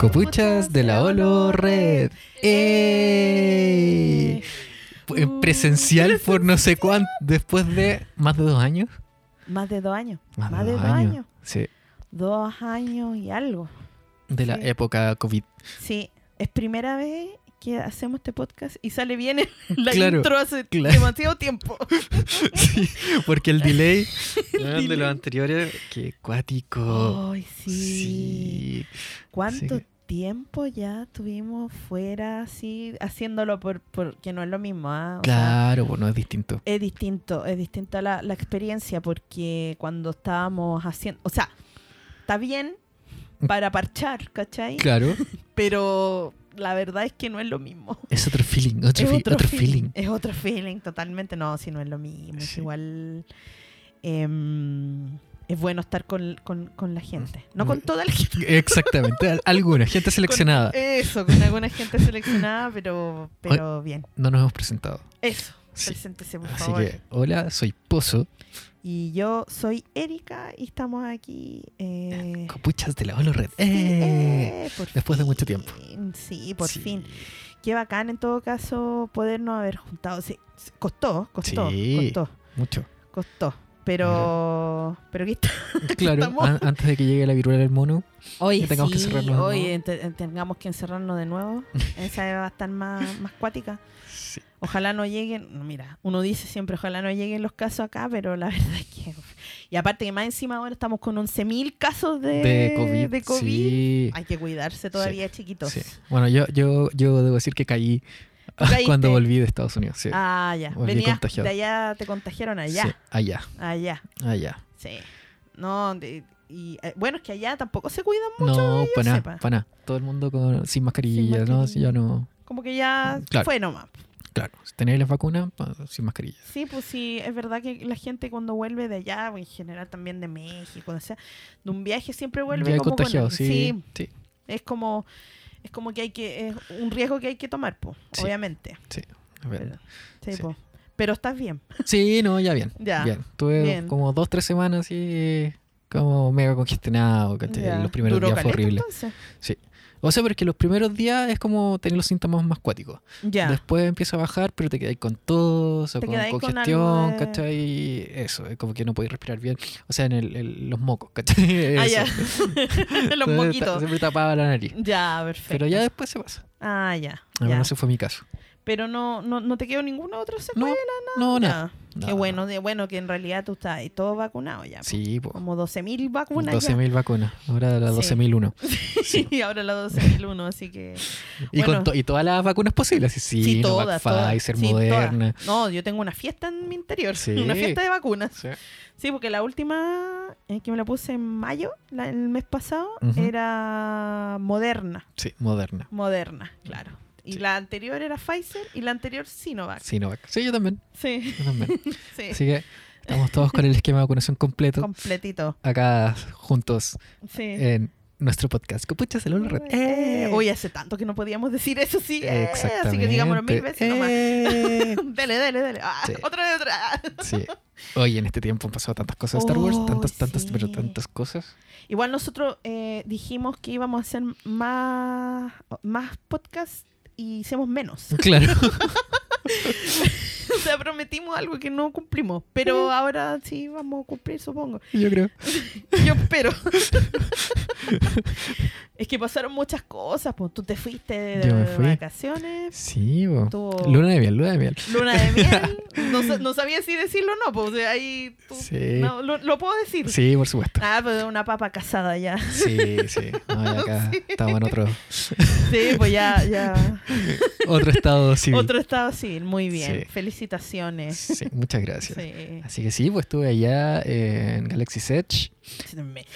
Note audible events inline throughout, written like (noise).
Copuchas de la Holo Red. ¡Eh! En presencial por no sé cuánto, después de más de dos años. Más de dos años. Más, de dos años. Sí. Dos años y algo. De la época COVID. Sí, es primera vez que hacemos este podcast y sale bien en (laughs) la Claro, intro hace claro. demasiado tiempo. (laughs) Sí, porque el delay (laughs) de delay. los anteriores, qué cuático. Ay, sí. Sí. ¿Cuánto Sí. tiempo ya tuvimos fuera así, haciéndolo por porque no es lo mismo? ¿ah? O sea, Claro, bueno, es distinto. es distinto, es distinta la, la experiencia porque cuando estábamos haciendo, o sea, está bien para parchar, ¿cachai? Claro, Pero la verdad es que no es lo mismo. es otro feeling, otro, es fi- otro, otro feeling. feeling. Es otro feeling, totalmente. No, si no es lo mismo. Es igual. em, es bueno estar con, con- con la gente. No con toda la gente. (laughs) Exactamente, al- alguna, gente (laughs) seleccionada. con- eso, con alguna gente seleccionada, pero, pero bien. No nos hemos presentado. Eso. Sí. Preséntese, por Así favor. que, hola, soy Pozo, Y yo soy Erika y estamos aquí. Eh, Copuchas de la Holo Red. sí, ¡Eh! eh, por Después de mucho tiempo. Sí, por Sí. fin. Qué bacán en todo caso podernos haber juntado. Sí, costó, costó, Sí. costó, Mucho. costó. Pero, pero aquí está. (laughs) Claro, estamos. an- antes de que llegue la viruela del mono. Hoy Que tengamos que sí, encerrarnos de hoy nuevo. ente- tengamos que encerrarnos de nuevo. (laughs) Esa va a estar más, más cuática. Sí. Ojalá no lleguen, mira, uno dice siempre ojalá no lleguen los casos acá, pero la (laughs) verdad es que... Y aparte que más encima ahora estamos con 11.000 casos de, De COVID. de COVID. Sí. Hay que cuidarse todavía, chiquitos. Bueno, yo, yo, yo debo decir que caí? (laughs) cuando volví de Estados Unidos. Sí. Ah, ya. Volví Venías contagiado. de allá, te contagiaron allá. Sí, allá, Allá, allá. sí. No, de- y eh, bueno, es que allá tampoco se cuidan mucho. No, para nada, para nada. Todo el mundo con, sin mascarilla, Sin ¿no? Ya no. Como que ya Claro. fue nomás. Claro, si tenéis las vacunas, sin mascarilla. Sí, pues sí, es verdad que la gente cuando vuelve de allá, o en general también de México, o sea, de un viaje siempre vuelve como con- contagiado, sí. Sí, es como es como que hay que es un riesgo que hay que tomar, pues, Sí. obviamente. sí. es verdad. Sí, Sí. po. Pero estás bien. Sí, no, ya bien. (laughs) Ya, Bien. Tuve bien. como dos, tres semanas así, como mega congestionado. Los primeros ¿Duró días fue horrible. entonces? O sea, porque los primeros días es como tener los síntomas más cuáticos. Ya. Después empieza a bajar, pero te quedáis con tos o Te con con congestión, algo de- ¿cachai? Eso, es como que no podéis respirar bien. O sea, en el, el- los mocos, ¿cachai? Ah, ya. (laughs) Los moquitos. Siempre tapaba la nariz. Ya, perfecto. Pero ya después se pasa. Ah, ya. Al ya. ese fue mi caso. Pero no, no, no te quedó ninguna otra secuela. No, no, Ya. nada. Qué nada. bueno, de, bueno que en realidad tú estás ahí todo vacunado ya. po. Sí, pues. Como 12.000 vacunas ya. 12.000 vacunas. Ahora la Sí. 12.001. (laughs) Sí, y ahora la 12.001, así que... Y, Bueno. con to- y todas las vacunas posibles. Sí, Sí, Sinovac, todas, todas. Pfizer, Sí, Moderna. todas. No, yo tengo una fiesta en mi interior. Sí. (laughs) Una fiesta de vacunas. Sí. Sí, porque la última eh, que me la puse en mayo, la- el mes pasado, era Moderna. Sí, Moderna. Moderna, claro. Y Sí. la anterior era Pfizer y la anterior Sinovac. Sinovac. Sí, yo también. Sí, Yo también. (laughs) sí. Así que estamos todos con el esquema de vacunación completo. Completito. acá juntos Sí. en nuestro podcast. Copuchas de Lola Red. Eh, Hoy hace tanto que no podíamos decir eso, sí. eh, Exactamente. así que digámoslo mil veces nomás. Eh. (laughs) Dele, dele, dele. Ah, Sí. Otra vez, otra. Sí. Hoy en este tiempo han pasado tantas cosas de Star Wars, Oh, tantas, tantas, sí. pero tantas cosas. Igual nosotros eh, dijimos que íbamos a hacer más, más podcasts y hicimos menos. (laughs) Claro. o sea, prometimos algo que no cumplimos. Pero ahora sí vamos a cumplir, supongo. Yo creo. (laughs) Yo espero. (laughs) es que pasaron muchas cosas. Pues tú te fuiste de fui. vacaciones. Sí. Tuvo- Luna de miel, luna de miel. Luna de miel. (laughs) No, sa- no sabía si decirlo o no. Pues o sea, ahí tú- Sí. no, lo, lo puedo decir. Sí, por supuesto. Ah, pues una papa casada ya. Sí, sí. (laughs) No, y acá Sí. estamos en otro, Sí, pues ya, ya. (laughs) otro estado civil. Otro estado civil, muy bien. Sí. Felicitaciones. Sí, muchas gracias. Sí. Así que sí, pues estuve allá en Galaxy Edge.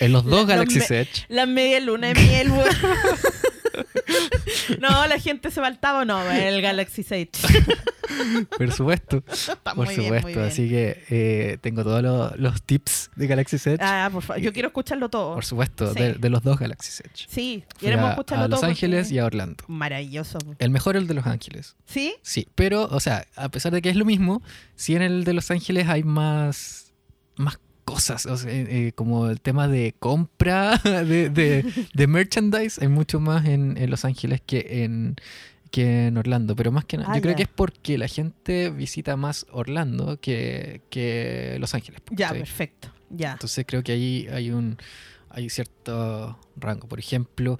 En los dos La- Galaxy los Edge. La media luna de miel, weón. (laughs) No, la gente se faltaba, no, el Galaxy Edge. (laughs) Por supuesto. Está Por supuesto. bien. Así que eh, tengo todos los, los tips de Galaxy Edge. Ah, por favor, yo quiero escucharlo todo. Por supuesto, Sí. de, de los dos Galaxy Edge. Sí, queremos a, escucharlo a. Los Ángeles porque- y a Orlando. Maravilloso. El mejor es el de Los Ángeles. ¿Sí? Sí, pero, o sea, a pesar de que es lo mismo, sí en el de Los Ángeles hay más, más cosas, o sea, eh, eh, como el tema de compra (laughs) de, de, de merchandise, hay mucho más en, en Los Ángeles que en, que en Orlando, pero más que nada, Ah, yo creo que es porque la gente visita más Orlando que, que Los Ángeles. Ya, perfecto. Ya. Entonces creo que ahí hay un hay cierto rango. Por ejemplo,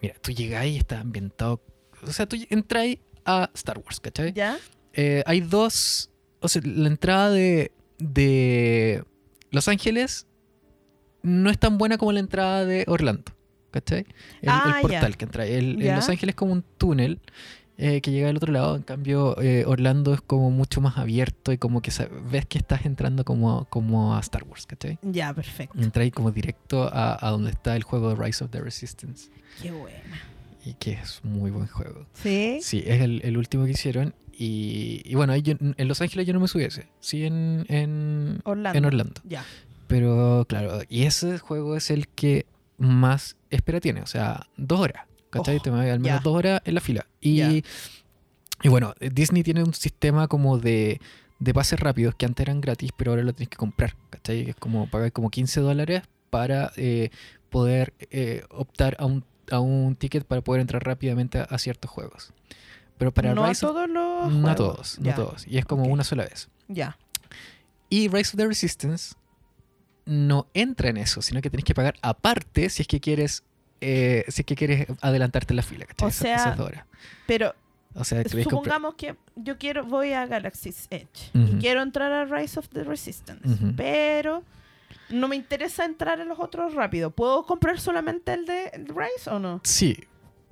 mira, tú llegáis y estás ambientado. O sea, tú entráis a Star Wars, ¿cachai? ¿Ya? Eh, hay dos. O sea, la entrada de, de Los Ángeles no es tan buena como la entrada de Orlando, ¿cachai? El, el Ah, portal que entra. El, en Los Ángeles es como un túnel. eh, que llega del otro lado, en cambio eh, Orlando es como mucho más abierto y como que ves que estás entrando como, como a Star Wars, ¿cachai? Ya, perfecto. Entra ahí como directo a, a donde está el juego de Rise of the Resistance. Qué buena. Y que es un muy buen juego. ¿Sí? Sí, es el, el último que hicieron. Y, y bueno, ahí yo- en Los Ángeles yo no me subiese. Sí, en, en, Orlando. en Orlando. Ya. Pero claro, y ese juego es el que más espera tiene. O sea, dos horas. ¿Cachai? Oh, Te al menos ya. dos horas en la fila. Y, Ya. y bueno, Disney tiene un sistema como de, de pases rápidos que antes eran gratis, pero ahora lo tienes que comprar. ¿Cachai? Es como pagar como 15 dólares para eh, poder eh, optar a un, a un ticket para poder entrar rápidamente a, a ciertos juegos. Pero para no a Rise of- todos los no juegos. todos, no todos. Y es como una sola vez. Ya. Y Rise of the Resistance no entra en eso, sino que tienes que pagar aparte si es que quieres eh, si es que quieres adelantarte en la fila, ¿cachai? O Esa- sea, dos horas. Pero O sea, que supongamos que yo quiero, voy a Galaxy's Edge y quiero entrar a Rise of the Resistance, pero no me interesa entrar en los otros rápido. ¿Puedo comprar solamente el de Rise o no? Sí,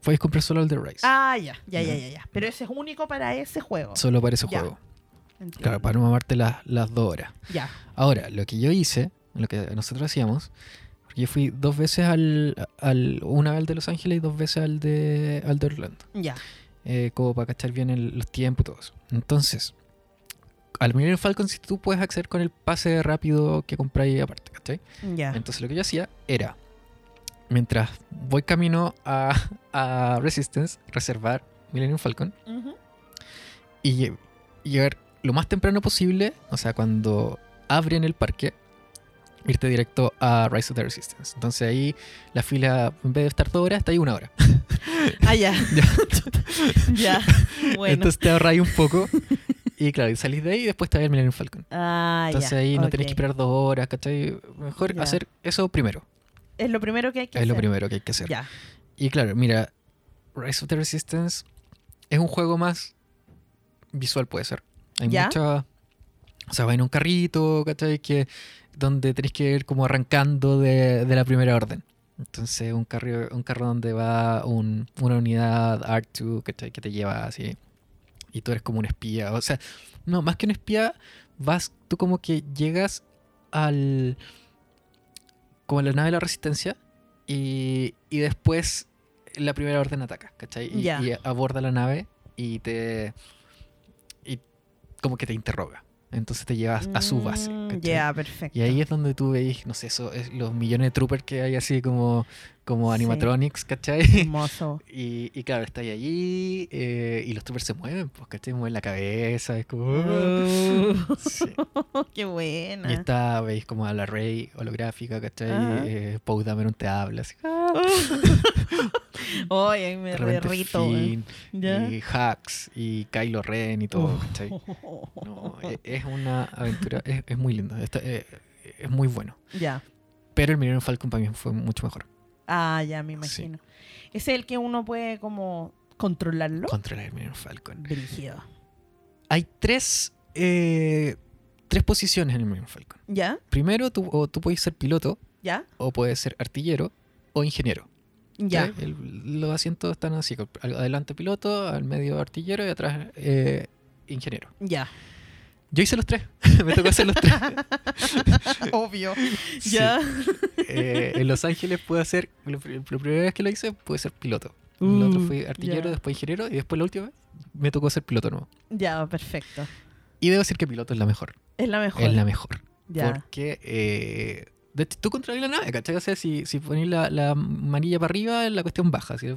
puedes comprar solo el de Rise. Ah, ya, ya, ya, Ya. ya. Pero ese es único para ese juego. Solo para ese Ya. juego. Entiendo. Claro, para no mamarte las, las dos horas. Ya. Ahora, lo que yo hice, lo que nosotros hacíamos, porque yo fui dos veces al, al una vez al de Los Ángeles y dos veces al de, al de Orlando. Ya. eh, como para cachar bien el- los tiempos y todo eso. Entonces, al Millennium Falcon, si tú puedes acceder con el pase rápido que compráis aparte, ¿cachai? Ya. Entonces, lo que yo hacía era, mientras voy camino a, a Resistance, reservar Millennium Falcon Ujú. y lle- llegar lo más temprano posible, o sea, cuando abren el parque, irte directo a Rise of the Resistance. Entonces ahí la fila, en vez de estar dos horas, está ahí una hora. Ah, ya. (laughs) (laughs) ya. Bueno. Entonces te ahorráis un poco. (laughs) Y claro, y salís de ahí y después te vas al Millennium Falcon. ah, Entonces ya. ahí no tenés que esperar dos horas, ¿cachai? Mejor Ya. hacer eso primero. Es lo primero que hay que Es lo hacer. primero que hay que hacer. Ya. Y claro, mira, Rise of the Resistance es un juego más visual, puede ser. Hay ¿Ya? mucha. O sea, va en un carrito, ¿cachai? Que, donde tenés que ir como arrancando de, de la primera orden. Entonces, un carro, un carro donde va un- una unidad R2, ¿cachai? Que te lleva así. Y tú eres como un espía. O sea, no, más que un espía, vas, tú como que llegas al. como a la nave de la resistencia. Y, y después la primera orden ataca, ¿cachai? Y, aborda la nave y te. y como que te interroga. Entonces te llevas a su base. Mm. Ya, perfecto. Y ahí es donde tú veis, no sé, eso, es los millones de troopers que hay así como, como Sí. animatronics, ¿cachai? Hermoso. (laughs) Y, y claro, está ahí allí eh, y los troopers se mueven, pues, ¿cachai? Mueven la cabeza, es como... Uh, (laughs) Sí. (laughs) qué buena. Y está, veis como a la Rey holográfica, ¿cachai? Ajá. Eh, Poe Dameron te habla, así. Ay, ay, me De repente derrito. ¿Ya? y Hax, y Kylo Ren y todo, Oh. ¿cachai? No, e- es una aventura, es, es muy está- eh, es muy bueno. Ya. Pero el Millennium Falcon para mí fue mucho mejor. Ah, ya me Sí. imagino. Es el que uno puede como controlarlo. Controlar el Millennium Falcon. Brígido. Hay tres, eh, tres posiciones en el Millennium Falcon. ¿Ya? Primero, tú, o tú puedes ser piloto, ¿Ya? o puedes ser artillero, o ingeniero. Ya. ¿sí? El- los asientos están así, adelante piloto, al medio artillero y atrás eh, ingeniero. Ya. Yo hice los tres, (laughs) me tocó hacer los tres. (laughs) Obvio. Sí. Ya. Eh, en Los Ángeles pude hacer, la, pr- la primera vez que lo hice, pude ser piloto. El otro Uh, fui artillero, después ingeniero y después la última vez me tocó ser piloto nuevo. Ya, perfecto. Y debo decir que piloto es la mejor. Es la mejor. Es la mejor. Ya. Porque eh, de tú controlas la nave, ¿cachai? O sea, si, si ponés la, la manilla para arriba, la cuestión baja. Si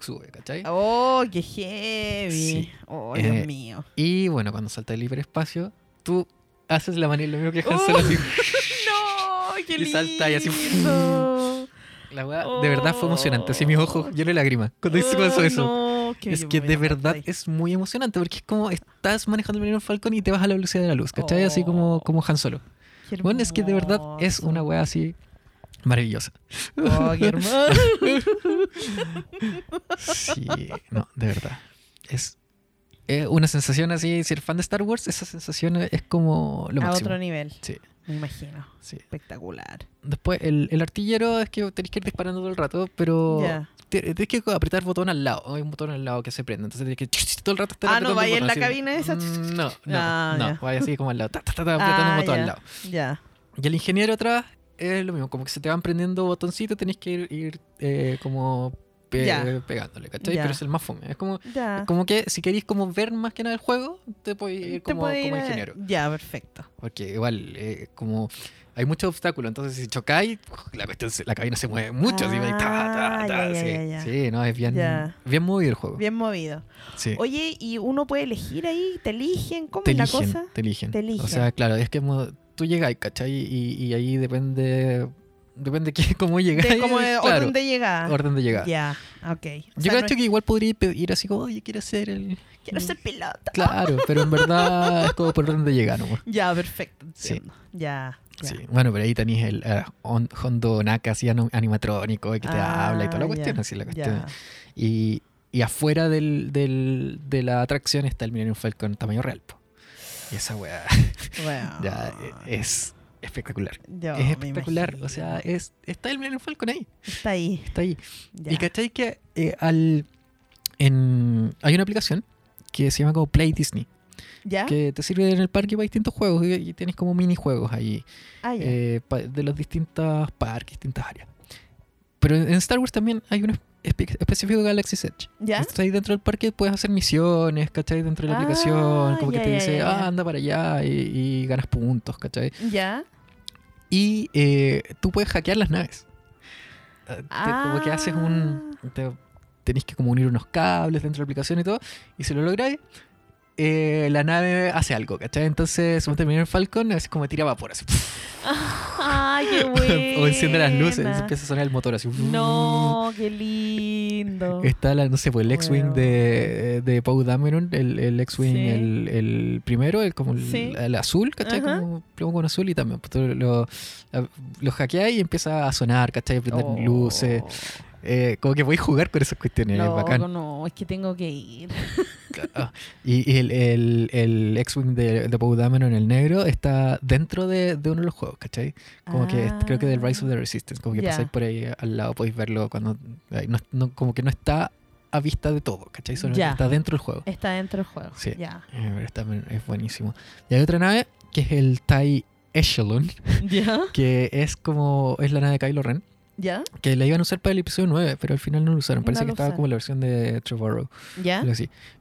sube, ¿cachai? Oh, qué heavy. Sí. Oh, Eh, Dios mío. Y bueno, cuando salta el hiperespacio, tú haces la manilla, lo mismo que Han Oh. Solo, así. (laughs) No, qué Y lindo. salta y así- La weá, de verdad fue emocionante. Así mis ojos, yo le lágrima. Cuando hice Oh, eso, eso. no, que Es que de verdad es muy emocionante porque es como estás manejando el Millennium Falcon y te vas a la velocidad de la luz, ¿cachai? Así como, Oh. como Han Solo. Bueno, es que de verdad es una weá así maravillosa. Oh, qué hermoso. (laughs) Sí, no, de verdad. Es eh, una sensación así, ser fan de Star Wars, esa sensación es como lo A máximo. otro nivel. Sí, Me imagino. sí. Espectacular. Después, el, el artillero es que tenés que ir disparando todo el rato, pero te- tenés que apretar botón al lado. Hay un botón al lado que se prende. Entonces tenés que todo el rato estar Ah, ¿no vaya en la así. cabina esa? Mm, No, no, Ah, no. ya. Vaya así como al lado. ta, ta, ta, ta, apretando Ah, un botón al lado. Ya. Y el ingeniero atrás es lo mismo. Como que se te van prendiendo botoncitos, tenés que ir, ir, eh, como pe- Ya. pegándole, ¿cachai? Ya. Pero es el más fome. Es como, como que si queréis como ver más que nada el juego, te puedes ir como, ir a- ingeniero. Ya, perfecto. Porque igual, eh, como hay muchos obstáculos, entonces si chocáis, la cuestión, la cabina se mueve mucho, así, ta, ta, Ah, ta, ya, ya, sí, ya, ya. sí, no, es bien, bien movido el juego. Bien movido. Sí. Oye, ¿y uno puede elegir ahí? ¿Te eligen? ¿Cómo te es la cosa? te eligen. Te eligen. O sea, claro, es que tú llegas, ¿cachai? Y, y ahí depende, depende que, (laughs) cómo llegáis. De como de claro, orden de llegada. orden de llegada. Ya, ok. O Yo no- que igual podría pedir así como, oye, quiero ser el... quiero ser piloto. Claro, pero en verdad es como por orden de llegada, ¿no? Ya, perfecto. Sí. Ya. Sí, bueno, pero ahí tenéis el eh, Hon- Hondo Naka así animatrónico que te Ah, habla y toda la cuestión, ya, así la cuestión. Y, y afuera del, del- de la atracción está el Millennium Falcon tamaño real. po. Y esa weá Bueno, (laughs) ya eh, es espectacular. yo es espectacular. O sea, es, está el Millennium Falcon ahí. Está ahí. Está ahí. Ya. Y cachai que eh, al, en, hay una aplicación que se llama como Play Disney, ¿Ya? que te sirve en el parque para distintos juegos y, y tienes como minijuegos ahí. Ah, eh, pa- de los distintos parques, distintas áreas. Pero en Star Wars también hay uno espe- específico de Galaxy's Edge. ¿Ya? Entonces ahí dentro del parque puedes hacer misiones, ¿cachai? Dentro de la Ah, aplicación, como que te dice, ah, anda para allá y, y ganas puntos, ¿cachai? ¿Ya? Y eh, tú puedes hackear las naves. Eh, te- como que haces un... Ah. te- tenés que como unir unos cables dentro de la aplicación y todo. Y si lo lográis, eh, la nave hace algo, ¿cachai? Entonces, terminar el Falcon, es como tira vapor, así. ¡Ay, qué bueno! (laughs) o enciende las luces, empieza a sonar el motor así. No, qué lindo. Está la, no sé, pues el X-Wing de, de Poe Dameron, el, el X-Wing, Sí. el, el primero, el como el, Sí. el azul, ¿cachai? Ajá. Como plomo con azul y también pues, tú lo, lo hackeáis y empieza a sonar, ¿cachai? A prender Oh. luces. Eh, como que voy a jugar con esas cuestiones, es bacán. no, es que tengo que ir. Y, y el, el, el X-Wing de, de Poe Dameron, el negro, está dentro de, de uno de los juegos, ¿cachai? Como que creo que del Rise of the Resistance, como que Ah. Ya. pasáis por ahí al lado, podéis verlo cuando... no- no- como que no está a vista de todo, ¿cachai? Solo está dentro del juego. Está dentro del juego. Sí. Está, es buenísimo. Y hay otra nave que es el TIE Echelon, (laughs) que es como... es la nave de Kylo Ren, ¿Ya? que la iban a usar para el episodio 9, pero al final no lo usaron. Parece No que estaba usaron. como la versión de Trevorrow. ¿Ya?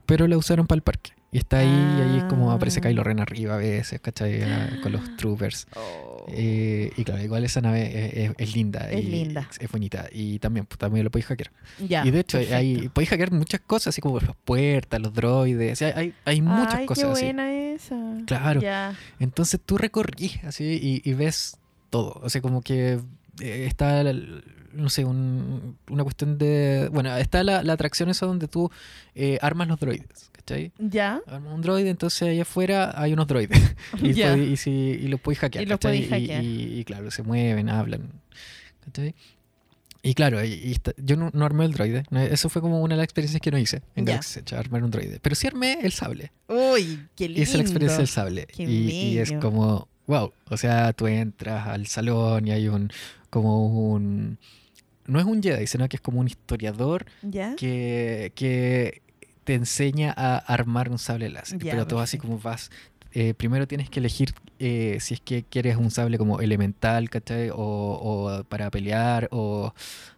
Pero la usaron para el parque. Y está ahí, y ahí es como aparece Ah. Kylo Ren arriba a veces, ¿cachai? Con los (gasps) troopers. Oh. Eh, y claro, igual esa nave es, es- es linda. Es y linda. Es, es bonita. Y también, pues, también lo podéis hackear. Ya, y de hecho, perfecto. hay, podéis hackear muchas cosas, así como las puertas, los droides. O sea, hay, hay muchas Ay, cosas qué así. buena esa. Claro. Ya. Entonces tú recorrís así y, y ves todo. O sea, como que está, la- no sé, un- una cuestión de... Bueno, está la, la atracción esa donde tú eh, armas los droides, ¿cachai? ¿Ya? Armas un droide, entonces ahí afuera hay unos droides. (laughs) y, si, y los podéis hackear, Y. Y, claro, se mueven, hablan. ¿cachai? Y claro, está- yo no, no armé el droide. Eso fue como una de las experiencias que no hice en Ya. Galaxy armar un droide. Pero sí armé el sable. Uy, qué lindo. Y esa es la experiencia del sable. Qué Y, y es como, wow. O sea, tú entras al salón y hay un, como un... No es un Jedi, sino que es como un historiador ¿Ya? que, que te enseña a armar un sable láser. Ya, pero todo así como vas eh, primero tienes que elegir eh, si es que quieres un sable como elemental, ¿cachai? O, o para pelear, o...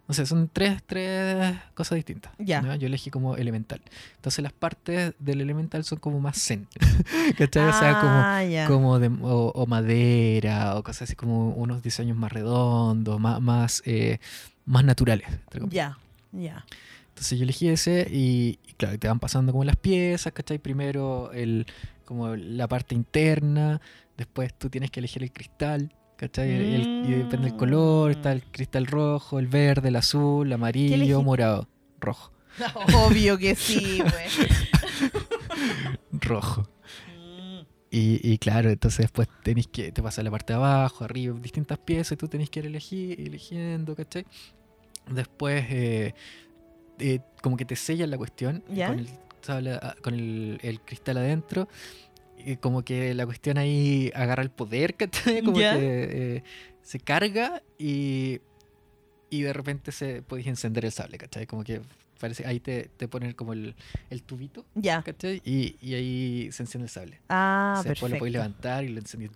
No sé, son tres, tres cosas distintas. Ya. ¿no? Yo elegí como elemental. Entonces las partes del elemental son como más zen. (laughs) ¿Cachai? o sea, como, Ah, como de, o, o madera, o cosas así como unos diseños más redondos, más, más, eh, más naturales. Ya, ya. Entonces yo elegí ese y, y claro, te van pasando como las piezas, ¿cachai? Primero el, como la parte interna, después tú tienes que elegir el cristal, ¿cachai? Y el- y depende del color, está el cristal rojo, el verde, el azul, el amarillo, morado, rojo, (laughs) Obvio que sí, güey. (laughs) rojo. Mm, Y, y claro, entonces después tenés que, te pasa la parte de abajo, arriba, distintas piezas, y tú tenés que ir elegir, eligiendo, ¿cachai? Después, eh, eh, como que te sellan la cuestión ¿Ya? con, el, sable a- con el, el cristal adentro, y como que la cuestión ahí agarra el poder, (laughs) ¿cachai? Como que eh, se carga y, y de repente se podéis encender el sable, ¿cachai? Como que parece, ahí te, te ponen como el, el tubito, Ya. ¿cachai? Y, y ahí se enciende el sable. Ah, O sea, después lo perfecto. podéis levantar y lo encendí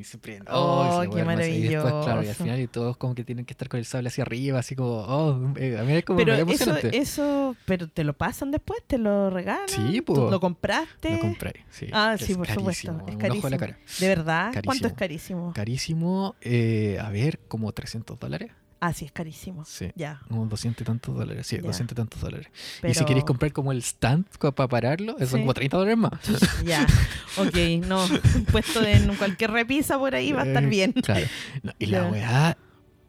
y se prende. Oh, esa qué hermosa. Y después, claro, y al maravilloso. final y todos como que tienen que estar con el sable hacia arriba, así como, oh, eh, a mí es como Pero eso, eso, pero te lo pasan después, te lo regalan. Sí, ¿Tú po. ¿Lo compraste? Lo compré, sí. Ah, sí, por carísimo, supuesto. Es carísimo. la cara. ¿De verdad? ¿Cuánto es Carísimo. carísimo? Carísimo, eh, a ver, como 300 dólares. Ah, sí, es carísimo. Sí. Ya. Como 200 y tantos dólares, sí, Ya. 200 y tantos dólares. Pero... Y si queréis comprar como el stand para pararlo, eso son Sí. como 30 dólares más. Ya. (laughs) Ok, no. Puesto en cualquier repisa por ahí va a estar Eh, bien. Claro. No, y la weá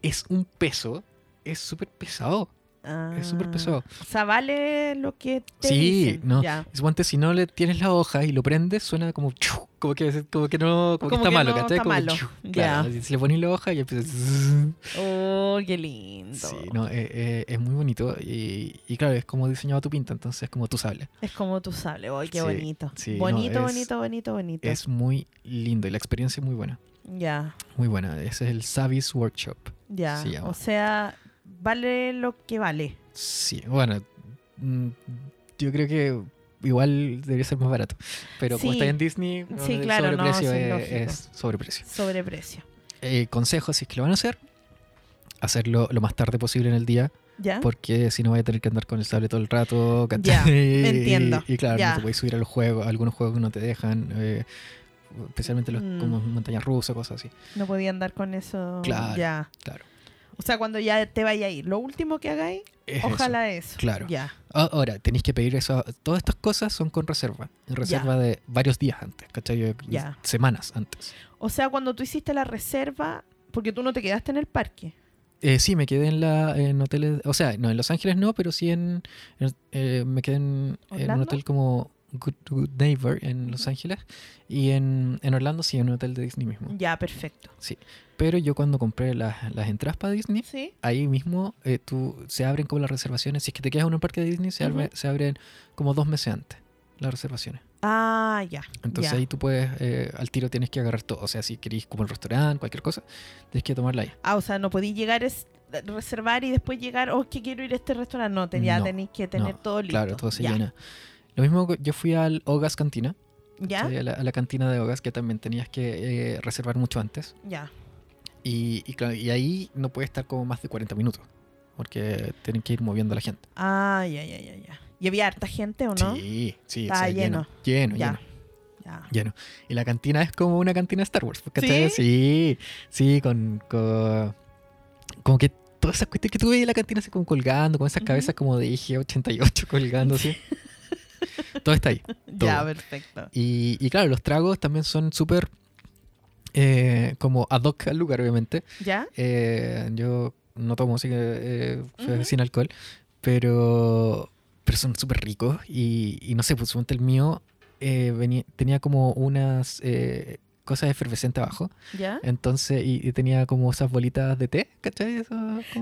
es un peso, es súper pesado. Es súper Ah, pesado. O sea, vale lo que te Sí, dicen. no. Ya. Suponte si no le tienes la hoja y lo prendes, suena como chu, como que, como que no, como, Como que está que malo, no ¿cachai? está Como malo. chu, Ya. claro, si le pones la hoja y empieza. Oh, qué lindo. Sí, no, eh, eh, es muy bonito y, y claro, es como diseñado tu pinta, entonces es como tú sable. Es como tú sable. Oh, qué Sí, bonito. sí, no, bonito, es- bonito, bonito, bonito. Es muy lindo y la experiencia es muy buena. Ya, Muy buena. Ese es el Savis Workshop. ya. O sea, vale lo que vale. Sí, bueno, mm, yo creo que igual debería ser más barato. Pero como está en Disney, Sí, el claro, sobreprecio es, sobreprecio. Sobreprecio. Eh, consejo, si es que lo van a hacer, hacerlo lo más tarde posible en el día, ¿Ya? porque si no vaya a tener que andar con el sable todo el rato. Ya. (laughs) Y- entiendo, Y, claro, ya. no te puedes subir a los juegos, algunos juegos no te dejan, eh, especialmente los Mm. como montañas rusas, cosas así. No podía andar con eso. Claro. Ya. Claro. O sea, cuando ya te vaya a ir, lo último que hagáis, Es ojalá eso. Claro. Ya. Ah, Ahora, tenéis que pedir eso. Todas estas cosas son con reserva. En reserva de varios días antes, ¿cachai? Ya. Semanas antes. O sea, cuando tú hiciste la reserva, porque tú no te quedaste en el parque. Eh, sí, me quedé en la en hoteles. O sea, no, en Los Ángeles no, pero sí en. en- eh, me quedé en, en un hotel como Good, Good Neighbor en Los Ángeles. Y en, en Orlando sí, en un hotel de Disney mismo. Ya, perfecto. Pero yo cuando compré las, las entradas para Disney, Sí. ahí mismo eh, tú, se abren como las reservaciones. Si es que te quedas en un parque de Disney, se, abre- se abren como dos meses antes las reservaciones. Ah, ya. Entonces ya. ahí tú puedes, eh, al tiro tienes que agarrar todo. O sea, si queréis como el restaurante, cualquier cosa, tienes que tomarla ahí. Ah, o sea, no podéis llegar, es, reservar y después llegar, oh, que quiero ir a este restaurante. No, te- ya No, tenéis que tener no, todo listo. Claro, todo se ya. llena. Lo mismo, yo fui al Ogas Cantina, ¿Ya? a, la, a la cantina de Ogas, que también tenías que eh, reservar mucho antes. Ya. Y, y claro, y ahí no puede estar como más de 40 minutos, porque tienen que ir moviendo a la gente. Ah, ya, ya, ya, ya. ¿Y había harta gente o no? Sí, sí, Estaba o sea, lleno. lleno. Lleno, Ya. lleno, Ya. lleno. Y la cantina es como una cantina de Star Wars, ¿cachai? ¿Sí? Sí, sí, con, con- Como que todas esas cuestiones que tú ves en la cantina así como colgando, con esas Ujú. cabezas como de IG-88 colgando así. (laughs) Todo está ahí. (laughs) Ya, perfecto. Y, y claro, los tragos también son súper eh, como ad hoc al lugar, obviamente. ¿Ya? Eh, yo no tomo, así que eh, sin alcohol, pero, pero son súper ricos. Y, y no sé, pues el mío venía, tenía como unas cosas efervescentes abajo. ¿Ya? Entonces, y, y tenía como esas bolitas de té, ¿cachai? Eso,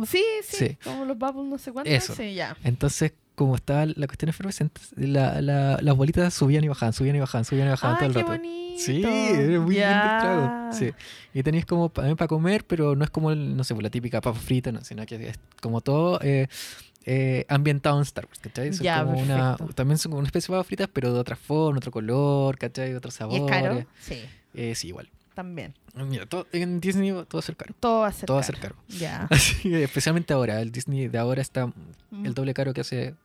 sí, Sí. Como los bubbles no sé cuántos. Eso. Sí, ya. Entonces, como estaba la cuestión efervescente, la- la- las bolitas subían y bajaban, subían y bajaban, subían y bajaban todo el qué rato. bonito. Sí, era muy lindo el trago. Ya. Sí. Y tenéis como también para comer, pero no es como, no sé, pues, la típica papa frita, no, sino que es como todo, eh, eh, ambientado en Star Wars, ¿cachai? Son Ya, como una, también son como una especie de papas fritas, pero de otra forma, otro color, ¿cachai? Otro ¿Y sabor. es caro? Sí, Eh, sí, igual. También. Mira, todo- en Disney todo va a ser caro. Todo va a ser Todo va a caro. ser caro. Ya. (laughs) Así, especialmente ahora. El Disney de ahora está el doble caro que hace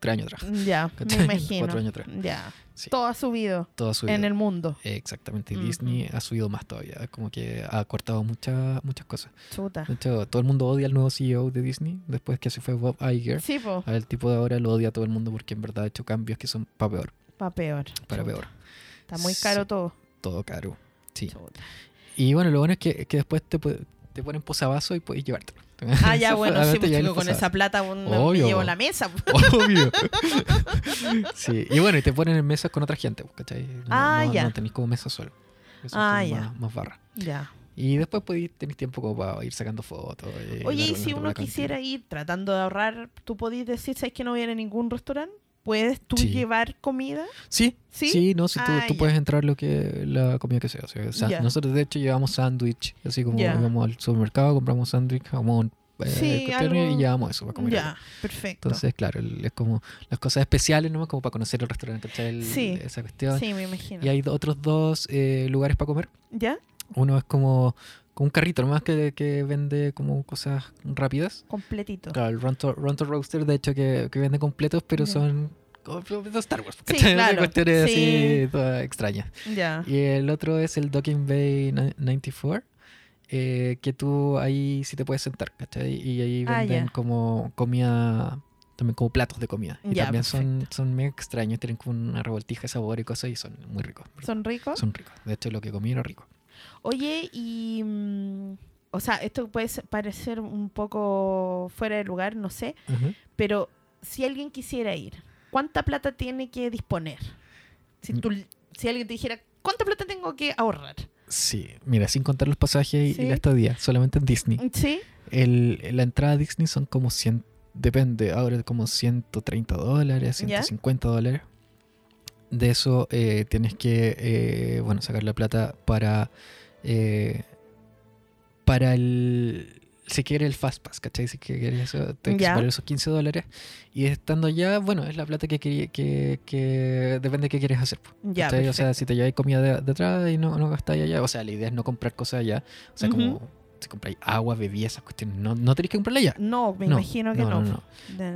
tres años atrás. Ya, (laughs) me ¿Cachai? imagino. Cuatro años atrás. Ya. Sí. Todo ha subido Todo ha subido. en el mundo. Exactamente. Ujú. Disney ha subido más todavía. Como que ha cortado muchas muchas cosas. Chuta. De hecho, todo el mundo odia al nuevo CEO de Disney. Después que se fue Bob Iger. Sí, po, El tipo de ahora lo odia a todo el mundo porque en verdad ha hecho cambios que son para peor. para peor. Para Chuta. peor. Está muy caro Sí. todo. Todo caro. Sí. Chuta. Y bueno, lo bueno es que, que después te, te ponen posavasos y puedes llevártelo. Ah, ya, (laughs) bueno, sí, pues, chico, el con esa plata un- me llevo la mesa. (laughs) Obvio. (laughs) sí, y bueno, y te ponen en mesas con otra gente, pues, ¿cachai? No, Ah, no, ya. no tenéis como mesa solo. Eso Ah, ya. Más, más barra. Ya. Y después podéis, tenéis tiempo como para ir sacando fotos. y Oye, y si uno quisiera ir tratando de ahorrar, ¿tú podís decir, sabes que no viene a ningún restaurante? ¿Puedes tú Sí. llevar comida? Sí, ¿Sí? sí, no, si tú, Ah, tú puedes entrar lo que la comida que sea. o sea. Nosotros de hecho llevamos sándwich, así como Ya. íbamos al supermercado, compramos sándwich, jamón, eh, Sí, algo- y llevamos eso para comer. Ya, perfecto. Entonces, claro, es como las cosas especiales, ¿no? Como para conocer el restaurante, Sí. Esa cuestión. sí, me imagino. Y hay otros dos eh, lugares para comer. ¿Ya? Uno es como, como un carrito nomás que, que vende como cosas rápidas. Completito. Claro, el Ronto, Ronto Roaster, de hecho, que, que vende completos, pero son como Star Wars. Sí, ¿cachai? (laughs) claro. Cuestiones Sí. así todas extrañas. Y el otro es el Docking Bay ni- 94. eh, que tú ahí sí te puedes sentar, ¿cachai? Y ahí Ah, venden como comida, también como platos de comida. Y también son, son medio extraños, tienen como una revoltija de sabor y cosas y son muy ricos. ¿Son ricos? Son ricos. De hecho, lo que comí era rico. Oye, y... mm, o sea, esto puede parecer un poco fuera de lugar, no sé, pero si alguien quisiera ir, ¿cuánta plata tiene que disponer? Si, Mm. tú, si alguien te dijera, ¿cuánta plata tengo que ahorrar? Sí, mira, sin contar los pasajes y- Sí. y la estadía, solamente en Disney. ¿Sí? El, la entrada a Disney son como 100, depende, ahora como 130 dólares, ¿Ya? 150 dólares. De eso eh, tienes que, eh, bueno, sacar la plata para, eh, para el, si quieres el Fast Pass, ¿cachai? Si quieres eso, tienes que Ya. separar esos 15 dólares. Y estando allá, bueno, es la plata que, que, que depende de qué quieres hacer. Ya, ¿cachai? O sea, si te lleváis comida de, de atrás y no, no gastáis allá, o sea, la idea es no comprar cosas allá. O sea, como si compráis agua, bebidas, esas cuestiones, no, no tenéis que comprarla allá. No, me No, imagino que no,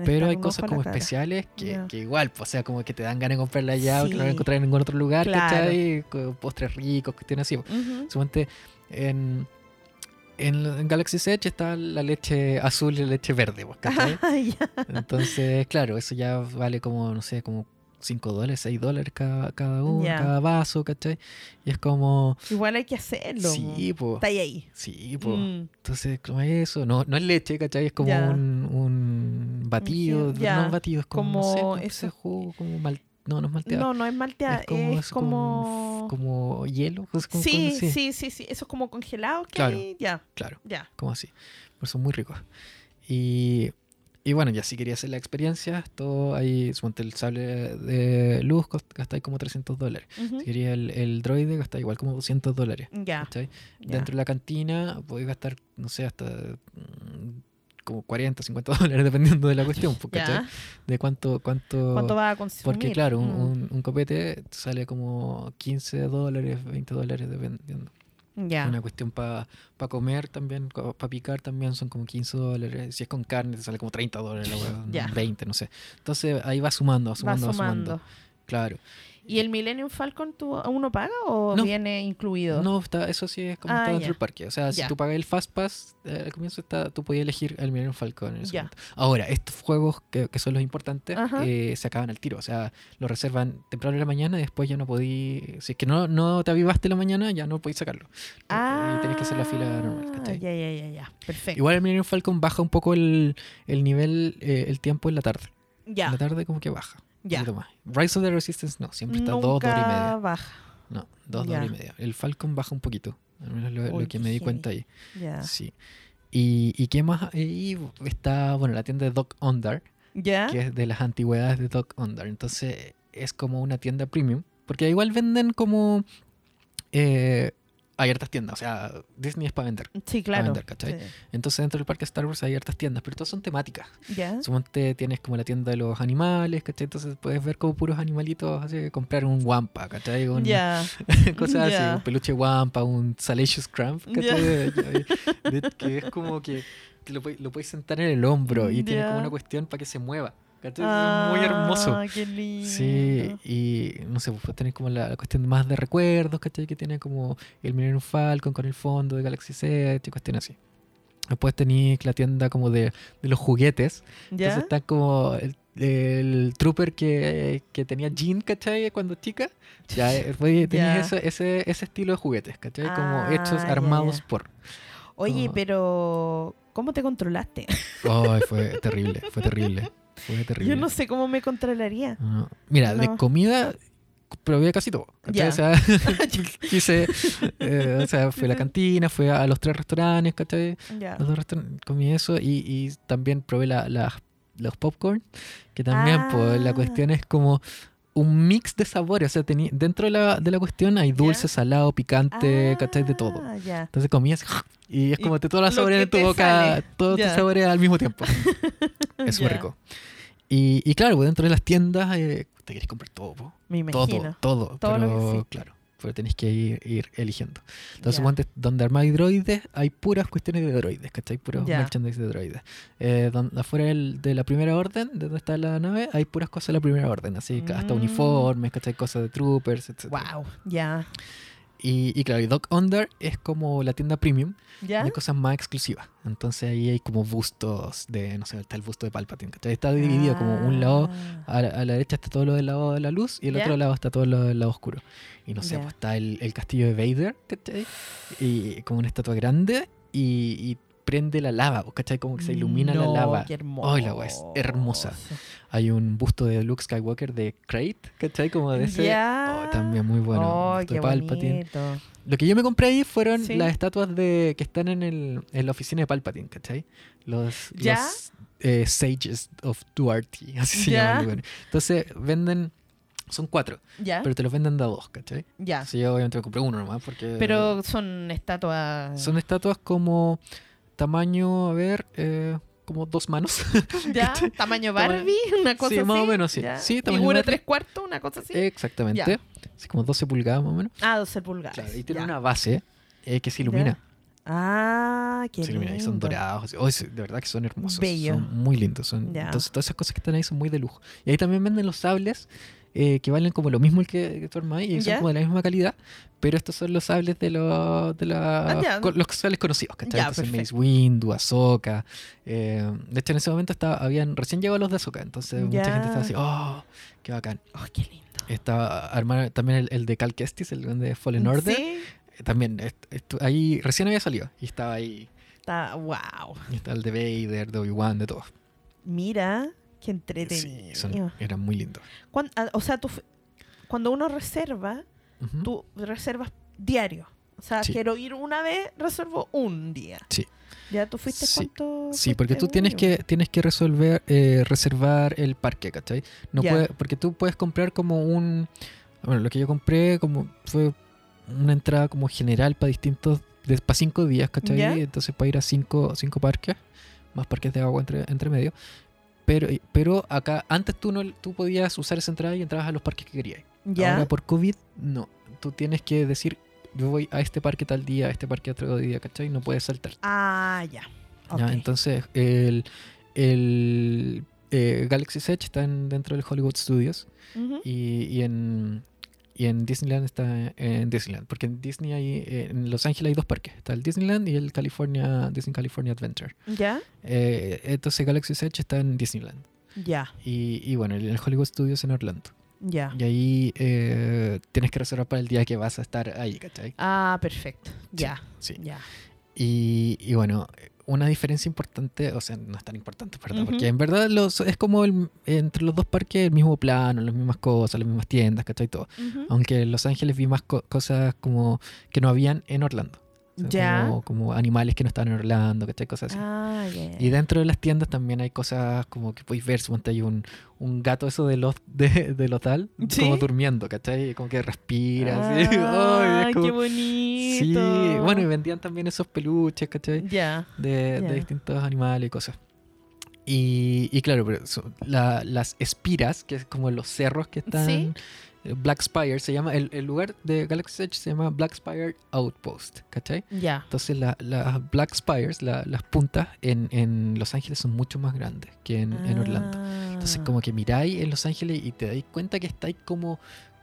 Pero hay cosas como especiales que, Ya. que igual, pues, o sea, como que te dan ganas de comprarla allá o que no la Sí. encontrar en ningún otro lugar, Claro. ¿cachai? Postres ricos, cuestiones así. Suponte en, en, en Galaxy's Edge está la leche azul y la leche verde, pues, ¿cachai? (laughs) Ah, ya. Entonces, claro, eso ya vale como, no sé, como 5 dólares, 6 dólares cada, cada uno, cada vaso, ¿cachai? Y es como, Igual hay que hacerlo. sí, pues, Está ahí. ahí. sí, pues. Mm. Entonces, como eso, no, no es leche, ¿cachai? Es como un, un batido, no un batido, es como, no sé, Como ese eso. jugo, como mal, no, no es malteado. No, no es malteada, es como, es es como, hielo, es como, Sí, sí, sí, sí, eso es como congelado que Claro. hay- Ya, claro, ya. como así, pero son muy ricos. Y, y bueno, ya si quería hacer la experiencia, todo ahí, suponte el sable de luz, gastáis como 300 dólares. Si quería el, el droide, gastáis igual como 200 dólares. Ya, ya. Dentro de la cantina podéis gastar, no sé, hasta mm, como 40, 50 (laughs) dólares dependiendo de la cuestión, pues, ya. De cuánto, cuánto... ¿Cuánto va a consumir? Porque claro, un, Mm. un- un copete sale como 15 dólares, 20 dólares dependiendo. Ya. Una cuestión para comer también, para picar también son como 15 dólares. Si es con carne te sale como 30 dólares, la Ya. 20, no sé. Entonces ahí va sumando, va Va sumando, va sumando. sumando. Claro. ¿Y el Millennium Falcon tú, uno paga o No. viene incluido? No, está, eso sí es como Ah, está dentro del parque. O sea, si Ya. tú pagas el Fast Pass, eh, al comienzo está, tú podías elegir el Millennium Falcon. En ese Ya. Ahora, estos juegos que, que son los importantes eh, se acaban al tiro. O sea, los reservan temprano en la mañana y después ya no podí. Si es que no, no te avivaste en la mañana, ya no podéis sacarlo. Ah, y tenés que hacer la fila normal. ¿cachai? Ya, ya, ya, ya. Perfecto. Igual el Millennium Falcon baja un poco el, el nivel, eh, el tiempo en la tarde. En ya, la tarde como que baja. Ya. más. Rise of the Resistance no, siempre está Nunca dos, dos horas y media. baja. No, dos, Ya. dos horas y media. El Falcon baja un poquito. Al menos lo, que me di cuenta ahí. Sí. Y, y qué más ahí está, bueno, la tienda de Doc Ondar, ¿Ya? que es de las antigüedades de Doc Ondar. Entonces es como una tienda premium, porque igual venden como eh, hay hartas tiendas. O sea, Disney es para vender. Sí, claro. vender, ¿cachai? Sí. Entonces dentro del parque Star Wars hay hartas tiendas, pero todas son temáticas. ¿Ya? Suponte tienes como la tienda de los animales, ¿cachai? Entonces puedes ver como puros animalitos, así, comprar un wampa, ¿cachai? Un- Ya. (laughs) cosas así, un peluche wampa, un salacious crump, ¿cachai? Que es como que, lo, puedes- lo puedes sentar en el hombro y tiene como una cuestión para que se mueva, es muy hermoso. Ah, qué lindo. Sí, y no sé, pues tener como la, la cuestión más de recuerdos, ¿cachai? Que tiene como el Millennium Falcon con el fondo de Galaxy Set y cuestiones así. Después tenéis la tienda como de, de los juguetes. ¿Ya? Entonces está como el, el trooper que, que tenía Jean, ¿cachai? Cuando chica. Ya, (laughs) eh, tenías ese, ese, ese estilo de juguetes, ¿cachai? como Ah, hechos, armados por... Oye, Oh. pero ¿cómo te controlaste? Ay, fue (laughs) terrible, fue terrible. Fue terrible. Yo no sé cómo me controlaría. No. Mira, de comida probé casi todo. Ya. O sea, (laughs) (laughs) quise, eh, o sea, fui a la cantina, fui a los tres restaurantes, ¿cachai? Ya. Los dos restaurantes, comí eso y, y también probé la, la- los popcorn, que también pues, la Ah. cuestión es como un mix de sabores. O sea, tení- dentro de la, de la cuestión hay dulce, salado, picante, ¿cachai? De todo. Ah, ya. Entonces comías (laughs) y es Y como te todas las lo sabores en tu te boca, sale. todos tus Ya. sabores al mismo tiempo. Es muy rico. Y, y claro, pues dentro de las tiendas eh, te querés comprar todo, po. Me todo, imagino. todo, Todo lo que pero existe. claro, pero tenés que ir, ir eligiendo. Entonces, Ya. suponte, donde armáis droides, hay puras cuestiones de droides, ¿cachai? Puros Ya. merchandise de droides. Eh, donde, afuera del- de la primera orden, de donde está la nave, hay puras cosas de la primera orden, así que hasta Mm. uniformes, ¿cachai? Cosas de troopers, etc. Wow. Ya. Y, y claro, y Doc Under es como la tienda premium ¿Ya? de cosas más exclusivas. Entonces ahí hay como bustos de, no sé, está el busto de Palpatine, ¿cachai? Está dividido como un lado Ah. a la, a la derecha está todo lo del lado de la luz y el ¿Ya? otro lado está todo lo del lado oscuro. Y no sé, Ya. pues está el, el castillo de Vader, ¿cachai? Y como una estatua grande y, y prende la lava, ¿cachai? Como que se ilumina la lava. Qué hermoso. Ay, la wea es hermosa. Hay un busto de Luke Skywalker de Crate, ¿cachai? Como de ese. Ya. Oh, también muy bueno. Oh, qué Palpatine. bonito. Lo que yo me compré ahí fueron Sí. las estatuas de que están en, el, en la oficina de Palpatine, ¿cachai? Los, ¿Ya? los eh, Sages of Duarte, así se ¿Ya? llaman. los buenos. Entonces venden, son cuatro, ¿Ya? pero te los venden de a dos, ¿cachai? ya. Así yo obviamente me compré uno nomás porque... Pero son estatuas. Son estatuas como tamaño, a ver, eh, como dos manos. (laughs) (laughs) ¿Tamaño Barbie? ¿Una cosa Sí, así? más o menos, sí. ¿Ya? Sí, tamaño ¿Figura Barbie. tres cuartos? ¿Una cosa así? Exactamente. Ya. Así como 12 pulgadas más o menos. ah, 12 pulgadas. Claro, y tiene ya. una base eh, que se ilumina. Ah, qué Se ilumina y son lindo. dorados. Oh, es- de verdad que son hermosos. Bello. Son muy lindos. Son. Entonces, todas esas cosas que están ahí son muy de lujo. Y ahí también venden los sables eh, que valen como lo mismo el que, que tu arma y son como de la misma calidad. Pero estos son los sables de, los de la, Ah, los sables conocidos. ¿cachai? Entonces, Mace. Windu, Ahsoka. eh, de hecho, en ese momento estaba, habían recién llegado los de Ahsoka. Entonces, mucha gente estaba así, oh, qué bacán. Oh, qué lindo. Estaba armar también el, el de Cal Kestis, el de Fallen Order. Sí. Eh, También, est- estu- ahí recién había salido. Y estaba ahí. Está, wow. Y está el de Vader, de Obi-Wan, de todo. Mira, qué Sí, entretenido. son, eran muy lindos. Ah, o sea, tú, cuando uno reserva, tú reservas diario. O sea, Sí. quiero ir una vez, reservo un día. Sí. ¿Ya tú fuiste Sí. cuánto? Sí, porque tú tienes que, tienes que resolver, eh, reservar el parque, ¿cachai? No puede- porque tú puedes comprar como un... Bueno, lo que yo compré como fue una entrada como general para distintos... Para cinco días, ¿cachai? Entonces para ir a cinco, cinco parques, más parques de agua entre, entre medio. Pero, pero acá, antes tú no tú podías usar esa entrada y entrabas a los parques que querías. Ya. Ahora por COVID, no. Tú tienes que decir, yo voy a este parque tal día, a este parque otro día, ¿cachai? No puedes saltar. Ah, ya. Entonces, el, el eh, Galaxy Edge está en- dentro del Hollywood Studios y, y en, y en Disneyland está en Disneyland. Porque en Disney hay, eh, en Los Ángeles hay dos parques. Está el Disneyland y el California, Disney California Adventure. Ya. Eh, entonces Galaxy Edge está en Disneyland. Ya. Y, y bueno, el, Hollywood Studios en Orlando. Ya. Y ahí eh, tienes que reservar para el día que vas a estar ahí, ¿cachai? Ah, perfecto. Ya. Sí. Ya. Y, y bueno, una diferencia importante, o sea, no es tan importante. Porque en verdad los, es como el- entre los dos parques el mismo plano, las mismas cosas, las mismas tiendas, ¿cachai? Todo. Aunque en Los Ángeles vi más co- cosas como que no habían en Orlando. O sea, Ya. Como, como animales que no están en Orlando, ¿cachai? Cosas así. Ah. Y dentro de las tiendas también hay cosas como que podéis ver, suponte hay un, un gato eso de los de, del hotel, (laughs) ¿Sí? como durmiendo, ¿cachai? Como que respira, así. (laughs) Ah, como- qué bonito. Sí, bueno, y vendían también esos peluches, ¿cachai? Ya. De, de distintos animales y cosas. Y, y claro, pero son la- las espiras, que es como los cerros que están. Sí. Black Spire se llama, el, el lugar de Galaxy Edge se llama Black Spire Outpost, ¿cachai? Ya. Entonces la- las Black Spires, la- las puntas en, en Los Ángeles son mucho más grandes que en, en Orlando. Entonces Ah. como que miráis en Los Ángeles y te dais cuenta que estáis como,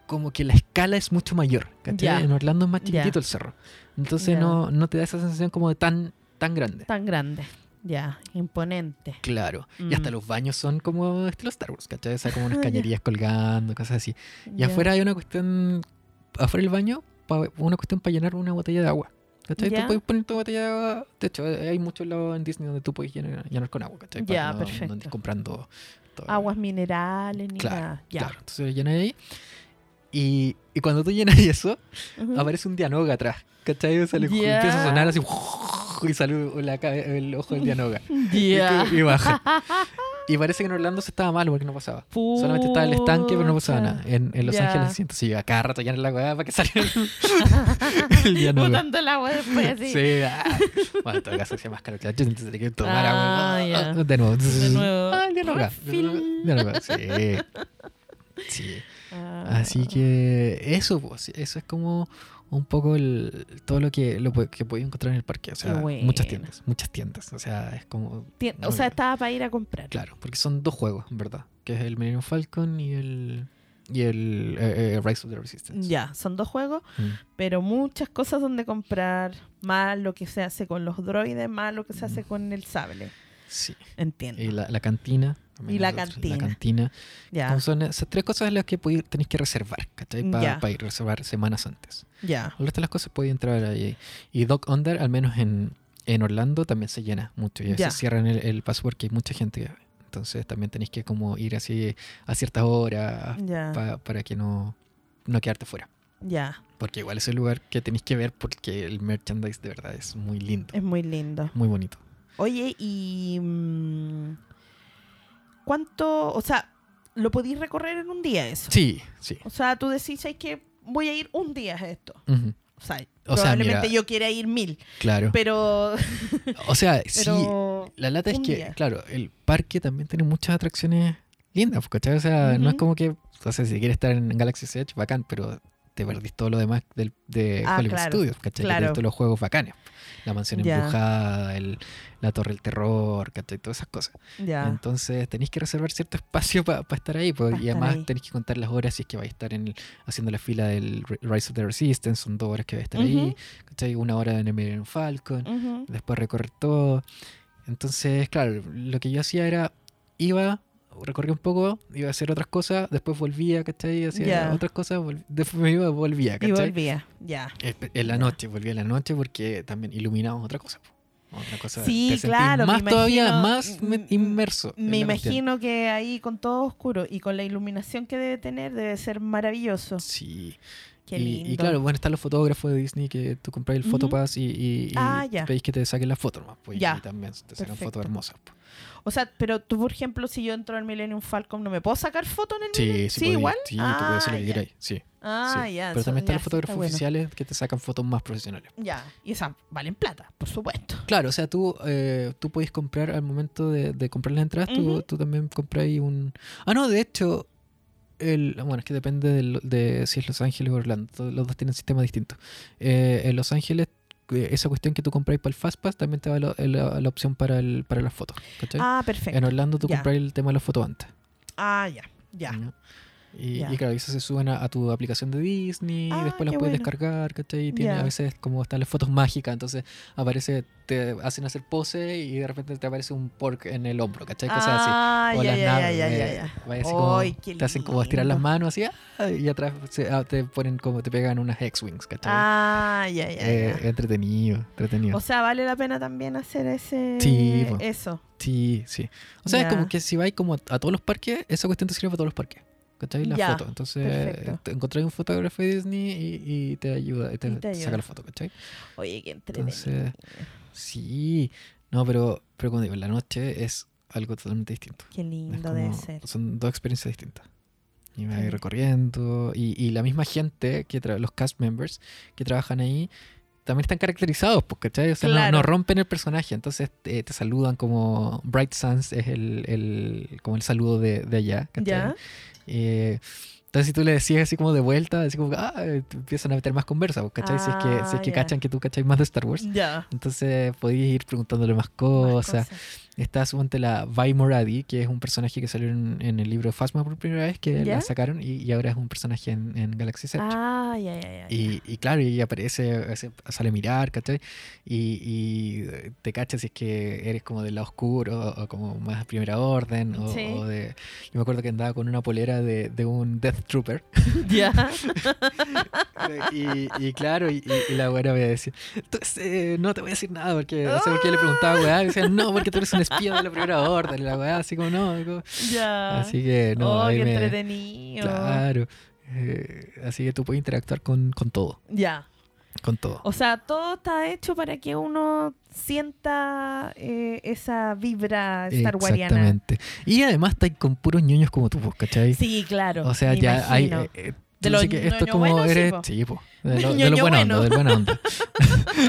como que la escala es mucho mayor. ¿cachai? En Orlando es más chiquitito el cerro. Entonces no, no te da esa sensación como de tan, tan grande. Tan grande. Ya. Imponente. Claro. Y hasta Mm. los baños son como estilo Star Wars, ¿cachai? O sea, como (laughs) unas cañerías colgando, cosas así. Y Ya. afuera hay una cuestión, afuera del baño, una cuestión para llenar una botella de agua. ¿Cachai? Tú puedes poner tu botella de agua. De hecho, hay muchos lados en Disney donde tú puedes llenar, llenar con agua, ¿cachai? Ya, que no- no perfecto. andes comprando todo. Aguas minerales ni Claro, nada. Ya. claro. Entonces llenas ahí. Y, y cuando tú llenas (laughs) eso, Ujú. aparece un Dianoga atrás. ¿Cachai? O sea, le- empieza a sonar así. Y sale la el ojo del Dianoga. (laughs) Y Ya. tú- Y, baja. (laughs) Y parece que en Orlando se estaba mal porque no pasaba. Solamente estaba el estanque, pero no pasaba nada. En, en Los Ya. Ángeles sí, entonces iba cada rato a llenar la weá para que saliera (laughs) el, Dianoga. Botando el agua después así. Sí, ah. Bueno, en todo caso hacía más caro que la entonces tenía que tomar Ah, agua. ya. De nuevo. De nuevo. Ah, el Dianoga. Dianoga, sí. Sí. Ah. Así que eso, pues, eso es como un poco el, todo lo que lo que podía encontrar en el parque. O sea, muchas tiendas, muchas tiendas. O sea, es como. Tien- no, o sea, estaba para ir a comprar. Claro, porque son dos juegos, en verdad. Que es el Millennium Falcon y el. Y el eh, eh, Rise of the Resistance. Ya, son dos juegos, Mm. pero muchas cosas donde comprar, más lo que se hace con los droides, más lo que se hace con el sable. Sí. Entiendo. Y la, la cantina. También Y la cantina. La cantina. ya, Como son esas tres cosas las que tenéis que reservar, ¿cachai? Para Ya. ir reservar semanas antes. ya. El resto de las cosas podéis entrar ahí. Y Dock Under, al menos en, en Orlando, también se llena mucho. Y Ya. cierran el, el paso porque hay mucha gente. Entonces también tenéis que como ir así a ciertas horas pa- para que no, no quedarte fuera. ya. Porque igual es el lugar que tenéis que ver porque el merchandise de verdad es muy lindo. Es muy lindo. Muy bonito. Oye, y. mm, ¿Cuánto.? O sea, ¿lo podéis recorrer en un día eso? Sí, sí. O sea, tú decís, es que voy a ir un día a esto. O sea, O sea, probablemente mira- yo quiera ir mil. Claro. Pero. O sea, (laughs) sí. pero La lata es que, día. claro, el parque también tiene muchas atracciones lindas, ¿cachai? O sea, no es como que, o sea, si quieres estar en Galaxy's Edge, bacán, pero te perdís todo lo demás del, de Ah, Hollywood claro, Studios, ¿cachai? Claro. todos los juegos bacanes. La mansión Ya. embrujada, el, la torre del terror, ¿cachai? Todas esas cosas. Entonces tenéis que reservar cierto espacio para estar ahí, pues, Pa' y además tenéis que contar las horas si es que vais a estar en el- haciendo la fila del Ri- Rise of the Resistance, son dos horas que vais a estar ahí. ¿cachai? Una hora en Millennium Falcon después recorrer todo. Entonces, claro, lo que yo hacía era, iba, recorría un poco, iba a hacer otras cosas, después volvía, ¿cachai? Hacía otras cosas, después me iba, volvía, Y ¿cachai? volvía. Ya. En la noche, volvía en la noche porque también iluminamos otra cosa. Otra cosa Sí, te claro, Más todavía, más me- inmerso. Me la cuestión. imagino que ahí con todo oscuro y con la iluminación que debe tener debe ser maravilloso. Sí. Qué y, lindo. y claro, bueno, están los fotógrafos de Disney que tú compras el. Photopass y, y, y Ah, pedís que te saquen las fotos nomás, pues, Ya. y también te sacan fotos hermosas. po. O sea, pero tú, por ejemplo, si yo entro al Millennium Falcon, ¿no me puedo sacar foto en el Sí, Millennium? sí, podí- igual. Sí, tú puedes hacer lo que queráis. Sí, Ah, sí. ya. Pero también están los sí fotógrafos está bueno. oficiales que te sacan fotos más profesionales. Ya, y esas valen plata, por supuesto. Claro, o sea, tú, eh, tú puedes comprar al momento de, de comprar las entradas, tú, Ujú. tú también compras ahí un... Ah, no, de hecho, el, bueno, es que depende del- de, si es Los Ángeles o Orlando. Los dos tienen sistemas distintos. Eh, en Los Ángeles, esa cuestión que tú compráis para el Fastpass también te da la, la- la opción para, el, para las fotos. ¿cachai? Ah, perfecto. en Orlando tú compras el tema de las fotos antes. Ah, ya, ya. ¿no? Y, Ya. y claro, esas se suben a, a tu aplicación de Disney Ah, y después las puedes bueno. descargar, ¿cachai? Y tiene a veces como están las fotos mágicas, entonces aparece, te hacen hacer pose y de repente te aparece un pork en el hombro, ¿cachai? Cosas así. Ah, O ya, las naves, así como- qué te hacen como estirar las manos así ah, y atrás se- ah, te ponen como te pegan unas X-Wings, ¿cachai? Ah, ya, ya, Eh, entretenido, entretenido. O sea, vale la pena también hacer ese... Sí. Eso. sí, sí. O sea, es como que si vais como a, a todos los parques, esa cuestión te sirve para todos los parques. ¿Cachai? La Ya, foto. Entonces, perfecto. te encontrás un fotógrafo de Disney y, y te ayuda, y te, Y te saca la foto, ¿cachai? Oye, qué entretenido. Entonces, sí. No, pero, pero como digo, la noche es algo totalmente distinto. Qué lindo como- debe ser. Son dos experiencias distintas. Y me voy recorriendo. Y, y la misma gente, que los cast members que trabajan ahí, también están caracterizados, pues, ¿cachai? O sea, no- rompen el personaje. Entonces te, te saludan como Bright Suns, es el, el- como el saludo de, de allá. ¿cachai? ¿Ya? Eh, entonces, si tú le decías así como de vuelta, así como, ah, te empiezan a meter más conversa, pues, ¿cachai? si es que, si es Ah, que cachan que tú cachai más de Star Wars. Ya. Entonces podías ir preguntándole más Más cosas. Está suponte la Vi Moradi, que es un personaje que salió en, en el libro Phasma por primera vez, que ¿Ya? la sacaron y, y ahora es un personaje en, en Galaxy Edge. Ah, ya, ya, ya. Y, y claro, y aparece, sale a mirar, ¿cachai? Y, y te cachas si es que eres como del lado oscuro o como más primera orden. O, Sí. o de, yo me acuerdo que andaba con una polera de, de un Death Trooper. (laughs) Ya. (laughs) y, y claro, y, la buena me decía, "Tú, eh, no te voy a decir nada porque no sé por qué le preguntaba, weá. Y decía, no, porque tú eres un espía de la primera orden. La weá, así como, no. como- Ya. Así que no, oh, ahí qué me- entretenido. Claro. Eh, así que tú puedes interactuar con, con todo, Ya. con todo. O sea, todo está hecho para que uno sienta eh, esa vibra starwariana. Exactamente. Y además está con puros ñoños como tú, pues, ¿cachai? Sí, claro. o sea, ya hay... imagino. eh, De los sí que esto es como sí, eres... Sí, po, (laughs) de, lo, de los buena bueno. onda, del buena onda.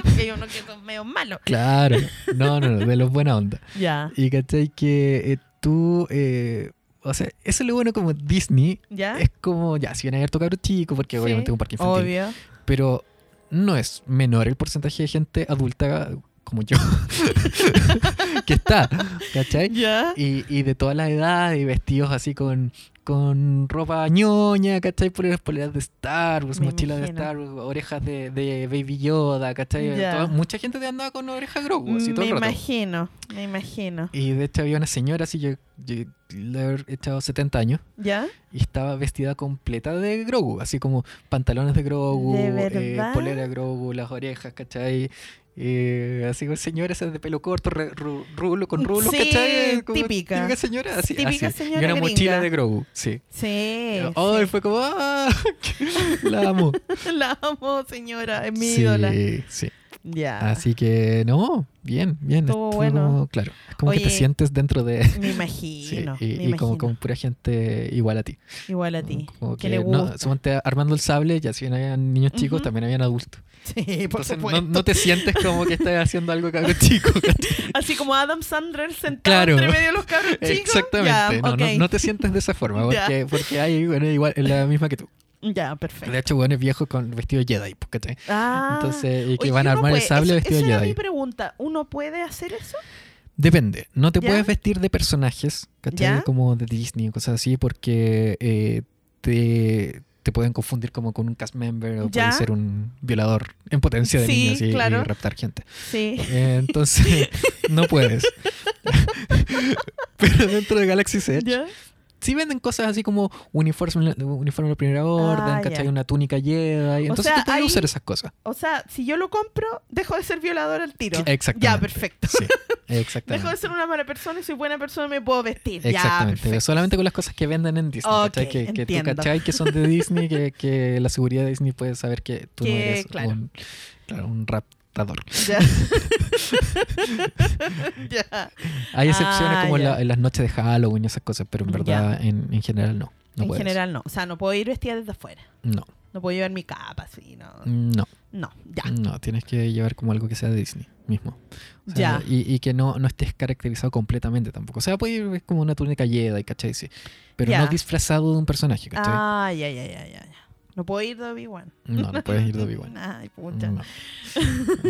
Porque hay unos que son medio malos. Claro. No, no, no, de los buena onda. (laughs) Ya. Y cachai que eh, tú, eh, o sea, eso es lo bueno como Disney, ¿Ya? es como, ya, si viene a ver chico, porque Sí, obviamente es un parque infantil, Obvio. pero no es menor el porcentaje de gente adulta como yo (laughs) que está, ¿cachai? ¿Ya? Y, y de todas las edades, y vestidos así con, con ropa ñoña, ¿cachai? Poleras, poleras de Star Wars, Me mochilas de. Star Wars, orejas de, de Baby Yoda, ¿cachai? Toda- mucha gente te andaba con orejas Grogu, así todo me el rato. imagino, me imagino. Y de hecho había una señora así, yo, yo le haber echado 70 años, ¿Ya? y estaba vestida completa de Grogu, así como pantalones de Grogu, ¿De eh, polera de Grogu, las orejas, ¿cachai? Eh, así con señora esa de pelo corto, re- ru- rulo, con rulos, Sí, ¿cachai? Como típica. Típica señora, así. Típica así. señora Y una gringa. mochila de Grogu, sí. Sí. Ay, sí. fue como, ¡ah! (laughs) La amo. (laughs) La amo, señora. Es mi sí, ídola. sí. Ya. Así que, no, bien, bien. Estuvo bueno. Claro, es como que te sientes dentro de... Me (laughs) Sí, imagino. y, me y imagino. como pura gente igual a ti. Igual a ti. Como que que, le no, gusta. suponte armando el sable, ya si bien habían niños chicos, también habían adultos. Sí, por Entonces no, supuesto. no te sientes como que estás haciendo algo cabrón chico. ¿cachai? (laughs) Así como Adam Sandler sentado Claro. entre medio de los cabros chicos. Exactamente. No, no- no te sientes de esa forma, (laughs) porque, porque hay, bueno, igual, es la misma que tú. Ya, perfecto. De hecho, bueno, es viejo con vestido Jedi, ¿cachai? Ah. Entonces, y que Oye, van a armar el sable eso- vestido esa era Jedi. mi pregunta. ¿Uno puede hacer eso? Depende. No te ¿Ya? puedes vestir de personajes, ¿cachai? ¿Ya? Como de Disney o cosas así, porque eh, te, te pueden confundir como con un cast member o ¿Ya? puede ser un violador en potencia de Sí, niños y, raptar gente. Sí. Eh, Entonces, (laughs) no puedes. (laughs) (laughs) Pero dentro de Galaxy Edge. Sí venden cosas así como uniforme, uniforme de primera orden, Ah, ¿cachai? ya. Una túnica Jedi. Entonces sea, tú puedes ahí- usar esas cosas. O sea, si yo lo compro, dejo de ser violador al tiro. Exactamente. Ya, perfecto. Sí, (laughs) Dejo exactamente. de ser una mala persona y soy buena persona me puedo vestir. Ya, Exactamente, perfecto. solamente con las cosas que venden en Disney, ¿cachai? Que, que tú cachai que son de Disney, que, que la seguridad de Disney puede saber que tú no eres claro. un, claro, un raptador. Ya. (laughs) ya. Hay excepciones Ah, como en, la- en las noches de Halloween y esas cosas, pero en verdad en, en general no. No en puedes. general no. O sea, no puedo ir vestida desde afuera. No, No puedo llevar mi capa así, no. no, No, ya. no, tienes que llevar como algo que sea de Disney mismo. O sea, Ya. Y, y que no, no estés caracterizado completamente tampoco. O sea, puede ir como una túnica Jedi, ¿cachai? Sí. Pero Ya. no disfrazado de un personaje, ¿cachai? Ah, ya, ya, ya, ya. ya. No puedo ir de Obi-Wan. No, no puedes ir de Obi-Wan. (laughs) Ay, pucha. No.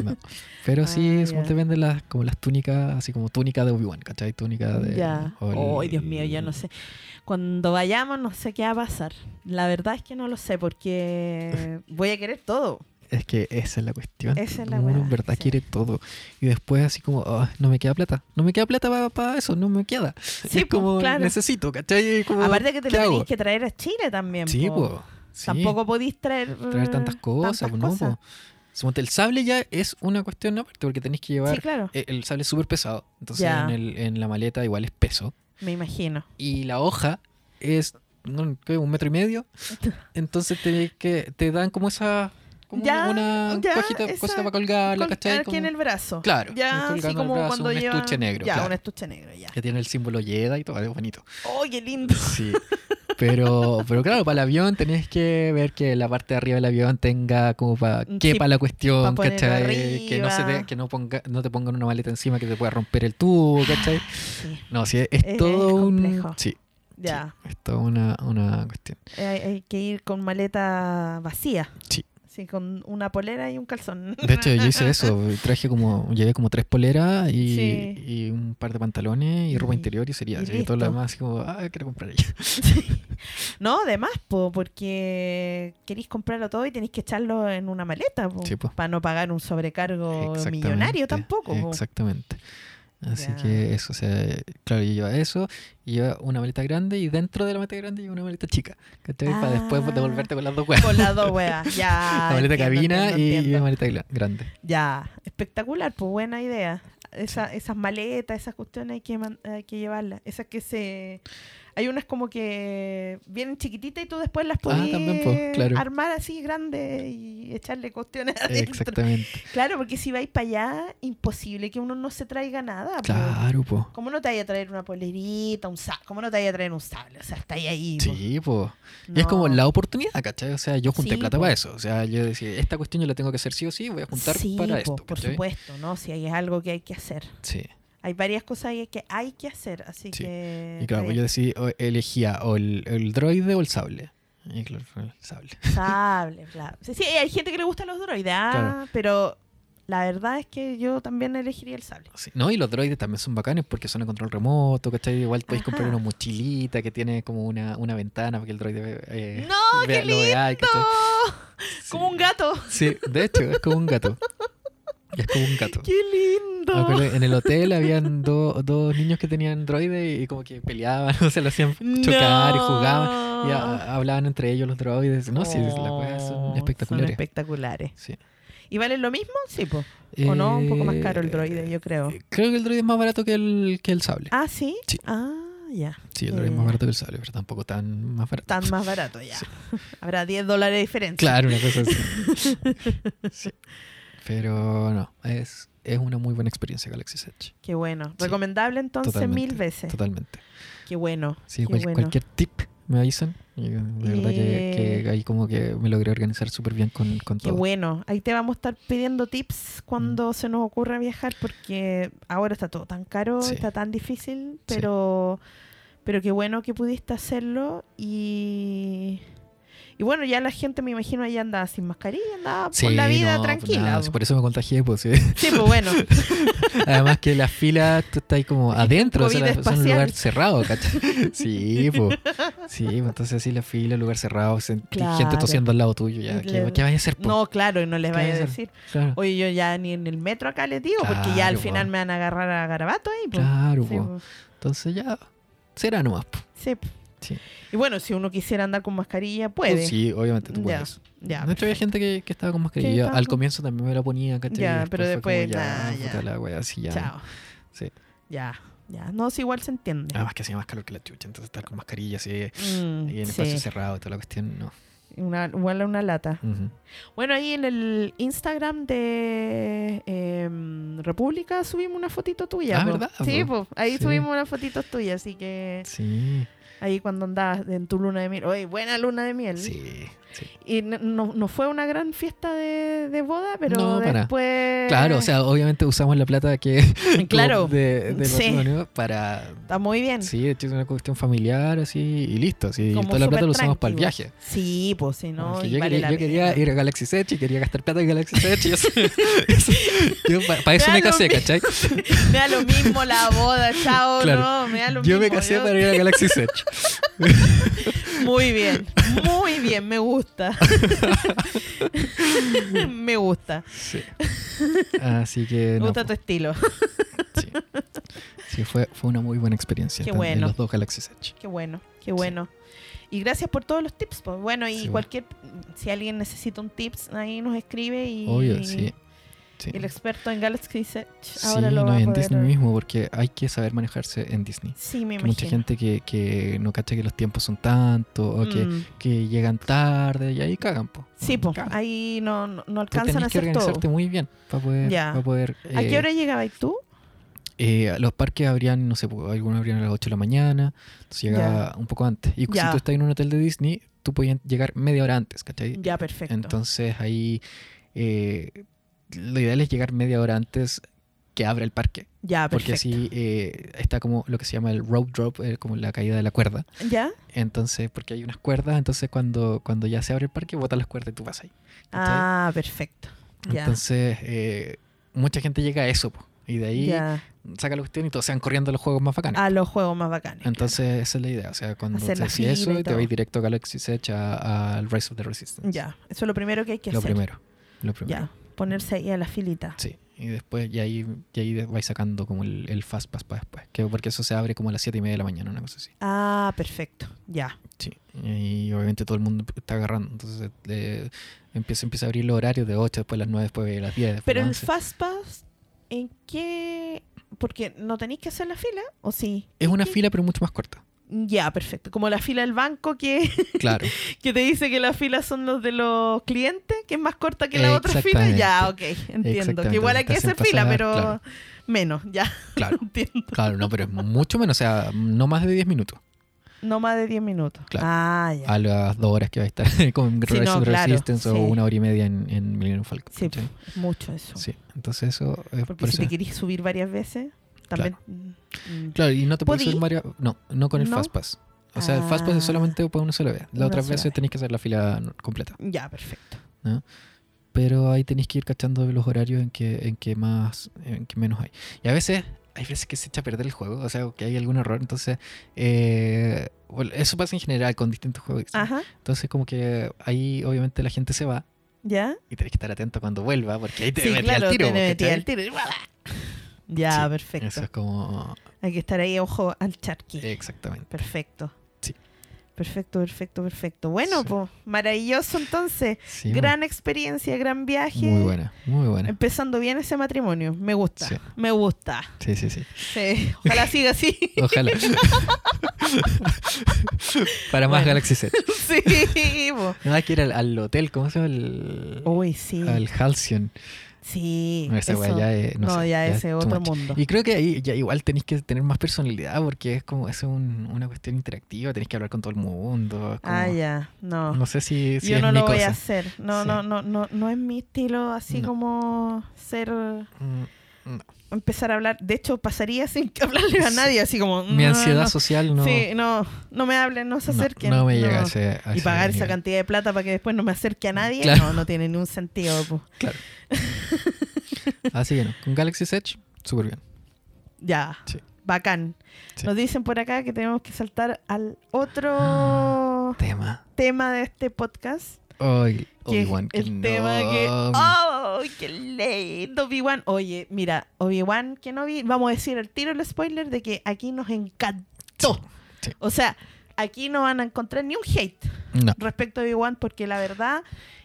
No. Pero sí, es como te venden las, como las túnicas, así como túnica de Obi-Wan, ¿cachai? Túnica de. Ya. Ay, Dios mío, ya no sé. Cuando vayamos, no sé qué va a pasar. La verdad es que no lo sé porque (laughs) voy a querer todo. Es que esa es la cuestión. Esa es la Uno en verdad sí. quiere todo. Y después, así como, "Ah, no me queda plata. No me queda plata para eso, no me queda. Sí, (laughs) es como, claro. necesito, ¿cachai? Como, Aparte que te ¿qué lo hago? tenéis que traer a Chile también. Sí, pues. Sí. Tampoco podéis traer, Traer tantas cosas, tantas ¿no? cosas. Suponte, el sable ya es una cuestión aparte, porque tenéis que llevar. Sí, claro. eh, El sable es súper pesado. Entonces, en, el- en la maleta igual es peso. Me imagino. Y la hoja es un metro y medio. (laughs) Entonces te, que, te dan como esa como Ya, una ya, cajita, esa- cosa para colgarla, Col- ¿cachai? aquí Como- en el brazo. Claro, Ya, así como brazo, cuando un llevan- estuche negro, Ya, claro. un estuche negro, ya. que tiene el símbolo Jedi y todo, es bonito. ¡Oh, qué lindo! Sí. (laughs) Pero, pero claro, para el avión tenés que ver que la parte de arriba del avión tenga como para quepa la cuestión, pa' ¿cachai? Que no se te, que no ponga, no te pongan una maleta encima que te pueda romper el tubo, ¿cachai? Sí, No, sí, es, Es todo un complejo. sí, ya. es toda una, una cuestión. Hay, hay que ir con maleta vacía. Sí. Con una polera y un calzón. De hecho, yo hice eso, (laughs) traje como, llevé como tres poleras y, Sí. y un par de pantalones y ropa interior y sería y así, todo lo demás así como, ah, quiero comprar ella. (laughs) Sí. (laughs) No, además, po, porque queréis comprarlo todo y tenéis que echarlo en una maleta, Sí, po. para no pagar un sobrecargo millonario tampoco. po. Exactamente. Así Ya. que eso, o sea, claro, yo llevaba eso, y llevaba una maleta grande y dentro de la maleta grande llevaba una maleta chica, ¿cachai? Para después Ah. devolverte con las dos huevas. Con las dos (laughs) weas, ya. la maleta entiendo, cabina entiendo, y, y entiendo. la maleta grande. Ya, espectacular, pues buena idea. Esa, Esas maletas, esas cuestiones hay que, hay que llevarlas. Esas que se... Hay unas como que vienen chiquititas y tú después las Ah, puedes también, pues, claro. armar así grandes y echarle cuestiones (laughs) adentro. Exactamente. Claro, porque si vais para allá, imposible que uno no se traiga nada. Claro, pues. ¿Cómo no te vaya a traer una polerita, un sable? ¿Cómo no te vaya a traer un sable? O sea, está ahí ahí. po. Sí, pues. Y es como la oportunidad, ¿cachai? O sea, yo junté Sí, plata po. para eso. O sea, yo decía, esta cuestión yo la tengo que hacer sí o sí, voy a juntar Sí, para po, esto. por ¿cachai? supuesto, ¿no? Si hay algo que hay que hacer. Sí. Hay varias cosas que hay que hacer, así Sí. que... Y claro, pues yo decidí, o elegía o el, el droide o el sable. Y claro, el sable. (laughs) Sable, claro. Sí, sí, hay gente que le gustan los droides, ah, Claro. pero la verdad es que yo también elegiría el sable. Sí. No, y los droides también son bacanes porque son a control remoto, ¿cachai? Igual podéis comprar una mochilita que tiene como una, una ventana para que el droide eh, ¡No, vea- qué lo vea. Como un gato. Sí, de hecho, es como un gato. (laughs) Es como un gato. ¡Qué lindo! En el hotel habían do- dos niños que tenían droides y como que peleaban, (laughs) o se lo hacían chocar y jugaban. Y a- hablaban entre ellos los droides. No, sí, las weas Oh, son espectaculares. Son espectaculares. Sí. ¿Y valen lo mismo? Sí, po. ¿O no? Un poco más caro el Eh, droide, yo creo. Creo que el droide es más barato que el, que el sable. Ah, ¿sí? Sí. Ah, ya. Sí, el droide es más eh. barato que el sable, pero tampoco tan más barato. Tan más barato, ya. (laughs) Sí. (laughs) Habrá 10 dólares de diferencia. Claro, una cosa así. Sí. Pero no, es, es una muy buena experiencia Galaxy Edge. Qué bueno. Sí, Recomendable entonces mil veces. Totalmente. Qué bueno. Sí, qué cual- bueno. cualquier tip me avisan. De verdad que, Eh. que ahí como que me logré organizar súper bien con, con Qué todo. bueno. Ahí te vamos a estar pidiendo tips cuando se nos ocurra viajar porque ahora está todo tan caro, Sí. está tan difícil, pero pero qué bueno que pudiste hacerlo y y bueno, ya la gente me imagino ahí andaba sin mascarilla, andaba Sí, por la vida no, pues tranquila. por eso me contagié, pues sí. Sí, pues bueno. (laughs) Además que las filas, tú estás ahí como (laughs) adentro, o sea, son un lugar cerrado, ¿cachai? (laughs) Sí, pues. Sí, pues, entonces así la fila, lugar cerrado, Claro. gente tosiendo al lado tuyo, ya. ¿Qué, le- qué vaya a hacer, po? No, claro, y no les ¿Qué vaya a decir. Claro, Oye, yo ya ni en el metro acá les digo, porque ya al final po. me van a agarrar a garabato ahí. po. claro, Sí, po. Entonces ya, será nomás, po. Sí. Sí. Y bueno, si uno quisiera andar con mascarilla, puede. Sí, obviamente tú Ya, puedes. ya, de hecho, había perfecto. gente que, que estaba con mascarilla. Al comienzo también me la ponía, ¿cachai? Ya, Y pero después, como, ya. la wea, así ya. Chao. Sí. Ya, ya. No, si igual se entiende. Además que hacía más calor que la chucha, entonces estar con mascarilla así, Mm, y en sí. espacio cerrado, toda la cuestión, no. Una, igual a una lata. Bueno, ahí en el Instagram de em, República subimos una fotito tuya. Ah. ¿verdad, Sí, po? ahí Sí. subimos una fotito tuya, así que Sí, ahí cuando andabas en tu luna de miel. Oye, buena luna de miel. sí, sí. Y no, no fue una gran fiesta de, de boda, pero No, para. después... Claro, o sea, obviamente usamos la plata que (laughs) Claro, (laughs) de, del sí. para Está muy bien. sí, de es una cuestión familiar así y listo, así Como toda la plata lo usamos para el viaje. Sí, pues sí, ¿no? Y yo, vale quería, la yo quería ir a Galaxy Edge y quería gastar plata en Galaxy Edge y eso, (laughs) eso- yo para eso Me me casé, ¿cachai? Me da lo mismo la boda, chao, Claro. no, me da lo Yo mismo. me casé yo- para ir a Galaxy Edge. Muy bien, muy bien, me gusta. (laughs) me gusta. Sí. Así que Me no, gusta tu estilo. sí. Sí, fue, fue una muy buena experiencia Qué en bueno. los dos Galaxy Edge. Qué bueno, qué bueno. Y gracias por todos los tips. Pues. Bueno, y Sí, bueno. cualquier, si alguien necesita un tips, ahí nos escribe y, Obvio, sí. Sí. El experto en Galaxy Sí, ahora lo no, va a y en poder- Disney mismo, porque hay que saber manejarse en Disney. Sí, me Que imagino. mucha gente que, que no cacha que los tiempos son tanto, o que, Mm. que llegan tarde, y ahí cagan, po. Sí, pues Cagan. ahí no, no, no alcanzan a que hacer todo. organizarte muy bien para poder, para poder ¿A eh, qué hora llegabas tú? eh, los parques abrían, no sé, po, algunos abrían a las 8 de la mañana, entonces llegaba un poco antes. Y si tú estás en un hotel de Disney, tú podías llegar media hora antes, ¿cachai? Ya, perfecto. Entonces ahí eh, lo ideal es llegar media hora antes que abra el parque. ya, Porque perfecto. así eh, está como lo que se llama el rope drop, eh, como la caída de la cuerda. ¿Ya? Entonces, porque hay unas cuerdas, entonces cuando, cuando ya se abre el parque, botan las cuerdas y tú vas ahí. ¿cachai? Ah, perfecto. Ya. Entonces, eh, mucha gente llega a eso, po, y de ahí ya. saca la cuestión y todos se van corriendo a los juegos más bacanes. A los juegos más bacanes. Entonces, esa es la idea. O sea, cuando Hacer te decís eso, y te vais directo a Galaxy Edge al Rise of the Resistance. Ya, eso es lo primero que hay que Lo hacer. primero. Lo primero. Ya, ponerse ahí a la filita. Sí. Y después, y ahí, y ahí vais sacando como el, el Fast Pass para después. Que, porque eso se abre como a las 7 y media de la mañana, una cosa así. Ah, perfecto. Ya. Sí. Y obviamente todo el mundo está agarrando. Entonces, eh, empieza, empieza a abrir los horarios de 8, después las 9, después a las 10. Después Pero el las 11. Fastpass, ¿en qué...? Porque no tenéis que hacer la fila, ¿o sí? Es una ¿Qué? fila, pero mucho más corta. Ya, perfecto. Como la fila del banco que, (laughs) Claro. que te dice que las filas son los de los clientes, que es más corta que la otra fila. Ya, ok, entiendo. Que igual hay que hacer fila, pero claro. menos, ya, (laughs) Claro. entiendo. Claro, no, pero es mucho menos. O sea, no más de 10 minutos. No más de 10 minutos. Claro. Ah, ya. A las 2 horas que va a estar (laughs) con Sí, no, claro, Resistance o sí. una hora y media en, en Millennium Falcon. Sí, mucho eso. Sí, entonces eso es Porque por si eso. te querís subir varias veces, también... mm, Claro, y no te puedes subir varias... No, no con el ¿No? Fastpass. O sea, el Fastpass es Ah. solamente para una sola vez. Las otras veces vez. tenéis que hacer la fila completa. Ya, perfecto. Pero ahí tenéis que ir cachando los horarios en que, en que más, en que menos hay. Y a veces, hay veces que se echa a perder el juego, o sea, que hay algún error. Entonces, eh, bueno, eso pasa en general con distintos juegos. Ajá, Entonces, como que ahí obviamente la gente se va ¿ya? y tenés que estar atento cuando vuelva, porque ahí te sí, metí claro, al tiro. te metí al tiro. Ya, Sí, perfecto. Eso es como. Hay que estar ahí, ojo al charqui. Exactamente. Perfecto. Sí. Perfecto, perfecto, perfecto. Bueno, Sí. pues, maravilloso entonces. Sí, gran experiencia, gran viaje. Muy buena, muy buena. Empezando bien ese matrimonio. Me gusta. Sí. Me gusta. Sí, sí, sí. Sí. Ojalá (laughs) siga así. Ojalá. (laughs) Para más Bueno. Galaxy Set. (laughs) sí. No, hay que ir al, al hotel, ¿cómo se llama? El, Uy, sí. al Halcyon. Sí. No, esa weá eso. ya es. No, No, sé, ya es ese otro mundo. Y creo que ahí ya igual tenéis que tener más personalidad porque es como es un- una cuestión interactiva, tenéis que hablar con todo el mundo. como- Ah, ya. No. No sé si, si Yo es no mi lo voy a hacer. No, Sí. no, no, no, no es mi estilo así No. como ser Mm, empezar a hablar. De hecho, pasaría sin hablarle a nadie, así como. Mi no, ansiedad no. social no, Sí, no, no me hablen, no se acerquen. no me llega a no. ese, a Y ese pagar esa cantidad de plata para que después no me acerque a nadie, Claro. no, no tiene ningún sentido. po. (laughs) Claro. Así que no, con Galaxy Edge, súper bien. Ya, Sí. bacán. Sí. Nos dicen por acá que tenemos que saltar al otro Tema. tema de este podcast. Ay, Obi-Wan, que el no. tema que. ¡Oh! ¡Qué lindo! Obi-Wan. Oye, mira, Obi-Wan que no vi. Vamos a decir el tiro el spoiler de que aquí nos encantó. Sí. O sea, aquí no van a encontrar ni un hate No, respecto a Obi-Wan porque la verdad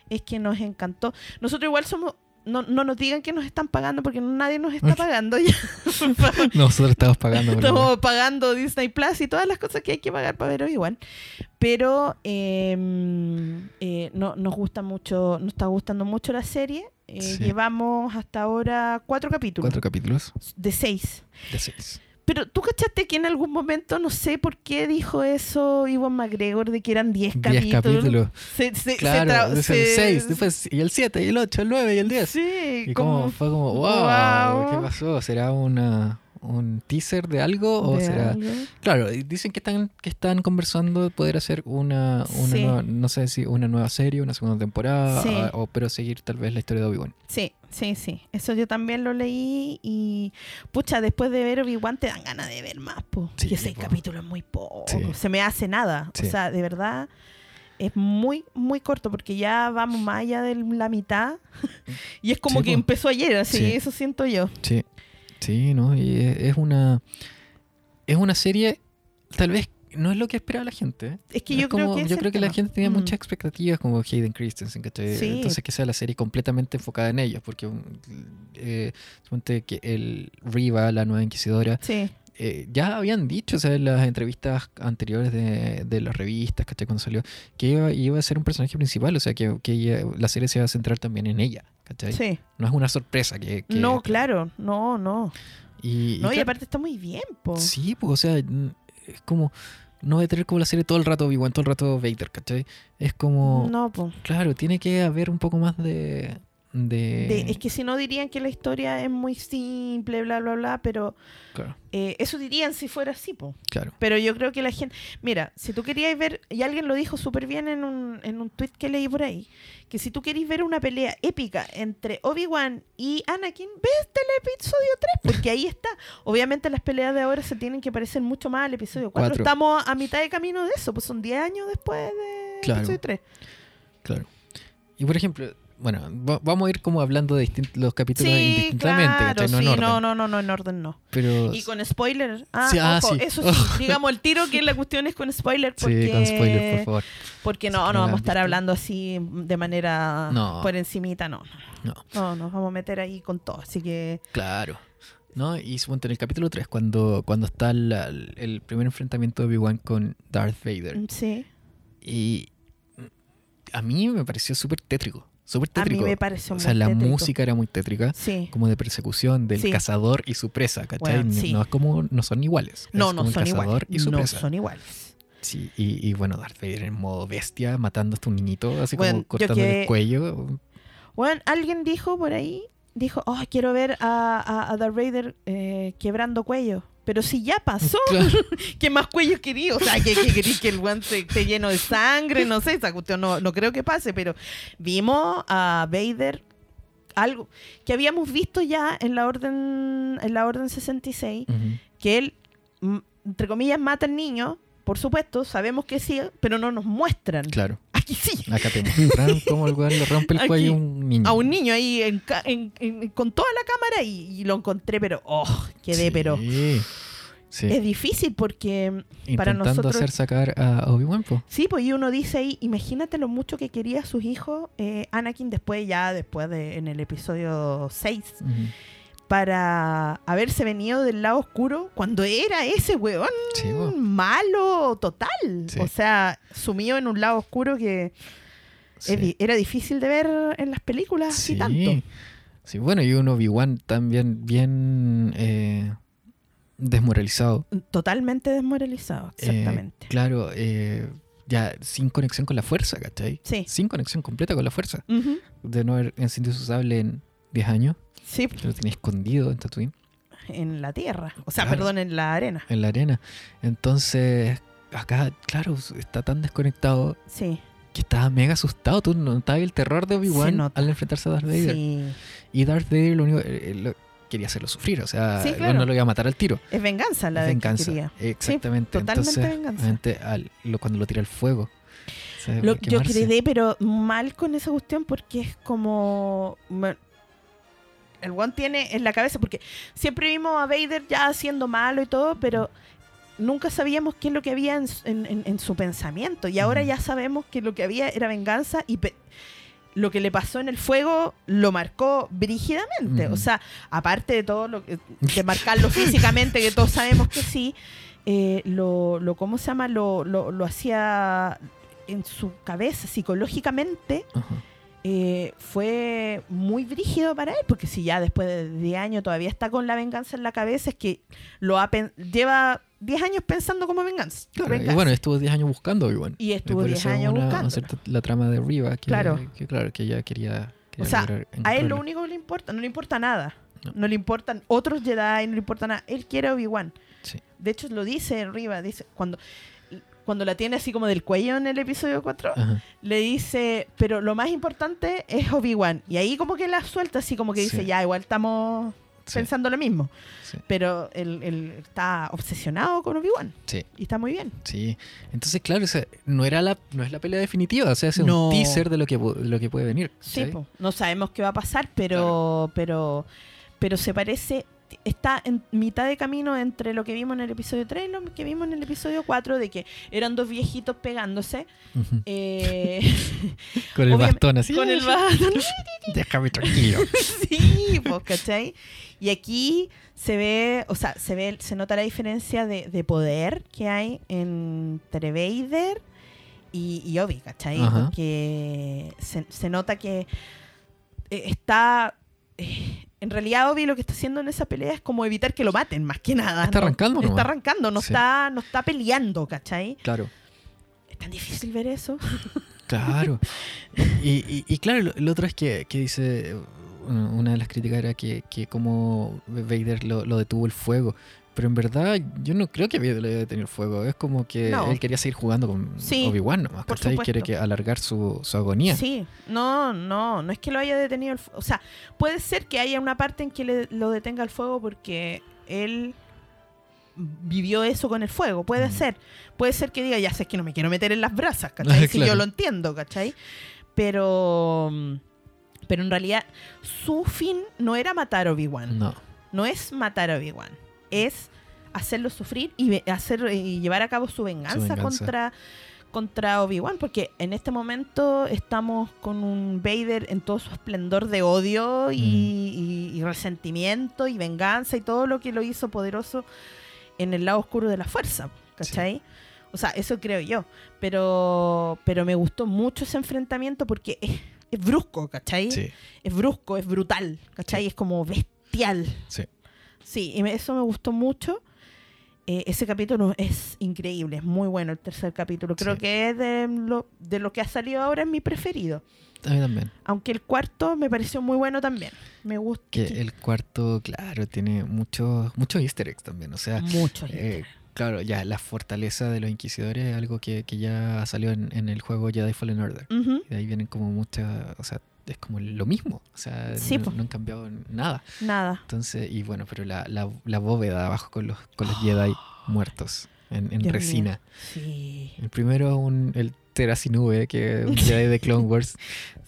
es que nos encantó. Nosotros igual somos. No, no nos digan que nos están pagando porque nadie nos está pagando ya. (laughs) nosotros estamos pagando. Estamos pagando Disney Plus y todas las cosas que hay que pagar para ver Obi-Wan. Pero eh, eh, no, nos gusta mucho, nos está gustando mucho la serie. Eh, Sí. Llevamos hasta ahora cuatro capítulos Cuatro capítulos de seis. de seis. Pero tú cachaste que en algún momento, no sé por qué dijo eso Iwan McGregor de que eran diez Diez capítulos. capítulos. Se, se- se Claro, es el se- 6, después, y el 7, y el 8, el 9 y el 10. Sí, Y como como, fue como, wow, Wow. ¿qué pasó? ¿Será una, un teaser de algo? ¿O de será.? algo. Claro, dicen que están, que están conversando de poder hacer una, una Sí. nueva, no sé si una nueva serie, una segunda temporada, Sí. a- o, pero seguir tal vez la historia de Obi-Wan. Sí, sí, sí. Eso yo también lo leí y pucha, después de ver Obi-Wan te dan ganas de ver más, po. Sí, que seis po. capítulos es muy poco. Sí. Se me hace nada. Sí. O sea, de verdad es muy, muy corto porque ya vamos más allá de la mitad (laughs) y es como que po. empezó ayer, así, Sí. eso siento yo. Sí, sí, ¿no? Y es una. Es una serie, tal vez no es lo que esperaba la gente. Es que Es yo creo como- que es yo creo que la gente tenía Mm. muchas expectativas como Hayden Christensen, ¿cachai? Sí. Entonces que sea la serie completamente enfocada en ellos, porque mm, eh, que el Riva, la nueva inquisidora, Sí, eh, ya habían dicho, o sea, en las entrevistas anteriores de, de las revistas, ¿cachai? Cuando salió, que iba, iba a ser un personaje principal, o sea, que, que ella- la serie se iba a centrar también en ella, ¿cachai? sí. No es una sorpresa que... que- No, claro, no, no. Y, No, y claro, aparte está muy bien, po. Sí, pues, o sea, es como... No voy a tener como la serie todo el rato Obi-Wan, todo el rato Vader, ¿cachai? Es como... No, po. Claro, tiene que haber un poco más de... de... De- es que si no dirían que la historia es muy simple, bla, bla, bla, pero Claro, eh, eso dirían si fuera así, po. claro. Pero yo creo que la gente... Mira, si tú querías ver, y alguien lo dijo súper bien en un, en un tweet que leí por ahí, que si tú querís ver una pelea épica entre Obi-Wan y Anakin, ves el episodio 3, porque ahí está. Obviamente las peleas de ahora se tienen que parecer mucho más al episodio 4. Cuatro. Estamos a mitad de camino de eso, pues son 10 años después de Claro. episodio 3. Claro. Y por ejemplo, bueno, va- vamos a ir como hablando de los capítulos Sí, indistintamente, no en orden. no, no, no, no, en orden no. Pero Y con spoiler. Ah, Sí, ah, ojo, eso (laughs) sí. digamos el tiro que la cuestión es con spoiler. Porque, sí, con spoiler, por favor. Porque no, no vamos a estar hablando así de manera No. por encimita, no. No, No, nos vamos a meter ahí con todo. Así que claro. ¿No? Y suponte en el capítulo 3, cuando, cuando está la- el primer enfrentamiento de Obi-Wan con Darth Vader. mm, sí. Y mm, a mí me pareció súper tétrico. Súper A mí tétrico. me pareció o sea, muy la tétrico. música era muy tétrica. Sí. Como de persecución del Sí. cazador y su presa, ¿cachai? Bueno, No- sí. No es como, no son iguales. No, es no como son el cazador iguales. y su No presa. son iguales. Sí, y, y bueno, Darth Vader en modo bestia, matando hasta un niñito, así Bueno, como yo cortándole que- el cuello. Bueno, alguien dijo por ahí, dijo, oh, quiero ver a, a, a Darth Vader eh, quebrando cuello. Pero si ya pasó, (laughs) Claro. (laughs) ¿qué más cuellos quería? O sea, que, que querí que el guante esté lleno de sangre, no sé, esa cuestión no, no creo que pase, pero vimos a Vader algo que habíamos visto ya en la orden en la orden 66, Ujú. que él entre comillas mata al niño, por supuesto, sabemos que sí, pero no nos muestran. Claro, Aquí sí. acá te mostraron cómo el weón le rompe el Aquí, cuello a un niño. A un niño ahí en en- en- con toda la cámara y, y lo encontré, pero oh, quedé, Sí, pero Sí, es difícil porque para intentando nosotros hacer sacar a Obi-Wan. Sí, pues y uno dice ahí, imagínate lo mucho que quería a sus hijos eh, Anakin después, ya después de en el episodio 6, Ujú. Para haberse venido del lado oscuro cuando era ese weón Sí, malo total. Sí. O sea, sumido en un lado oscuro que Sí. era difícil de ver en las películas así Sí. tanto. Sí, bueno, y un Obi-Wan también bien eh, desmoralizado. Totalmente desmoralizado, Eh, exactamente. claro, eh, ya sin conexión con la fuerza, ¿cachai? Sí. Sin conexión completa con la fuerza. De no haber encendido su sable en 10 años. Sí, que Lo tenía escondido en Tatooine, en la tierra. O sea, Claro. perdón, en la arena. en la arena. Entonces, acá, claro, está tan desconectado Sí. que estaba mega asustado. Tú notabas el terror de Obi-Wan al enfrentarse a Darth Vader. Sí. Y Darth Vader lo único eh, lo- quería hacerlo sufrir, o sea, Sí, claro. no lo iba a matar al tiro. Es venganza la Es de que venganza. quería. Exactamente. totalmente Entonces, venganza. al- lo- cuando lo tira al fuego. o sea, Lo- por yo quedé, pero mal con esa cuestión porque es como. El one tiene en la cabeza, porque siempre vimos a Vader ya siendo malo y todo, pero nunca sabíamos qué es lo que había en, su- en- en- en su pensamiento. Y ahora ya sabemos que lo que había era venganza y lo que le pasó en el fuego lo marcó brígidamente. O sea, aparte de todo lo que, de (laughs) marcarlo físicamente, que todos sabemos que sí, eh, lo, lo, ¿cómo se llama? Lo, lo, lo hacía en su cabeza, psicológicamente, Ajá. Eh, fue muy brígido para él, porque si ya después de 10 años todavía está con la venganza en la cabeza, es que lo ha lleva 10 años pensando como venganza. Claro, venganza. y bueno, estuvo 10 años buscando Obi-Wan. Y estuvo por 10 eso años una- buscándola. hacer la trama de Riva, que, Claro. que claro, que ella quería, o quería sea, lograr a él lo único que le importa, no le importa nada. No. No, le importan otros Jedi, no le importa nada. Él quiere a Obi-Wan. Sí. De hecho, lo dice arriba, dice, cuando, cuando la tiene así como del cuello en el episodio 4, Ajá. le dice, pero lo más importante es Obi-Wan. Y ahí como que la suelta, así como que dice, Sí. ya, igual estamos Sí, pensando lo mismo. sí, Pero él, él está obsesionado con Obi-Wan. sí, Y está muy bien. sí. Entonces, claro, o sea, no era la, no es la pelea definitiva, o sea, es No. un teaser de lo que, de lo que puede venir. Sí, po. no sabemos qué va a pasar, pero, pero, pero se parece. Está en mitad de camino entre lo que vimos en el episodio 3 y lo que vimos en el episodio 4, de que eran dos viejitos pegándose. Eh, (laughs) Con el bastón así. con el (laughs) bastón. Déjame tranquilo. (laughs) sí, pues, ¿cachai? Y aquí se ve, o sea, se ve, se nota la diferencia de, de poder que hay entre Vader y, y Obi, ¿cachai? Porque se, se nota que eh, está. eh, en realidad, Obi lo que está haciendo en esa pelea es como evitar que lo maten, más que nada. Está ¿no? arrancando Está nomás. arrancando, no, Sí. está, no está peleando, ¿cachai? Claro. Es tan difícil ver eso. (laughs) Claro. Y, y- y claro, lo, lo otro es que, que dice, una una de las críticas era que, que como Vader lo, lo detuvo el fuego. Pero en verdad yo no creo que Vader le haya detenido el fuego. Es como que No. él quería seguir jugando con Sí, Obi-Wan nomás. por ¿cachai? Quiere que alargar su, su agonía. Sí, no, no, no es que lo haya detenido el fuego. O sea, puede ser que haya una parte en que le- lo detenga el fuego porque él vivió eso con el fuego. Puede Mm. ser. Puede ser que diga, ya sé que no me quiero meter en las brasas, ¿cachai? (laughs) Si yo lo entiendo, ¿cachai? Pero. Pero en realidad, su fin no era matar a Obi-Wan. No. No es matar a Obi-Wan. Es hacerlo sufrir y hacer y llevar a cabo su venganza, venganza. contra contra Obi-Wan, porque en este momento estamos con un Vader en todo su esplendor de odio y, Mm. y- y resentimiento y venganza y todo lo que lo hizo poderoso en el lado oscuro de la fuerza, ¿cachai? O sea, eso creo yo. Pero, pero me gustó mucho ese enfrentamiento porque es, es brusco, ¿cachai? Sí. es brusco, es brutal, ¿cachai? Sí. Es como bestial. Sí. Sí, y me- eso me gustó mucho. Eh, ese capítulo es increíble, es muy bueno el tercer capítulo. Creo Sí. que es de lo, de lo que ha salido ahora es mi preferido. A mí también. Aunque el cuarto me pareció muy bueno también. Me gusta. Que el cuarto, claro, tiene muchos muchos easter eggs también. O sea, mucho. eh, claro, ya la fortaleza de los inquisidores es algo que, que ya salió en, en el juego Jedi Fallen Order. Y de ahí vienen como muchas, o sea, es como lo mismo. O sea, Sí, no, han cambiado nada. Nada. Entonces, y bueno, pero la, la, la bóveda abajo con los, con los Jedi (gasps) muertos en, en resina. Sí. El primero un, el Terasinube, que es un Jedi de Clone (laughs) Wars.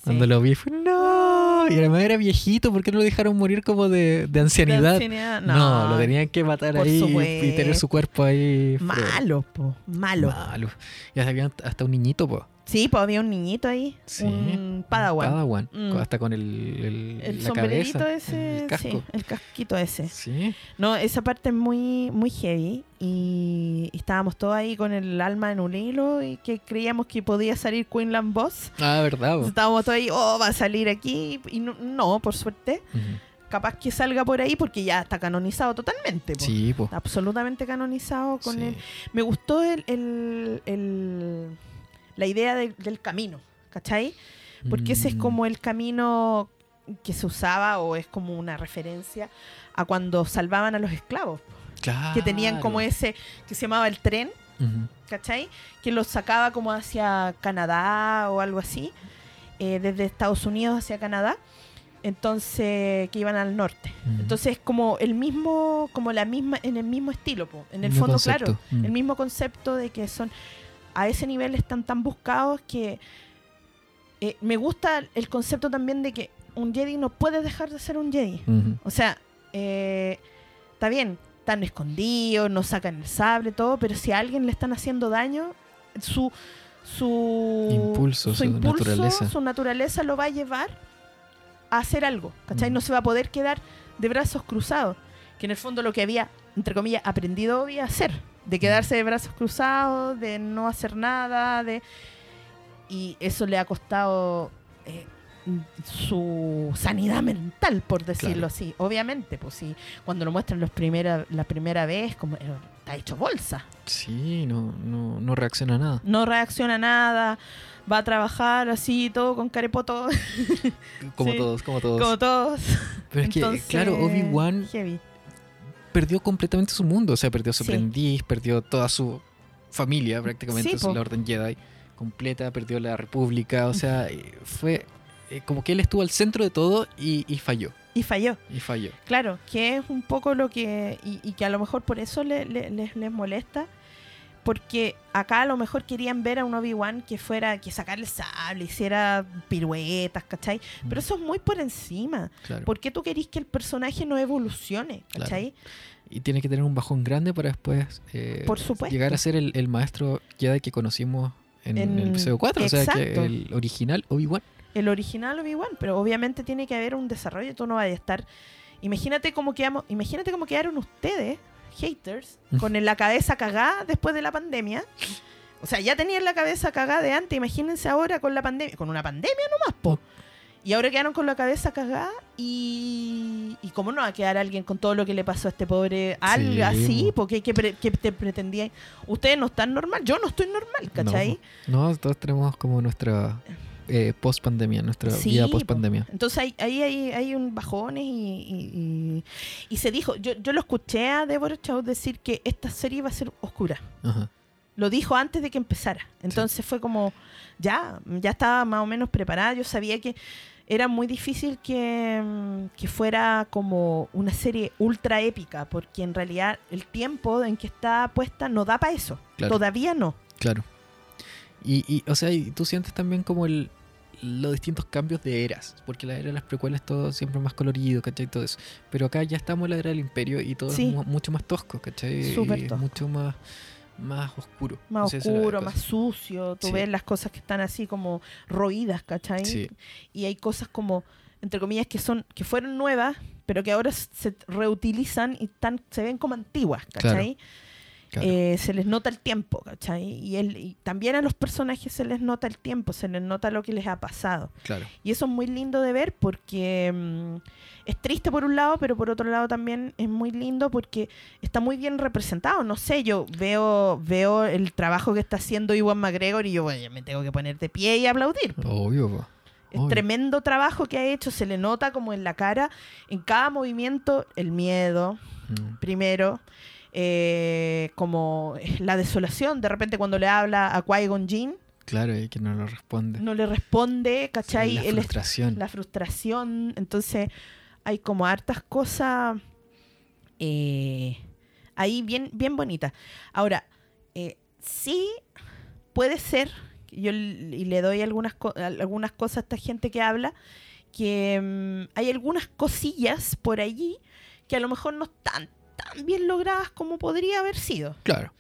Cuando lo vi fue, no. Y además era viejito, ¿por qué no lo dejaron morir como de, de ancianidad? De ancianidad, No, no, lo tenían que matar ahí y- tener su cuerpo ahí. Malo, po. Malo. Malo. Y hasta había hasta un niñito, po. Sí, pues había un niñito ahí. Sí. Un padawan. Padawan. Mm. Hasta con el, el, El la sombrerito cabeza, ese. el casco. Sí, el casquito ese. Sí. No, esa parte es muy, muy heavy y estábamos todos ahí con el alma en un hilo y que creíamos que podía salir Queenland Boss. Ah, verdad. Estábamos todos ahí, oh, va a salir aquí y no, no, por suerte, capaz que salga por ahí porque ya está canonizado totalmente. po. Sí, po. Absolutamente canonizado con Sí. él. Me gustó el, el- el- la idea de- del camino, ¿cachai? Porque ese es Mm, como el camino que se usaba o es como una referencia a cuando salvaban a los esclavos que tenían como claro. ese que se llamaba el tren, Ujú. ¿cachai? Que los sacaba como hacia Canadá o algo así, eh, desde Estados Unidos hacia Canadá, entonces que iban al norte. Ujú. Entonces es como el mismo, como la misma, en el mismo estilo, po. en el fondo, concepto. claro, Mm. el mismo concepto de que son a ese nivel están tan buscados que eh, me gusta el concepto también de que un Jedi no puede dejar de ser un Jedi. O sea, eh, está bien, están escondidos, no sacan el sable, todo, pero si a alguien le están haciendo daño, su, su Impulso, su naturaleza. su naturaleza lo va a llevar a hacer algo, ¿cachai? No se va a poder quedar de brazos cruzados, que en el fondo lo que había, entre comillas, aprendido Obi a hacer, de quedarse de brazos cruzados, de no hacer nada, de y eso le ha costado eh, su sanidad mental, por decirlo Claro. así. Obviamente, pues sí, cuando lo muestran los primera, la primera vez, como eh, está hecho bolsa. Sí, no, no, no reacciona a nada. No reacciona a nada, va a trabajar así, todo con carepoto, Como (laughs) Sí, todos, como todos. como todos. Pero es que, claro, Obi-Wan. Perdió completamente su mundo. O sea, perdió su Sí. aprendiz, perdió toda su familia prácticamente, Sí, la Orden Jedi completa, perdió la República. O sea, eh, fue eh, como que él estuvo al centro de todo y, y falló. Y falló. Y falló. Claro, que es un poco lo que. Y, y que a lo mejor por eso le- le- les, les molesta. Porque acá a lo mejor querían ver a un Obi-Wan que fuera, que sacara el sable, hiciera piruetas, ¿cachai? Pero eso es muy por encima. Claro. ¿Por qué tú querís que el personaje no evolucione? Claro. ¿Cachai? Y tiene que tener un bajón grande para después eh, Por supuesto. llegar a ser el, el maestro Jedi que conocimos en, En- el episodio 4. O sea, que el original Obi-Wan. El original Obi-Wan, pero obviamente tiene que haber un desarrollo, tú no vas a estar... Imagínate cómo quedamos, imagínate cómo quedaron ustedes, haters, con la cabeza cagada después de la pandemia. O sea, ya tenían la cabeza cagada de antes, imagínense ahora con la pandemia, con una pandemia nomás, po. Y ahora quedaron con la cabeza cagada y... ¿Y cómo no va a quedar alguien con todo lo que le pasó a este pobre... Algo Sí, así, porque ¿qué, pre- qué te pretendían? Ustedes no están normal, yo no estoy normal, ¿cachai? No, no, todos tenemos como nuestra eh, post pandemia, nuestra Sí, vida po. post pandemia. Entonces ahí, ahí hay, hay un bajones y, y, y- y se dijo, yo, yo lo escuché a Deborah Chow decir que esta serie iba a ser oscura. Ajá. Lo dijo antes de que empezara. Entonces fue como, ya, ya estaba más o menos preparada. Yo sabía que era muy difícil que, que fuera como una serie ultra épica, porque en realidad el tiempo en que está puesta no da para eso. Claro. Todavía no. Claro. Y, y, o sea, y tú sientes también como el, los distintos cambios de eras, porque la era de las precuelas todo siempre más colorido, ¿cachai? Todo eso. Pero acá ya estamos en la era del imperio y todo Sí. es mu- mucho más tosco, ¿cachai? Súper tosco. mucho más, más oscuro. Más No sé, oscuro, más sucio. Tú Sí. ves las cosas que están así como roídas, ¿cachai? Sí, y hay cosas como entre comillas que son que fueron nuevas pero que ahora se reutilizan y están se ven como antiguas ¿cachai? claro. Eh, se les nota el tiempo ¿cachai? y, también a los personajes se les nota el tiempo se les nota lo que les ha pasado claro. y eso es muy lindo de ver porque mm, es triste por un lado pero por otro lado también es muy lindo porque está muy bien representado no sé yo veo veo el trabajo que está haciendo Iwan McGregor y yo bueno, me tengo que poner de pie y aplaudir Obvio, po. es Obvio. tremendo trabajo que ha hecho, se le nota como en la cara, en cada movimiento, el miedo, Mm, primero, eh, como (laughs) la desolación, de repente cuando le habla a Qui-Gon Jinn, Claro, y que no lo responde. no le responde, ¿cachai? Sí, la frustración. la frustración, entonces hay como hartas cosas eh, ahí bien, bien bonitas. Ahora, eh, sí puede ser, yo y le doy algunas, algunas cosas a esta gente que habla, que mm, hay algunas cosillas por allí que a lo mejor no están tan bien logradas como podría haber sido. Claro.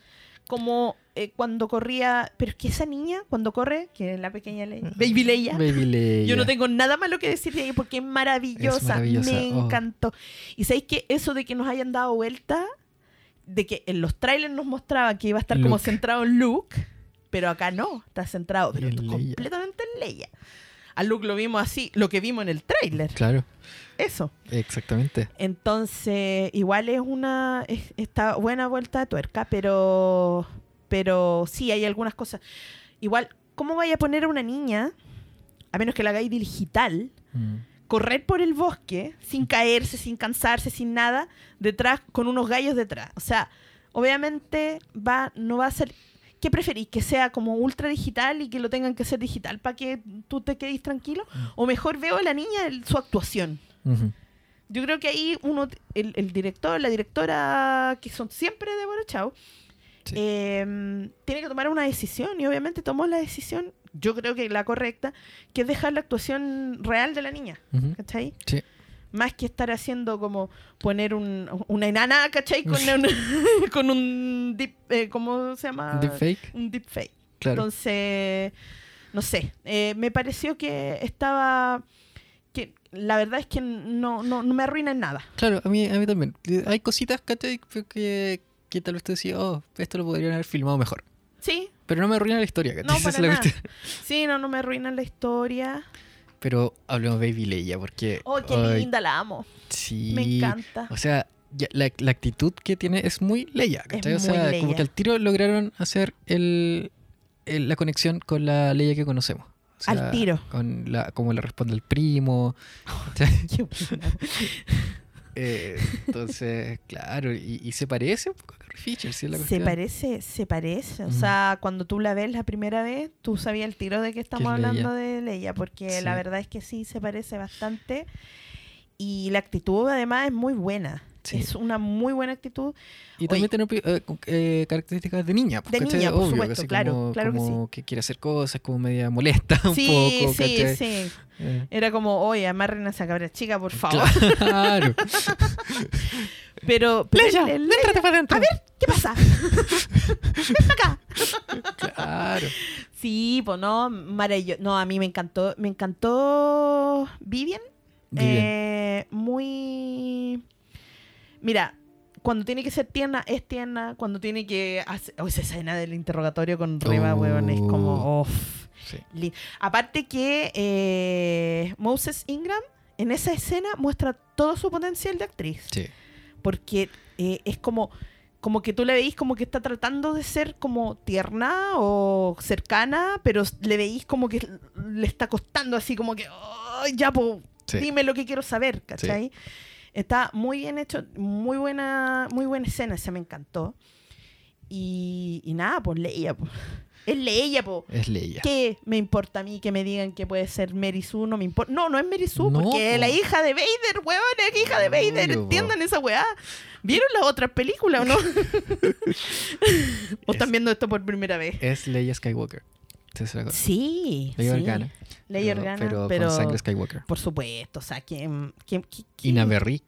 Como eh, cuando corría, pero es que esa niña cuando corre, que es la pequeña Leia, Baby Leia, Baby Leia. (laughs) yo no tengo nada malo que decir de ella porque es maravillosa, Es maravillosa, me oh. encantó. Y sabéis que eso de que nos hayan dado vuelta, de que en los trailers nos mostraba que iba a estar como centrado en Luke, pero acá no, está centrado pero completamente en Leia. A Luke lo vimos así, lo que vimos en el trailer, Claro, eso. exactamente. Entonces, igual es una es- está buena vuelta de tuerca, pero pero sí hay algunas cosas. Igual, ¿cómo vaya a poner a una niña, a menos que la hagáis digital, Mm. correr por el bosque sin caerse, sin cansarse, sin nada, detrás con unos gallos detrás? O sea, obviamente va no va a ser ¿Qué preferís? ¿Que sea como ultra digital y que lo tengan que ser digital para que tú te quedes tranquilo? ¿O mejor veo a la niña el- su actuación? Yo creo que ahí uno, el, el director, la directora, que son siempre de Chao, Sí. eh, tiene que tomar una decisión y obviamente tomó la decisión, yo creo que la correcta, que es dejar la actuación real de la niña, Ujú. ¿cachai? Sí. Más que estar haciendo como poner un, una enana, ¿cachai? Con (laughs) un, (laughs) con un deep, eh, ¿cómo se llama? Deepfake, Un deepfake. claro. Entonces, no sé, eh, me pareció que estaba... La verdad es que no, no, no me arruina en nada. Claro, a mí, a mí también. Hay cositas ¿cachai? que, que tal vez tú decías, oh, esto lo podrían haber filmado mejor. Sí, Pero no me arruina la historia, ¿cachai? No, (laughs) para nada. sí, no, no me arruina la historia. Pero hablemos de Baby Leia, porque. Oh, qué linda, la amo. Sí. Me encanta. O sea, la, la actitud que tiene es muy Leia, ¿cachai? o sea, como que al tiro lograron hacer el, el- la conexión con la Leia que conocemos. O sea, Al tiro. Con la, como le responde el primo. (laughs) (laughs) Eh, entonces, claro, y, y se parece un poco a Carrie Fisher, ¿sí? es la Se parece, se parece. O sea, cuando tú la ves la primera vez, tú sabías el tiro de que estamos hablando de Leia, porque Sí. la verdad es que sí se parece bastante. Y la actitud además es muy buena. Sí. Es una muy buena actitud. Y también Oye. tiene eh, eh, características de niña. pues, De niña, por Obvio, supuesto, así claro, como, claro que como que quiere hacer cosas, como media molesta (laughs) un sí, poco. sí, ¿cachai? sí. Eh, Era como, oye, amarren a esa cabra chica, por favor. Claro. (laughs) Pero, pero Leia, para adentro. A ver, ¿qué pasa? (laughs) Ven para acá. Claro. Sí, pues no, maravilloso. No, a mí me encantó, me encantó Vivian. Vivian. Eh, muy. Mira, cuando tiene que ser tierna, es tierna. Cuando tiene que hacer. Oh, esa escena del interrogatorio con Reba, Oh. weón, es como. Sí. Aparte que eh, Moses Ingram en esa escena muestra todo su potencial de actriz. Sí. Porque eh, es como. Como que tú le veís como que está tratando de ser como tierna o cercana, pero le veís como que le está costando así como que, "Ay, ya, po, Sí. dime lo que quiero saber, ¿cachai? Está muy bien hecho, muy buena, muy buena escena, esa me encantó. Y, y nada, pues Leia, pues. Es Leia, pues. Es Leia. ¿Qué me importa a mí que me digan que puede ser Mary Sue? No me importa. No, no es Mary Sue, No, porque po. la hija de Vader, weón, es hija de Vader. Obvio, po. Entiendan esa weá. ¿Vieron las otras películas o no? (laughs) (laughs) ¿O están Es- viendo esto por primera vez? Es Leia Skywalker. Esa es la cosa. Sí. Sí. Organa. Pero- Organa, Pero, pero, con sangre Skywalker. por supuesto, o sea, ¿quién, quién, qui- Y quién- Naverri.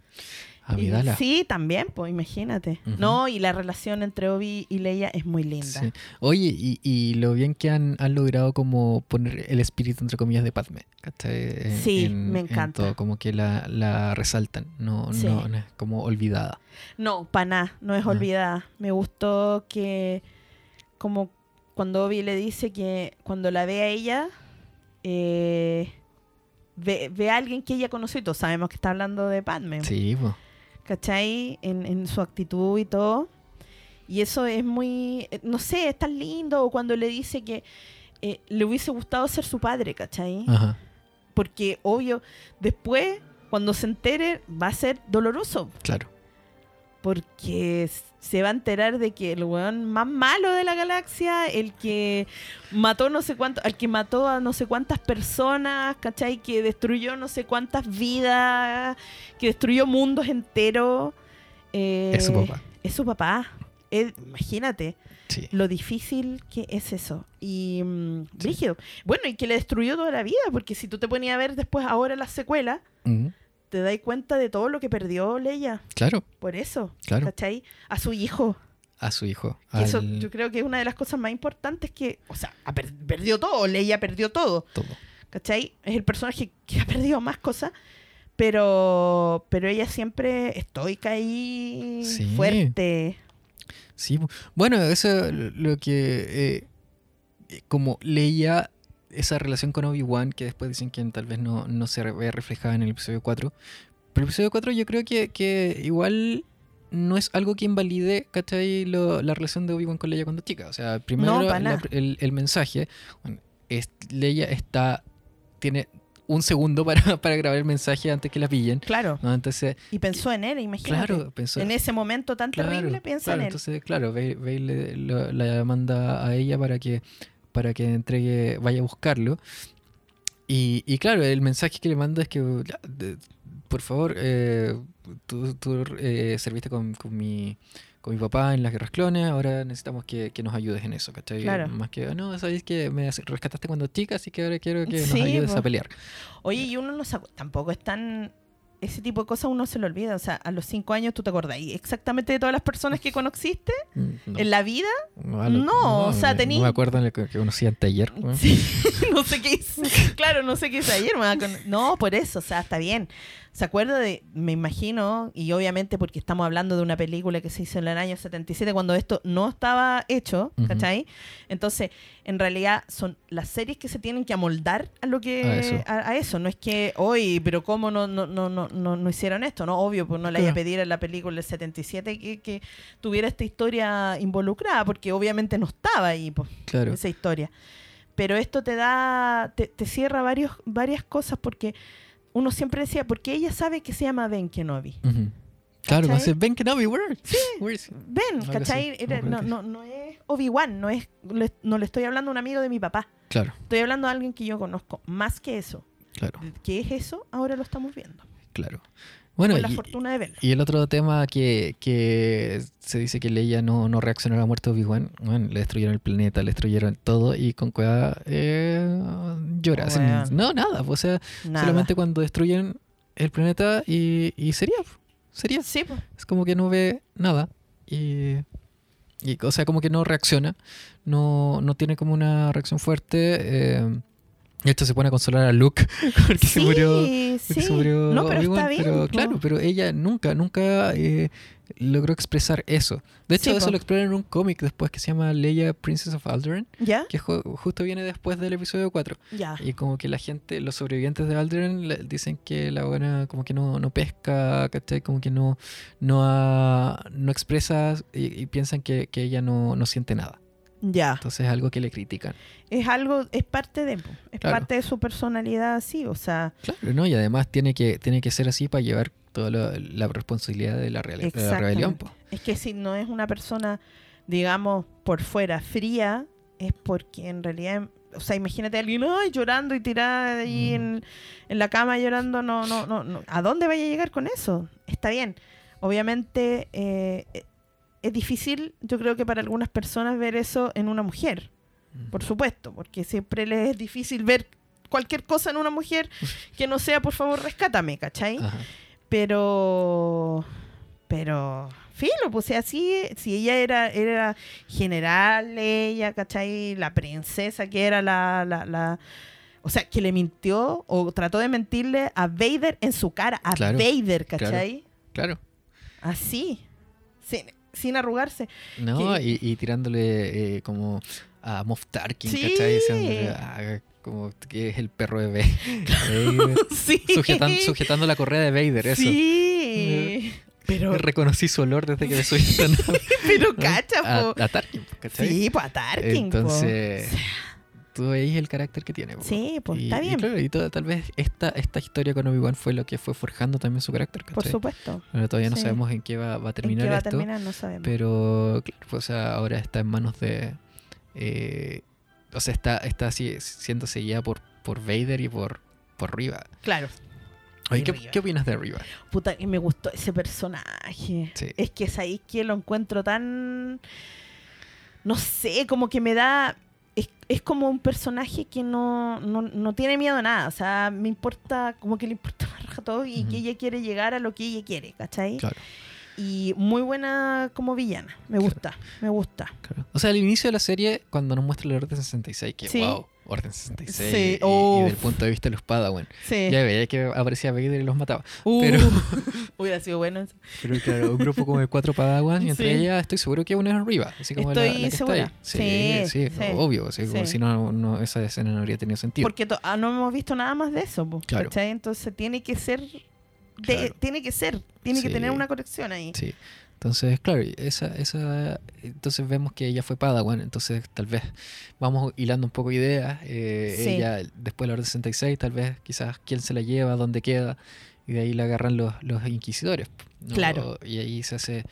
Amidala. Sí, también, pues imagínate. No, y la relación entre Obi y Leia es muy linda. Sí. Oye, y, y lo bien que han, han logrado como poner el espíritu, entre comillas, de Padme. En- Sí, en- me en encanta. todo, como que la, la resaltan, no, Sí. no, no es como olvidada. No, para nada, no es Ah. olvidada. Me gustó que, como cuando Obi le dice que cuando la ve a ella, eh, ve, ve a alguien que ella conoció y todos sabemos que está hablando de Padme. Sí. ¿cachai? En, en su actitud y todo. Y eso es muy, eh, no sé, es tan lindo. O cuando le dice que eh, le hubiese gustado ser su padre, ¿cachai? Ajá. Porque, obvio, después, cuando se entere, va a ser doloroso. Claro. Porque se va a enterar de que el weón más malo de la galaxia, el que mató no sé cuánto, el que mató a no sé cuántas personas, ¿cachai? Que destruyó no sé cuántas vidas, que destruyó mundos enteros. eh, Es su papá. Es su papá. Es- imagínate Sí. lo difícil que es eso. Y mm, Sí. brígido. Bueno, y que le destruyó toda la vida, porque si tú te ponías a ver después ahora las secuelas, Ujú. Te das cuenta de todo lo que perdió Leia. Claro, Por eso. claro. ¿Cachai? A su hijo. A su hijo. Que eso al- yo creo que es una de las cosas más importantes que, o sea, per- perdió todo, Leia perdió todo, Todo. ¿cachai? Es el personaje que ha perdido más cosas, pero pero ella siempre estoica y Sí. fuerte. Sí, bueno, eso es lo que eh, como leía esa relación con Obi-Wan, que después dicen que tal vez no, no se ve reflejada en el episodio 4. Pero el episodio 4 yo creo que, que igual no es algo que invalide, ¿cachai? Lo- la relación de Obi-Wan con Leia cuando chica. O sea, primero No, la- el, el mensaje, bueno, es, Leia está, tiene un segundo para, (laughs) para grabar el mensaje antes que la pillen. Claro. ¿no? Entonces, Y pensó en él, imagínate. claro, pensó, En ese momento tan Claro, terrible, piensa claro, en él. Entonces, claro, Bale, Bale le- lo- la manda a ella para que, para que entregue, vaya a buscarlo. Y, y claro, el mensaje que le manda es que, por favor, eh, tú, tú, eh, serviste con, con mi, con mi papá en las guerras clones, ahora necesitamos que, que nos ayudes en eso, ¿cachai? Claro. Más que, no, sabéis que me rescataste cuando chica, así que ahora quiero que Sí, nos ayudes a pelear. Oye, y uno no tampoco es tan... Ese tipo de cosas uno se lo olvida. O sea, a los cinco años tú te acordás exactamente de todas las personas que conociste Mm, No, en la vida. no, a lo- no, o sea, tení- No me acuerdo de lo que, que conocí anteayer. ¿no? Sí, (laughs) no sé qué hice. Claro, no sé qué hice ayer. No, por eso, o sea, está bien. ¿Se acuerda de, me imagino, y obviamente porque estamos hablando de una película que se hizo en el año 77 cuando esto no estaba hecho, Ujú. ¿cachai? Entonces, en realidad son las series que se tienen que amoldar a lo que A eso. a, a eso. No es que, oye, pero ¿cómo no, no, no, no, no, hicieron esto? No, obvio, pues no le haya Claro. pedir a la película del 77 que, que tuviera esta historia involucrada, porque obviamente no estaba ahí, pues Claro. esa historia. Pero esto te da, te, te cierra varios, varias cosas porque uno siempre decía, porque ella sabe que se llama Ben Kenobi. Claro, va a ser Ben Kenobi, where? Where is he?" Ben, Algo ¿cachai? Era- no, no, no es Obi-Wan, no, es, le- no le estoy hablando a un amigo de mi papá. Claro, Estoy hablando a alguien que yo conozco. Más que eso. claro, ¿Qué es eso? Ahora lo estamos viendo. Claro. Bueno, la y, fortuna de verlo. y el otro tema que, que se dice que Leia no, no reaccionó a la muerte de Obi-Wan, bueno, le destruyeron el planeta, le destruyeron todo y con Cueva eh, llora. Weón. no, nada, o sea, Nada. solamente cuando destruyen el planeta y, y sería, sería. Sí, pues. Es como que no ve nada y, y, o sea, como que no reacciona, no, no tiene como una reacción fuerte. Eh, esto se pone a consolar a Luke (laughs) porque se murió porque sí. se murió no, pero está bien. pero claro, pero ella nunca, nunca eh, logró expresar eso. De hecho, Sí, eso po. lo exploran en un cómic después que se llama Leia Princess of Alderaan, ¿Ya? que ju- justo viene después del episodio 4. Ya. Y como que la gente, los sobrevivientes de Alderaan dicen que la buena como que no, no pesca, ¿cachai? Como que no, no, ha- no expresa y, y piensan que, que ella no, no siente nada. Ya. Entonces es algo que le critican. Es algo, es parte de, es Claro. parte de su personalidad así, o sea, Claro, ¿no? Y además tiene que, tiene que ser así para llevar toda la, la responsabilidad de la, de la rebelión. Po. es que si no es una persona, digamos, por fuera fría, es porque en realidad, o sea, imagínate a alguien ay, llorando y tirada ahí Mm. en, en la cama llorando, no, no, no, no. ¿A dónde vaya a llegar con eso? Está bien. Obviamente eh, eh, es difícil, yo creo que para algunas personas ver eso en una mujer, por supuesto, porque siempre les es difícil ver cualquier cosa en una mujer (laughs) que no sea, por favor, rescátame, ¿cachai? Ajá. Pero. Pero. Filo, pues así, si ella era, era general, ella, ¿cachai? La princesa que era la, la, la- O sea, que le mintió o trató de mentirle a Vader en su cara, a Claro, Vader, ¿cachai? Claro. Así, sin, sin arrugarse. No, Que- y, y tirándole eh, como a Moff Tarkin, Sí. ¿cachai? Ah, como que es el perro de Vader. (laughs) (laughs) Sí. Sujetan- sujetando la correa de Vader, eso. Sí. (laughs) Pero, Reconocí su olor desde que me subí pero cacha, a, po. a Tarkin, ¿cachai? Sí, pues a Tarkin, po. Tú veis el carácter que tiene. po. Sí, pues y, está y bien. claro, y tal vez esta, esta historia con Obi-Wan fue lo que fue forjando también su carácter, Por supuesto. Bueno, todavía no Sí. sabemos en qué va, va a ¿En terminar qué va a esto. terminar? No sabemos. Pero, claro, pues, o sea, ahora está en manos de. eh, o sea, está, está así, siendo seguida por, por Vader y por, por Riva. Claro. Oye, ¿qué, qué opinas de Riva? Puta, que me gustó ese personaje. Sí. Es que es ahí que lo encuentro tan. No sé, como que me da. Es, es como un personaje que no, no, no tiene miedo a nada. O sea, me importa, como que le importa (laughs) más raja todo y que ella quiere llegar a lo que ella quiere, ¿cachai? Claro, Y muy buena como villana. Me Claro. gusta, me gusta. claro. O sea, al inicio de la serie, cuando nos muestra el Orden 66, que Sí. wow, Orden 66. Sí, y, y uf. del punto de vista de los Padawan. Sí. Ya veía que aparecía Vader y los mataba. Uh, pero- (laughs) Hubiera sido bueno eso. Pero claro, un grupo como de cuatro Padawan y entre Sí. ellas estoy seguro que una es Riva. Así como la- Estoy la, que segura. está ahí. Sí, Sí, obvio. así como. Si no, no, esa escena no habría tenido sentido. Porque ah, no hemos visto nada más de eso, po, Claro. Entonces tiene que ser. de- Claro. Tiene que ser. Tiene que tener una conexión ahí. Sí. Entonces, claro, esa, esa, entonces vemos que ella fue Padawan, entonces tal vez vamos hilando un poco ideas. eh, Sí. Ella, después de la Orden 66, tal vez quizás quién se la lleva, dónde queda, y de ahí la agarran los, los inquisidores. ¿no? Claro. Y ahí se hace...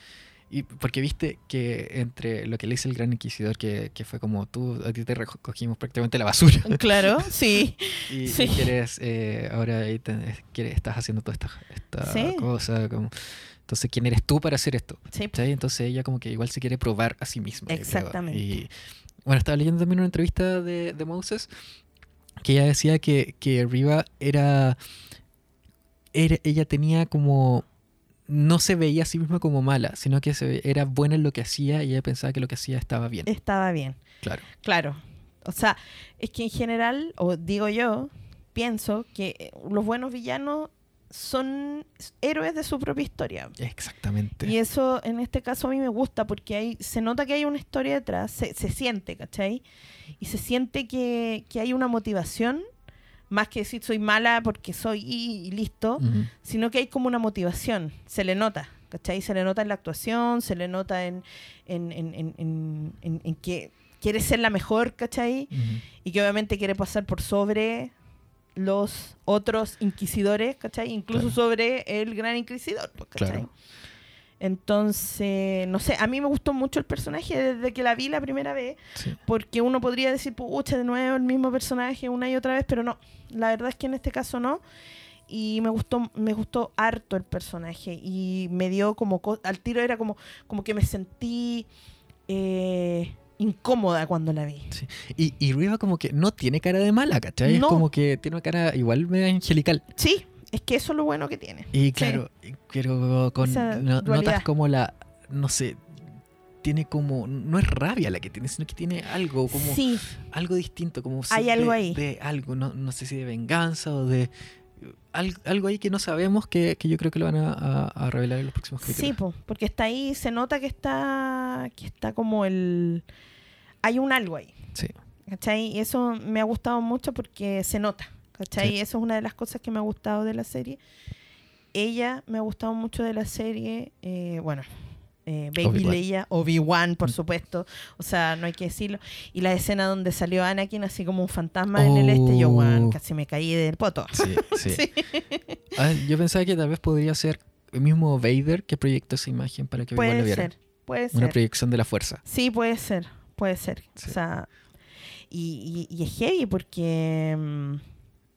Y porque viste que entre lo que le dice el gran inquisidor, que, que fue como tú, a ti te recogimos prácticamente la basura. (laughs) Claro, (laughs) sí. Y, Sí. y quieres, eh, ahora ahí te- quieres- estás haciendo toda esta, esta Sí. cosa. Como, entonces, ¿quién eres tú para hacer esto? Sí. Entonces ella como que igual se quiere probar a sí misma. Exactamente. Y bueno, estaba leyendo también una entrevista de, de Moses que ella decía que, que Riva era, era- Ella tenía como... No se veía a sí misma como mala, sino que se era buena en lo que hacía y ella pensaba que lo que hacía estaba bien. Estaba bien. Claro. Claro. O sea, es que en general, o digo yo, pienso que los buenos villanos son héroes de su propia historia. Exactamente. Y eso en este caso a mí me gusta porque hay, se nota que hay una historia detrás, se, se siente, ¿cachai? Y se siente que, que hay una motivación, más que decir soy mala porque soy y, y listo, Ujú. sino que hay como una motivación, se le nota, ¿cachai? Se le nota en la actuación, se le nota en, en, en, en, que quiere ser la mejor, ¿cachai? Ujú. Y que obviamente quiere pasar por sobre los otros inquisidores, ¿cachai? Incluso Claro. sobre el gran inquisidor, ¿cachai? Claro. Entonces, no sé, a mí me gustó mucho el personaje desde que la vi la primera vez, Sí. porque uno podría decir, pucha, de nuevo el mismo personaje una y otra vez, pero no, la verdad es que en este caso no. y me gustó, me gustó harto el personaje y me dio como, co- al tiro era como, como que me sentí eh, incómoda cuando la vi. Sí. Y, y Riva como que no tiene cara de mala, ¿cachai? Es No. como que tiene una cara igual medio angelical. Sí, es que eso es lo bueno que tiene. Y claro, pero con no- notas como la, no sé, tiene como, no es rabia la que tiene, sino que tiene algo, como Sí, algo distinto, como Hay de- algo ahí. De algo, no, no sé si de venganza o de algo ahí que no sabemos que, que yo creo que lo van a, a- a revelar en los próximos sí, capítulos. po, porque está ahí, se nota que está, que está como el... Hay un algo ahí. Sí. ¿Cachai? Y eso me ha gustado mucho porque se nota. ¿Cachai? Sí. Eso es una de las cosas que me ha gustado de la serie. Ella me ha gustado mucho de la serie. eh, bueno, eh, Baby. Leia, Obi-Wan, por Mm. supuesto. O sea, no hay que decirlo. Y la escena donde salió Anakin así como un fantasma en el este, yo, Oh. casi me caí del poto. Sí, sí. (laughs) Sí. Ah, yo pensaba que tal vez podría ser el mismo Vader que proyectó esa imagen para que Obi-Wan lo Puede viera. ser, puede Una ser. proyección de la fuerza. Sí, puede ser, puede ser. Sí. O sea, y, y- y es heavy porque mm,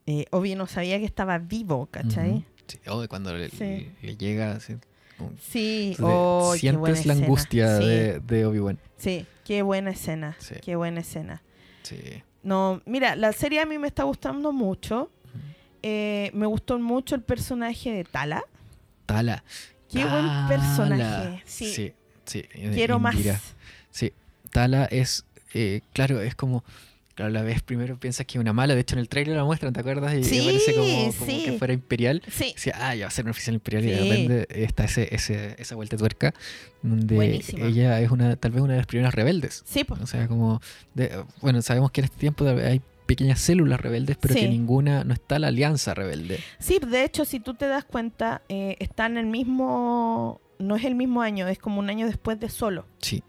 eh, Obi no sabía que estaba vivo, ¿cachai? Sí, oh, cuando le, Sí. le llega, así, Sí, oh, qué buena sientes la escena. angustia Sí, de, de Obi-Wan. sí, qué buena escena, Sí. qué buena escena. Sí. No, mira, la serie a mí me está gustando mucho. Eh, me gustó mucho el personaje de Tala. Tala. Qué buen personaje. Sí, Sí, sí. quiero Indira. más. Sí, Tala es, eh, claro, es como, claro, la vez primero piensas que es una mala, de hecho en el trailer la muestran, ¿te acuerdas? Y Sí, parece como, como sí. que fuera imperial. Sí, Decía, ah, ya va a ser un oficial imperial y de repente está ese, ese, esa vuelta de tuerca donde ella es una, tal vez una de las primeras rebeldes. sí, pues. O sea, como, de- bueno, sabemos que en este tiempo hay pequeñas células rebeldes, pero Sí. que ninguna, no está la alianza rebelde. Sí, de hecho, si tú te das cuenta, eh, está en el mismo. No es el mismo año, es como un año después de Solo. Sí,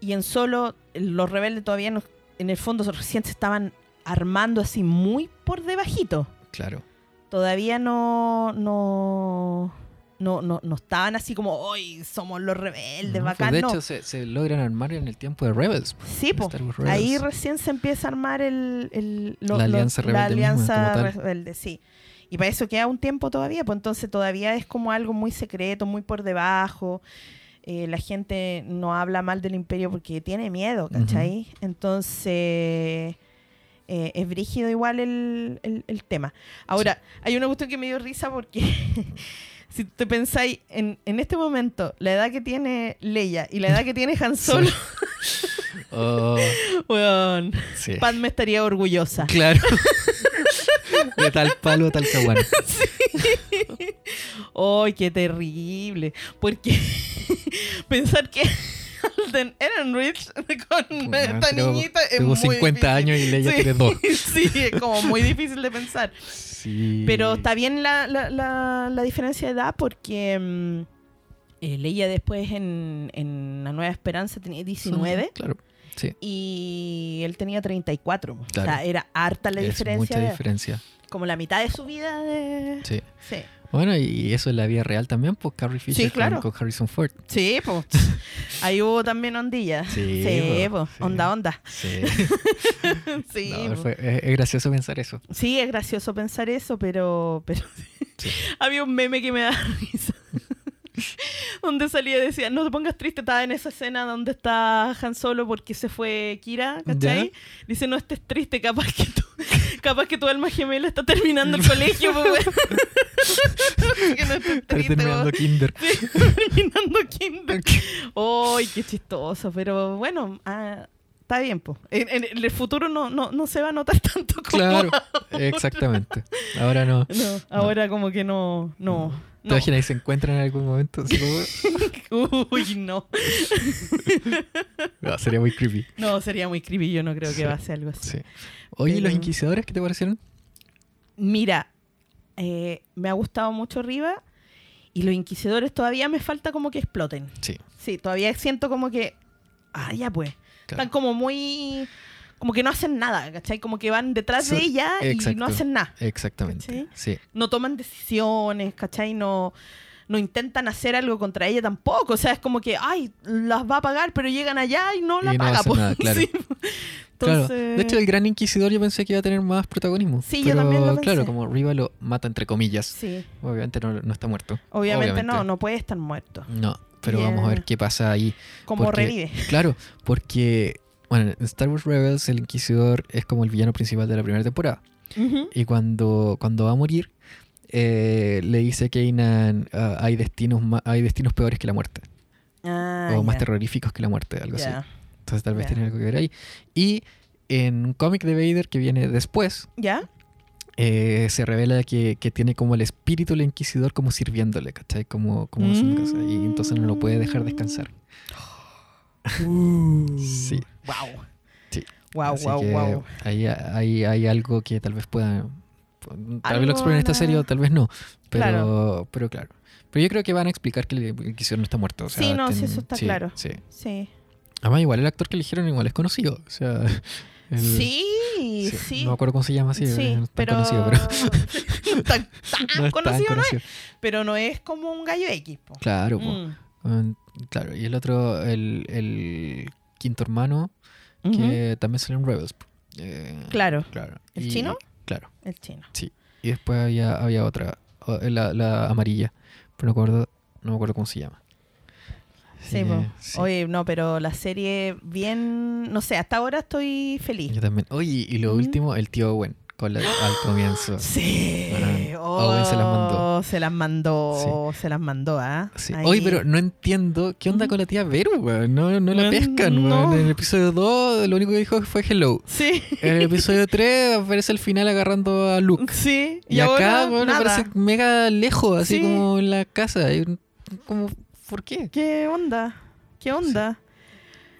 Y en Solo, los rebeldes todavía no, en el fondo recién se estaban armando así muy por debajito. claro. Todavía no. No. No, no, no estaban así como, hoy somos los rebeldes, No, pues, bacán. de no. hecho, se, se logran armar en el tiempo de Rebels. Sí. Star Wars Rebels. Ahí recién se empieza a armar el, el- lo- La lo- alianza la rebelde misma, alianza rebelde, sí. Y para eso queda un tiempo todavía, pues entonces todavía es como algo muy secreto, muy por debajo. Eh, la gente no habla mal del imperio porque tiene miedo, ¿cachai? Entonces eh, es brígido igual el, el- el tema. Ahora, hay una cuestión que me dio risa porque (laughs) si te pensáis en, en este momento, la edad que tiene Leia y la edad que tiene Han Solo, (laughs) Oh, (laughs) weón, sí. Padme estaría orgullosa. Claro. (laughs) De tal palo, tal caguán. (laughs) ¡Ay, qué terrible! Porque (laughs) pensar que Alden Ehrenreich con esta Tengo- niñita es Tengo muy 50 difícil. años y Leia Sí. tiene dos. Sí, es como muy difícil de pensar. Sí. Pero está bien la, la, la, la diferencia de edad porque mm, eh, Leia después en, en La Nueva Esperanza tenía 19 Claro. Sí. y él tenía 34. O Claro. sea, era harta la es diferencia. mucha diferencia. Como la mitad de su vida de... Sí. Sí. Bueno, y eso en la vida real también, pues Carrie Fisher Sí, claro. con, Harrison Ford. Sí, pues. (laughs) Ahí hubo también ondilla. Sí, Sí, po, po. sí. Onda, onda. Sí. (laughs) Sí, No, po. fue- es, es gracioso pensar eso. Sí, es gracioso pensar eso, pero, pero (laughs) había un meme que me da risa. (laughs) donde salía y decía, no te pongas triste, estaba en esa escena donde está Han Solo porque se fue Kira, ¿cachai? Dice, no estés triste, capaz que tú, (laughs) capaz que tu alma gemela está terminando el (laughs) colegio, po, weón". que no estés triste, terminando. Kinder. Terminando kinder. ¡Ay, qué chistoso! Pero bueno, ah, está bien, pues. En, en el futuro no, no, no se va a notar (laughs) tanto como Claro, exactamente. Ahora (laughs) no. No, ahora como que no, no, ¿Te imaginas que se encuentran en algún momento? (laughs) Uy, no. No, sería muy creepy. No, sería muy creepy, yo no creo que va a ser algo así. Sí. Oye, ¿y los Pero- inquisidores qué te parecieron? Mira, eh, me ha gustado mucho Riva y los inquisidores todavía me falta como que exploten. Sí, Sí, todavía siento como que, ah, ya pues, claro. están como muy, como que no hacen nada, ¿cachai? Como que van detrás de ella y no hacen nada. Exactamente. ¿Sí? Sí. no toman decisiones, ¿cachai? No, no intentan hacer algo contra ella tampoco. O sea, es como que, ay, las va a pagar, pero llegan allá y no la Y no paga. nada, (laughs) claro. Sí. Claro. De hecho, el Gran Inquisidor yo pensé que iba a tener más protagonismo. Sí, yo también lo claro, pensé. como Riva lo mata entre comillas. Sí, Obviamente no, no está muerto. obviamente, no, no puede estar muerto. No, pero Yeah. vamos a ver qué pasa ahí. Como revive. (laughs) Claro, porque, bueno, en Star Wars Rebels el Inquisidor es como el villano principal de la primera temporada. Y cuando, cuando va a morir, eh, le dice a Kanan, ah, hay, destinos hay destinos peores que la muerte. Ah, o más terroríficos que la muerte, algo así. Entonces tal vez tiene algo que ver ahí. Y en un cómic de Vader que viene después, ¿Ya? Eh, se revela que, que tiene como el espíritu del Inquisidor como sirviéndole, ¿cachai? Como, como casa. Y entonces no lo puede dejar descansar. (laughs) Sí. Wow. Sí. Wow, Así wow, que wow. Ahí hay, hay algo que tal vez pueda. Tal vez lo exploren en esta serie o tal vez no. Pero Claro. pero claro. Pero yo creo que van a explicar que el Inquisidor no está muerto. o sea, Sí, no, sí, eso está claro. Sí. Sí. Además, igual el actor que eligieron igual es conocido. O sea. El- Sí, sí, sí. No me acuerdo cómo se llama así. Sí, no es tan pero... conocido, pero. (laughs) tan, tan (laughs) no es tan conocido, ¿no es? conocido. Pero no es como un gallo X, po. Claro, po. Mm. Mm, claro. Y el otro, el, el quinto hermano, Ujú. que también salió en Rebels. Eh, Claro, claro. ¿El Y- chino? Claro. el chino. Y después había, había otra, la, la amarilla, pero no me acuerdo, no me acuerdo cómo se llama. Sí, Así po. que, sí, Oye, no, pero la serie bien... No sé, hasta ahora estoy feliz. yo también. Oye, y lo Mm. último, el tío Owen, con la- al comienzo. Sí. Ajá. Oh, Owen se las mandó. Se las mandó, se las mandó, ¿ah? Sí. Ahí. Oye, pero no entiendo qué onda con la tía Vero, weón. No, no la No, pescan, no. En el episodio 2 lo único que dijo fue hello. Sí. En el episodio (laughs) 3 aparece al final agarrando a Luke. Sí. Y, acá, weón, aparece mega lejos, así Sí. como en la casa. Como, ¿por qué? ¿Qué onda? ¿Qué onda?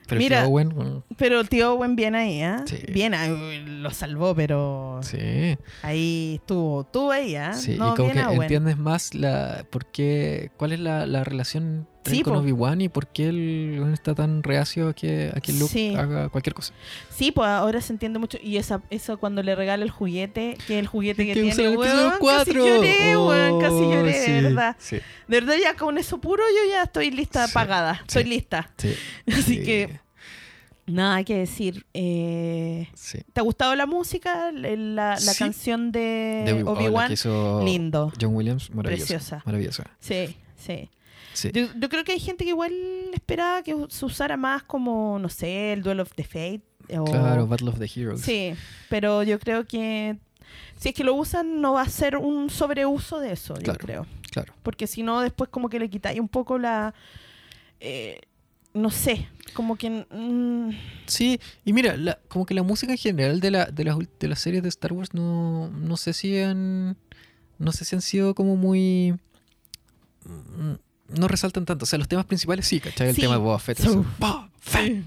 Pero Mira, el tío Owen, bueno, Pero el tío Owen bien ahí, ¿ah? Sí. Bien, ahí, lo salvó, pero sí. ahí estuvo, estuvo ahí, ¿ah? Sí, no, y como que Owen. entiendes más la por qué, cuál es la, la relación Sí, con. Obi-Wan y por qué él está tan reacio a que, a que Luke Sí. haga cualquier cosa. Sí, pues ahora se entiende mucho. Y esa, eso cuando le regala el juguete, que es el juguete que, Que tiene, weón, cuatro. casi lloré, weón, casi Oh, lloré, sí, de verdad. De verdad ya con eso puro yo ya estoy lista, pagada. Estoy lista. sí, (laughs) Así sí, que, nada que decir. Eh, sí. ¿Te ha gustado la música? La, la Sí. canción de, De oh, Obi-Wan. Lindo. John Williams, maravillosa. Preciosa. Maravillosa. Sí, sí. Sí. Yo, yo creo que hay gente que igual esperaba que se usara más como, no sé, el Duel of the Fate. O... Claro, Battle of the Heroes. Sí, pero yo creo que si es que lo usan no va a ser un sobreuso de eso, yo creo. Claro. Porque si no, después como que le quitáis un poco la... eh, no sé, como que... mm, Sí, y mira, la- como que la música en general de, la, de, las, de las series de Star Wars no, no sé si han. No sé si han sido como muy. No resaltan tanto. O sea, los temas principales sí, ¿cachai? El Sí. tema de Boba Fett. So- Boba Fett,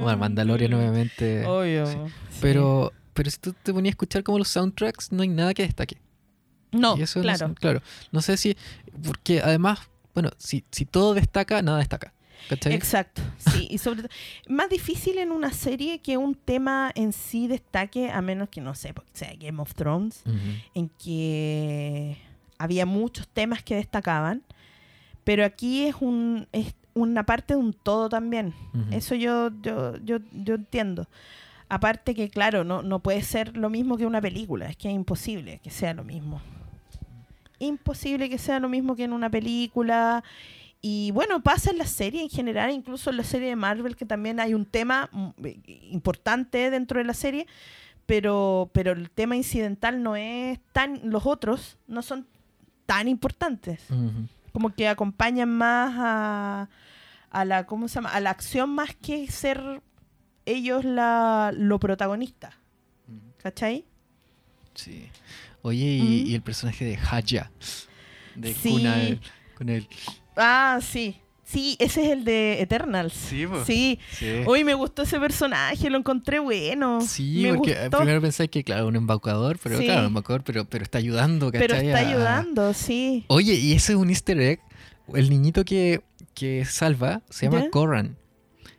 Bueno, Mandalorian, turun. obviamente. Obvio. sí. Pero, pero si tú te ponías a escuchar como los soundtracks, no hay nada que destaque. No, Y eso no claro. sé- claro. No sé si. Porque además, bueno, si, si todo destaca, nada destaca. ¿Cachai? Exacto, sí. Y sobre todo, más difícil en una serie que un tema en sí destaque, a menos que, no sé, porque sea Game of Thrones, en que había muchos temas que destacaban, pero aquí es, un, es una parte de un todo también. Eso yo, yo, yo, yo entiendo. Aparte que, claro, no, no puede ser lo mismo que una película, es que es imposible que sea lo mismo. Imposible que sea lo mismo que en una película. Y bueno, pasa en la serie en general, incluso en la serie de Marvel, que también hay un tema mm, importante dentro de la serie, pero, pero el tema incidental no es tan, los otros no son tan importantes como que acompañan más a, a la ¿cómo se llama? a la acción más que ser ellos la, lo protagonista ¿cachai? Sí. Oye, y, el personaje de Haya. De Sí. Kunal, con el. ah sí sí ese es el de Eternals Sí, po. sí Sí. hoy me gustó ese personaje lo encontré bueno Sí, me porque gustó, primero pensé que, claro, un embaucador, pero Sí. claro, un embaucador, pero, pero está ayudando, pero ¿cachai? está A- ayudando sí Oye, y ese es un easter egg. El niñito que, que salva se llama ¿Ya? Corran.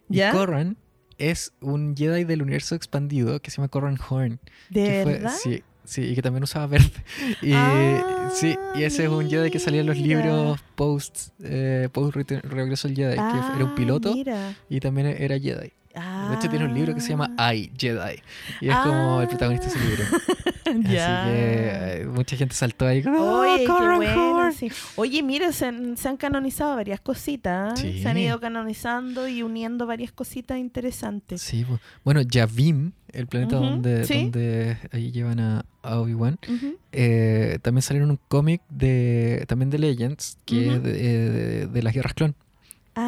Y ¿Ya? Corran es un Jedi del universo expandido que se llama Corran Horn. de que fue- verdad sí, Sí, y que también usaba verde. (laughs) Y, Ah, sí, y ese es un Jedi que salía en los mira. libros post, eh, post Regreso al Jedi, que era un Ah, piloto mira. y también era Jedi. De hecho, tiene un libro que se llama Ah. I, Jedi. Y es como el protagonista de ese libro. (laughs) (laughs) Ya. Así que eh, mucha gente saltó ahí. como, Oye, "Ah, qué bueno, Corran". sí. Oye, mira, se han, se han canonizado varias cositas. Sí. Se han ido canonizando y uniendo varias cositas interesantes. Sí, bu- bueno, Yavim, el planeta donde, sí. donde ahí llevan a, Obi-Wan, Ujú. eh, también salieron un cómic de también de Legends, que es de, eh, de- de las guerras clon.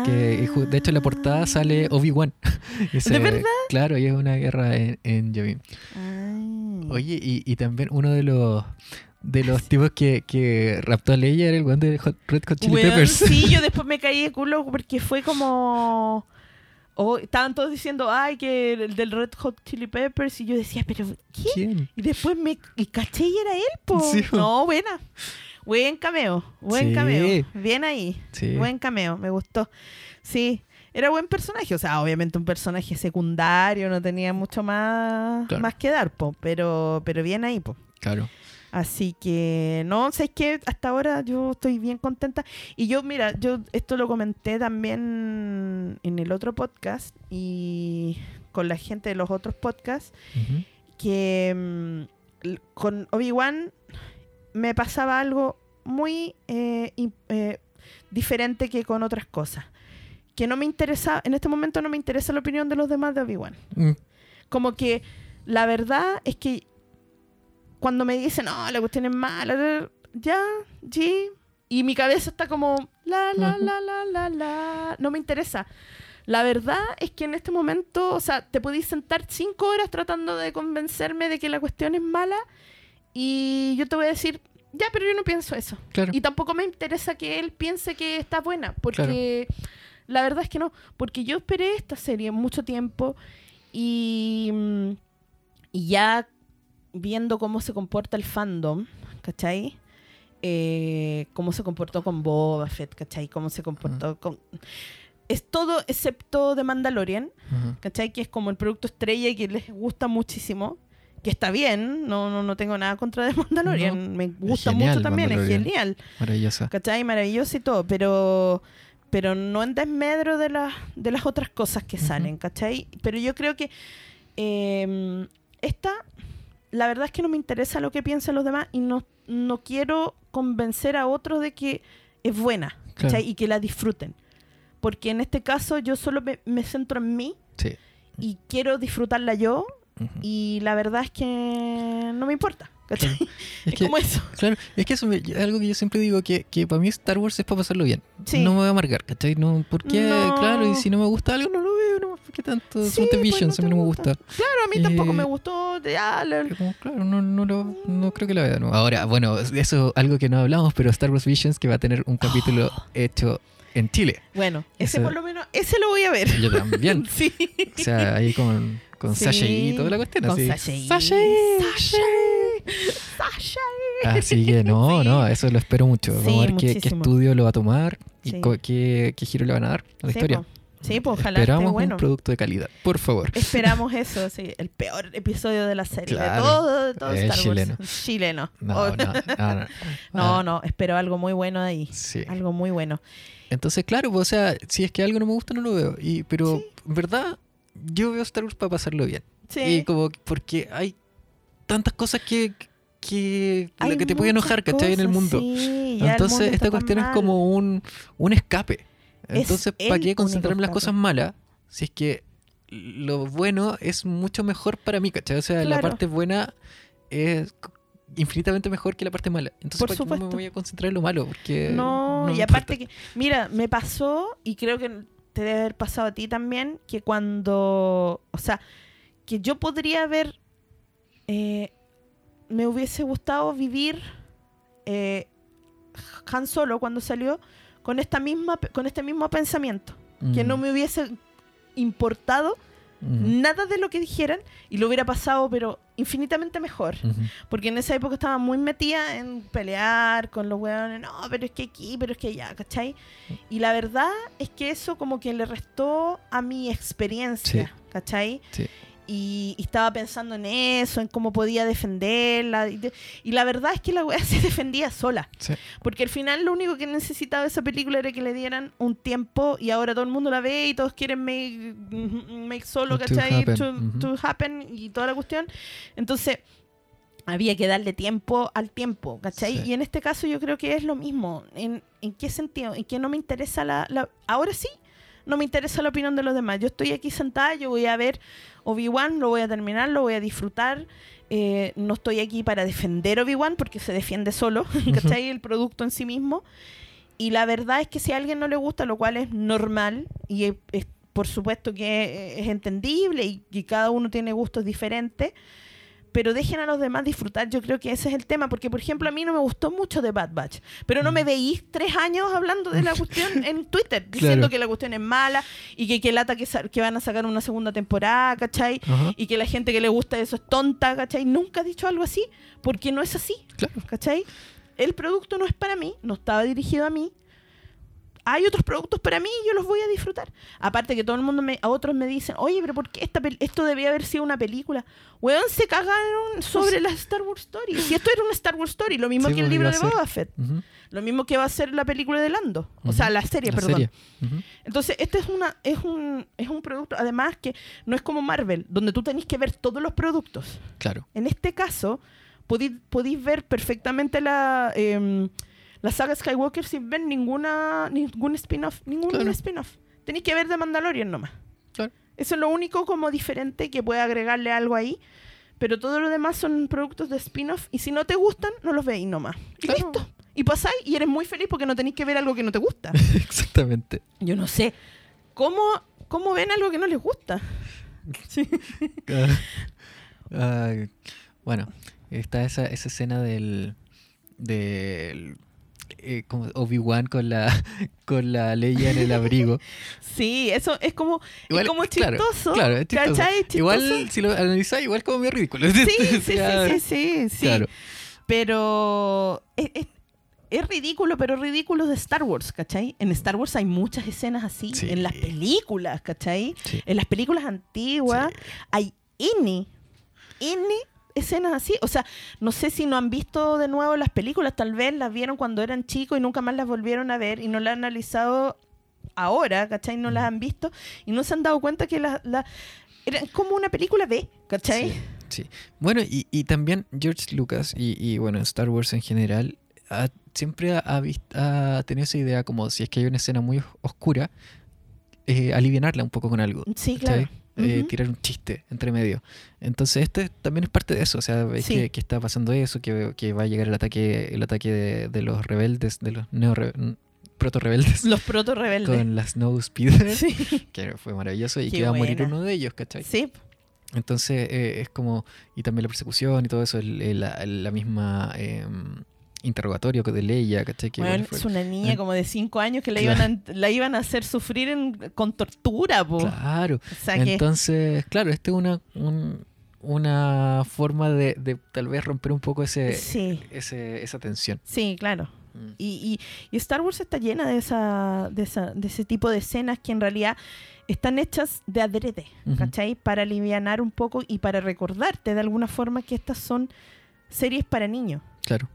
Que, ju- de hecho en la portada sale Ah. Obi-Wan. (laughs) ¿De verdad? Claro, y es una guerra en, en Yavim. Ah. Oye, y, y también uno de los de los tipos que, que raptó a Leia era el one de Hot- Red Hot Chili Weón, Peppers. Sí, yo (laughs) después me caí de culo porque fue como. oh, estaban todos diciendo, ay, que el del Red Hot Chili Peppers. Y yo decía, pero ¿qué? ¿Quién? Y después me y caché y era él, po. Sí. No, buena. Buen cameo, buen Sí. cameo. Bien ahí. Sí. Buen cameo, me gustó. Sí, era buen personaje. O sea, obviamente un personaje secundario, no tenía mucho más, Claro. más que dar, po. Pero, pero bien ahí, po. Claro. Así que, no, sé que hasta ahora yo estoy bien contenta. Y yo, mira, yo esto lo comenté también en el otro podcast y con la gente de los otros podcasts, que mm, con Obi-Wan me pasaba algo muy eh, eh, diferente que con otras cosas. Que no me interesa, en este momento no me interesa la opinión de los demás de Obi-Wan. Mm, Como que la verdad es que cuando me dicen, no, la cuestión es mala, ya, sí, y mi cabeza está como, la, la, la, la, la, la, no me interesa. La verdad es que en este momento, o sea, te podéis sentar cinco horas tratando de convencerme de que la cuestión es mala y yo te voy a decir, ya, pero yo no pienso eso. claro. Y tampoco me interesa que él piense que está buena, porque la verdad es que no, porque yo esperé esta serie mucho tiempo y, mm, y ya viendo cómo se comporta el fandom, ¿cachai? Eh, cómo se comportó con Boba Fett, ¿cachai? Cómo se comportó con... Es todo excepto de Mandalorian, Ujú. ¿cachai? Que es como el producto estrella y que les gusta muchísimo. Que está bien, no, no, no tengo nada contra de Mandalorian. Me gusta genial mucho también, es genial. Maravillosa. ¿Cachai? Maravilloso y todo, pero pero no en desmedro de, las de las otras cosas que Ujú. salen, ¿cachai? Pero yo creo que eh, esta, la verdad es que no me interesa lo que piensen los demás y no, no quiero convencer a otros de que es buena, ¿cachai? Claro. Y que la disfruten. Porque en este caso yo solo me, me centro en mí Sí. y quiero disfrutarla yo y la verdad es que no me importa, ¿cachai? (laughs) Es Es, que, como eso. claro, es que eso me- es algo que yo siempre digo, que, que para mí Star Wars es para pasarlo bien. Sí. No me voy a amargar, ¿cachai? No, ¿Por qué? No. Claro, y si no me gusta algo, no lo veo, no, ¿por qué tanto? Sí, pues, Visions, te a mí no me gusta. Claro, a mí tampoco Eh, me gustó. Ya, la- como, claro, no, no, lo- no creo que la vea. no. Ahora, bueno, eso es algo que no hablamos, pero Star Wars Visions que va a tener un capítulo (gasps) hecho en Chile. Bueno, ese Ese- por lo menos, ese lo voy a ver. Yo también. (laughs) sí. O sea, ahí con, con Sí, Sasha y toda la cuestión. Con así. Sasha. Sasha. Sasha. Sasha. Así que no, (laughs) Sí. no, eso lo espero mucho. Vamos Sí, a ver qué, qué estudio lo va a tomar y qué, qué giro le van a dar a la historia. po. Sí, pues ojalá Esperamos esté bueno. un producto de calidad, por favor. Esperamos eso, sí. El peor episodio de la serie. Claro. De todo, de todo El Star Wars. chileno. Chileno. No, Oh, no, no, no. (laughs) no, no, espero algo muy bueno de ahí. Sí. Algo muy bueno. Entonces, claro, pues, o sea, si es que algo no me gusta, no lo veo. Y, pero, Sí. verdad, yo veo Star Wars para pasarlo bien. Sí. Y como que- porque hay tantas cosas que, que, Hay la que te puede enojar, ¿cachai? En el cosas, mundo. sí, ya el Entonces, mundo esta cuestión es como un, un escape. Es Entonces, ¿para qué concentrarme en las cosas malas? Si es que lo bueno es mucho mejor para mí, ¿cachai? O sea, la parte buena es infinitamente mejor que la parte mala. Entonces, Por ¿para qué me supuesto. voy a concentrar en lo malo? Porque No, me y aparte importa. que, mira, me pasó, y creo que te debe haber pasado a ti también, que cuando, o sea, que yo podría haber, eh, me hubiese gustado vivir eh, Han Solo cuando salió con esta misma, con este mismo pensamiento, que no me hubiese importado nada de lo que dijeran y lo hubiera pasado, pero infinitamente mejor. Porque en esa época estaba muy metida en pelear con los hueones. No, pero es que aquí, pero es que allá, ¿cachai? Y la verdad es que eso como que le restó a mi experiencia, Sí. ¿cachai? Sí. Y, y estaba pensando en eso, en cómo podía defenderla. Y, de- y la verdad es que la weá (laughs) se defendía sola. Sí. Porque al final lo único que necesitaba esa película era que le dieran un tiempo y ahora todo el mundo la ve y todos quieren make, make solo, To ¿cachai? happen, To, to happen y toda la cuestión. Entonces, había que darle tiempo al tiempo, ¿cachai? Sí. Y en este caso yo creo que es lo mismo. ¿En, en qué sentido? En que no me interesa la, la- Ahora sí, no me interesa la opinión de los demás. Yo estoy aquí sentada, yo voy a ver Obi-Wan, lo voy a terminar, lo voy a disfrutar. Eh, no estoy aquí para defender Obi-Wan porque se defiende solo, (laughs) ¿cachai? El producto en sí mismo. Y la verdad es que si a alguien no le gusta, lo cual es normal y es, es- por supuesto que es entendible y, y cada uno tiene gustos diferentes, pero dejen a los demás disfrutar. Yo creo que ese es el tema, porque por ejemplo a mí no me gustó mucho de Bad Batch, pero no me veís tres años hablando de la (laughs) cuestión en Twitter, diciendo Claro. que la cuestión es mala y que, que lata que, van a sacar una segunda temporada, ¿cachai? Y que la gente que le gusta eso es tonta, ¿cachai? Nunca he dicho algo así, porque no es así. Claro. ¿Cachai? El producto no es para mí, no estaba dirigido a mí. Hay otros productos para mí y yo los voy a disfrutar. Aparte que todo el mundo, me, a otros me dicen, oye, pero ¿por qué esta esto debía haber sido una película? Weón, se cagaron sobre la Star Wars Story. Si esto era una Star Wars Story, lo mismo Sí, que el pues, libro de. Boba Fett. Lo mismo que va a ser la película de Lando. O sea, la serie, La perdón. serie. Entonces, este es, una, es, un, es un producto, además que no es como Marvel, donde tú tenés que ver todos los productos. Claro. En este caso, podéis, podéis ver perfectamente la, em, la saga Skywalker sin ver ninguna ningún spin-off. Ningún Claro. spin-off. Tenéis que ver de Mandalorian nomás. Claro. Eso es lo único como diferente que puede agregarle algo ahí. Pero todo lo demás son productos de spin-off. Y si no te gustan, no los veis nomás. Y Claro. listo. Y pasáis y eres muy feliz porque no tenéis que ver algo que no te gusta. (laughs) Exactamente. Yo no sé. ¿Cómo, cómo ven algo que no les gusta? (laughs) Ah, ah, bueno, está esa, esa escena del. del eh, como Obi-Wan con la (laughs) con la Leia en el abrigo. (laughs) Sí, eso es como, es como chistoso. Claro, es chistoso. chistoso. Igual, si lo analizáis, igual como medio ridículo. Sí, (laughs) sí, sí, sí, sí, sí. Claro. Pero es, es- es ridículo, pero ridículo de Star Wars, ¿cachai? En Star Wars hay muchas escenas así, Sí. en las películas, ¿cachai? Sí. En las películas antiguas hay N, N escenas así. O sea, no sé si no han visto de nuevo las películas, tal vez las vieron cuando eran chicos y nunca más las volvieron a ver y no las han analizado ahora, ¿cachai? No las han visto y no se han dado cuenta que la, la- era como una película B, ¿cachai? Sí, sí. Bueno, y, y también George Lucas y, y, bueno, Star Wars en general ha- siempre ha, ha vis- ha tenido esa idea como si es que hay una escena muy os- oscura, eh, alivianarla un poco con algo. Sí, ¿cachai? claro. Eh, Ujú. tirar un chiste entre medio. Entonces, este también es parte de eso. O sea, ves Sí. que, que está pasando eso, que, que va a llegar el ataque, el ataque de, de los rebeldes, de los neo proto rebeldes Los proto rebeldes. con las Snow Speeder, Sí. (laughs) que fue maravilloso, y Qué que va a morir uno de ellos, ¿cachai? sí. Entonces eh, es como, y también la persecución y todo eso, el- el- la, la misma eh, interrogatorio de Leia, ¿cachai? Que Bueno, es una niña como de 5 años que la, Claro. iban a, la iban a hacer sufrir en- con tortura, po. Claro. O sea que- Entonces, claro, esta es una, un- una forma de, de tal vez romper un poco ese, sí, ese, esa tensión. sí, claro. Mm. Y, y- y Star Wars está llena de, esa, de, esa, de ese tipo de escenas que en realidad están hechas de adrede. ¿cachai? Para alivianar un poco y para recordarte de alguna forma que estas son series para niños Claro.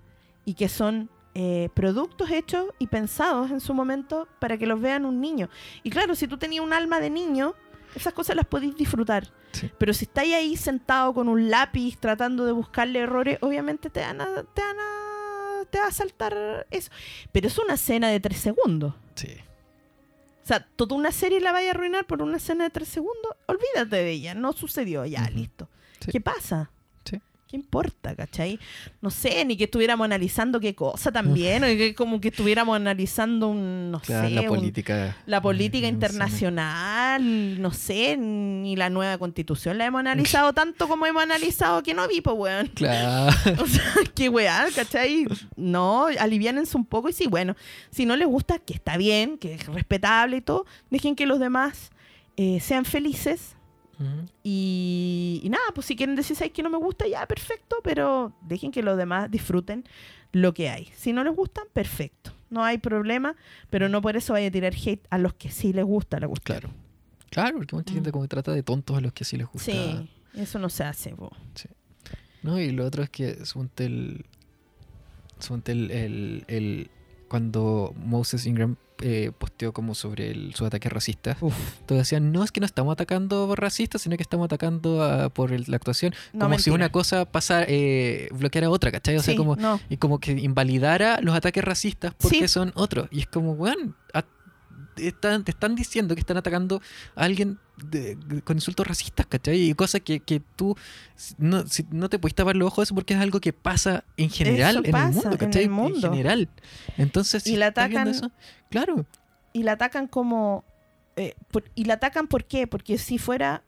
Y que son eh, productos hechos y pensados en su momento para que los vean un niño. Y claro, si tú tenías un alma de niño, esas cosas las podéis disfrutar. Sí. Pero si estáis ahí sentado con un lápiz tratando de buscarle errores, obviamente te van a, te van a, te va a saltar eso. Pero es una escena de tres segundos. Sí. O sea, toda una serie la vaya a arruinar por una escena de tres segundos. Olvídate de ella, no sucedió, ya, listo. Sí. ¿Qué pasa? ¿Qué importa, cachai? No sé, ni que estuviéramos analizando qué cosa también, o que como que estuviéramos analizando un, no Claro, sé, la un- política. la política eh, internacional, no sé, ni la nueva constitución la hemos analizado (laughs) tanto como hemos analizado que no vi, pues, weón. Claro. (laughs) O sea, qué weá, ¿cachai? No, aliviánense un poco y sí, bueno, si no les gusta, que está bien, que es respetable y todo, dejen que los demás eh, sean felices Y, y nada, pues si quieren decir, ¿sabes que no me gusta? Ya, perfecto, pero dejen que los demás disfruten lo que hay. Si no les gustan, perfecto. No hay problema, pero no por eso vaya a tirar hate a los que sí les gusta la cuestión. Claro. Claro, porque mucha gente como que trata de tontos a los que sí les gusta Sí. Eso no se hace, po. No, y lo otro es que suponte el, el, el- cuando Moses Ingram eh, posteó como sobre el, su ataque racista, Uf. todos decían, no es que no estamos atacando por racistas, sino que estamos atacando a- por el- la actuación, No, como si una cosa pasara, eh, bloqueara otra, ¿cachai? O sea, como, no. y como que invalidara los ataques racistas porque Sí. son otros. Y es como, weón, a- están, te están diciendo que están atacando a alguien de- de- con insultos racistas, ¿cachai? Y cosas que, que tú no, si- no te puedes tapar los ojos de eso porque es algo que pasa en general en el mundo, en ¿cachai? el mundo. En general. Entonces, si Y la atacan- eso, claro. y la atacan como eh, por- y la atacan por qué porque si fuera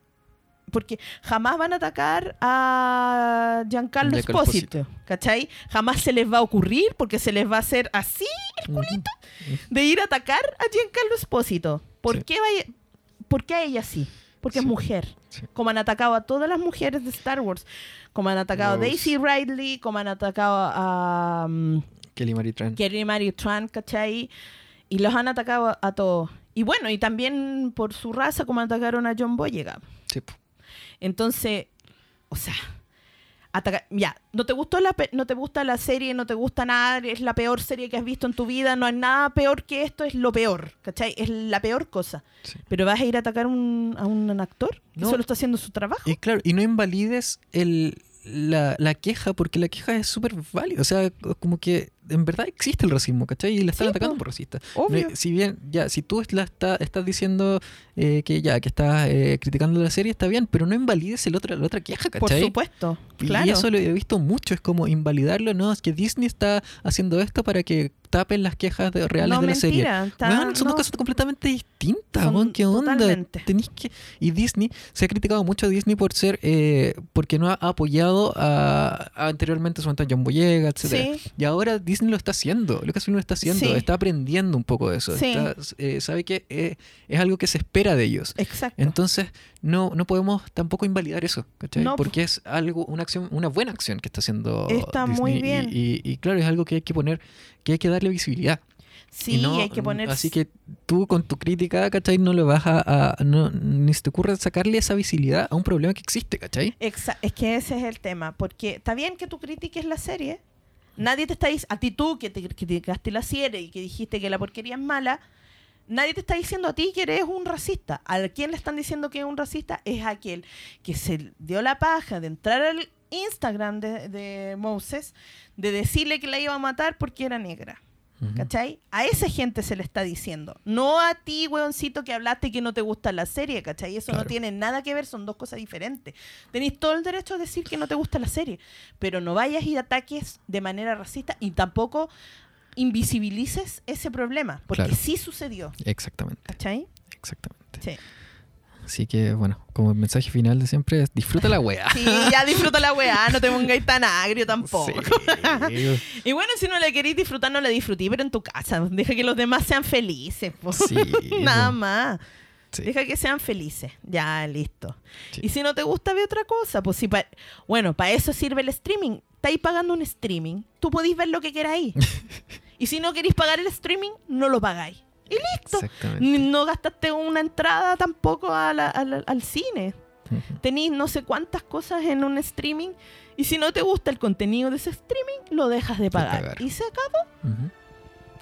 porque jamás van a atacar a Giancarlo Esposito, ¿cachai? Jamás se les va a ocurrir porque se les va a hacer así Ujú. de ir a atacar a Giancarlo Esposito. ¿Por Sí. qué vaya- ¿Por qué a ella sí? Porque es mujer. Sí. Como han atacado a todas las mujeres de Star Wars. Como han atacado a. Daisy Ridley, como han atacado a um, Kelly Marie Tran. Kerry Mary Tran, ¿cachai? Y los han atacado a, a todos. Y bueno, y también por su raza, como atacaron a John Boyega. Sí, po. Entonces, o sea, ataca- ya, no te gustó la no te gusta la serie, no te gusta nada, es la peor serie que has visto en tu vida, no hay nada peor que esto, es lo peor, ¿cachai? Es la peor cosa. Sí. Pero vas a ir a atacar un- a un actor que No. solo está haciendo su trabajo. Y claro, y no invalides el, la, la queja, porque la queja es súper válida. O sea, como que en verdad existe el racismo, ¿cachai? Y la están Sí, atacando po. por racista. Obvio. Si bien, ya, si tú la está- estás diciendo eh, que ya, que estás eh, criticando la serie, está bien, pero no invalides el otro, la otra queja, Por ¿cachai? supuesto, Y claro. eso lo he visto mucho, es como invalidarlo, no, es que Disney está haciendo esto para que tapen las quejas de- reales no, de la serie. está- Weón, son no. dos cosas completamente distintas, Son ¿qué onda? Tenís que... Y Disney, se ha criticado mucho a Disney por ser, eh, porque no ha apoyado a, a anteriormente su John Boyega, etcétera. Sí, Y ahora Disney lo está haciendo, Lucasfilm lo está haciendo, Sí. está aprendiendo un poco de eso. Sí. está, eh, sabe que eh, es algo que se espera de ellos. exacto. Entonces, no, no podemos tampoco invalidar eso, ¿cachai? No, Porque es algo, una acción, una buena acción que está haciendo Está muy. Y- bien. Y, y claro, es algo que hay que poner, que hay que darle visibilidad. sí, no- hay que poner Así que tú con tu crítica, ¿cachai? No le vas a... a- no, ni se te ocurre sacarle esa visibilidad a un problema que existe, ¿cachai? Exa- es que ese es el tema, porque está bien que tú critiques la serie, nadie te está diciendo, a ti tú que te criticaste la serie y que dijiste que la porquería es mala, nadie te está diciendo a ti que eres un racista. ¿A quién le están diciendo que es un racista? Es aquel que se dio la paja de entrar al Instagram de, de Moses, de decirle que la iba a matar porque era negra. ¿Cachai? A esa gente se le está diciendo. No a ti, weoncito, que hablaste que no te gusta la serie, ¿cachai? Eso no tiene nada que ver, son dos cosas diferentes. Tenéis todo el derecho a decir que no te gusta la serie, pero no vayas y ataques de manera racista y tampoco invisibilices ese problema, porque Claro. sí sucedió, Exactamente, ¿cachai? exactamente. Sí. Así que, bueno, como mensaje final de siempre es disfruta la weá. Sí, ya disfruta la weá, no te pongáis tan agrio tampoco. Sí. (laughs) Y bueno, si no la queréis disfrutar, no la disfrutí, pero en tu casa. Deja que los demás sean felices. po. Sí, (laughs) Nada más. Sí. Deja que sean felices. Ya, listo. Sí. Y si no te gusta, ve otra cosa. Pues si pa- bueno, para eso sirve el streaming. Estáis pagando un streaming. Tú podéis ver lo que queráis. (laughs) y si no queréis pagar el streaming, no lo pagáis. Y listo. No gastaste una entrada tampoco a la- a la- al cine. Tenéis no sé cuántas cosas en un streaming. Y si no te gusta el contenido de ese streaming, lo dejas de pagar. Y se acabó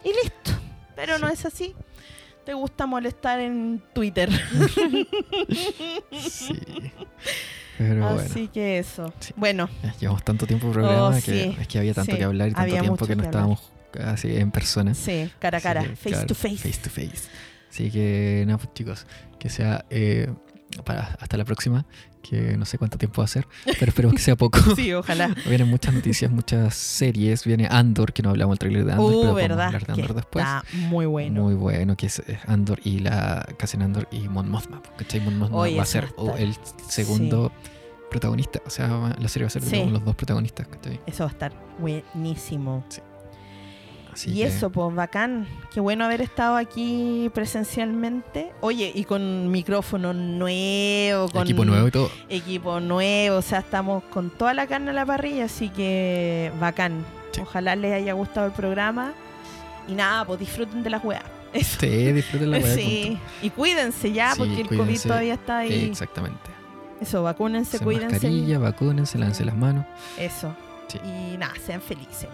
y listo. Pero no es así. Te gusta molestar en Twitter. Sí. (laughs) Pero bueno. Así que eso. Sí. Bueno, Llevamos tanto tiempo de programa Oh, que sí. es que había tanto que hablar y tanto había tiempo que no hablar. estábamos así en persona. sí, cara a cara, que, face claro, to face. Face to face. Así que nada, pues chicos, que sea eh, para hasta la próxima, que no sé cuánto tiempo va a ser, pero esperemos que sea poco. (laughs) Sí, ojalá. Vienen muchas noticias, muchas series. Viene Andor, que no hablamos del trailer de Andor, Uh, pero verdad. hablar de Andor después. Está muy bueno. Muy bueno, que es Andor y la Cassian Andor y Mon Mothma. ¿Cachai? Mon Mothma Oye, va a ser el segundo protagonista. O sea, la serie va a ser Sí. los dos protagonistas. ¿cachai? Eso va a estar buenísimo. Así y que- eso, pues bacán. Qué bueno haber estado aquí presencialmente. Oye, y con micrófono nuevo, con Equipo nuevo y todo. equipo nuevo. O sea, estamos con toda la carne a la parrilla, así que bacán. Sí. Ojalá les haya gustado el programa. Y nada, pues disfruten de las weas. Eso. Sí, disfruten la weá. (laughs) Sí. Y cuídense ya, Sí, porque el COVID todavía está ahí. Exactamente. Eso, vacúnense, Usen cuídense. mascarilla, vacúnense, lávense las manos. Eso. Sí. Y nada, sean felices.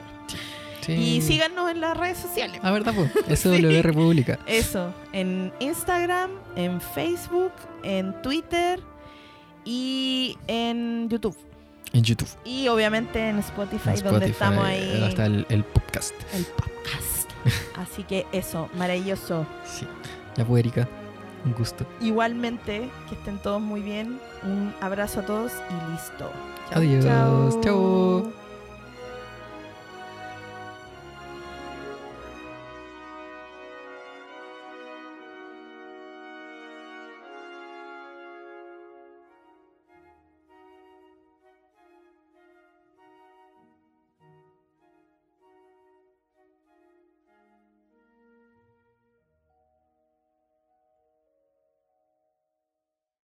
Sí. Y síganos en las redes sociales. Ah, ¿verdad? (laughs) Sí. SW República. Eso, en Instagram, en Facebook, en Twitter y en YouTube. En YouTube. Y obviamente en Spotify, En donde estamos ahí. Hasta el, el podcast. el podcast. (laughs) Así que eso, maravilloso. Sí. Ya pues, Erika. Un gusto. Igualmente, que estén todos muy bien. Un abrazo a todos y listo. Adiós. chau. Chau.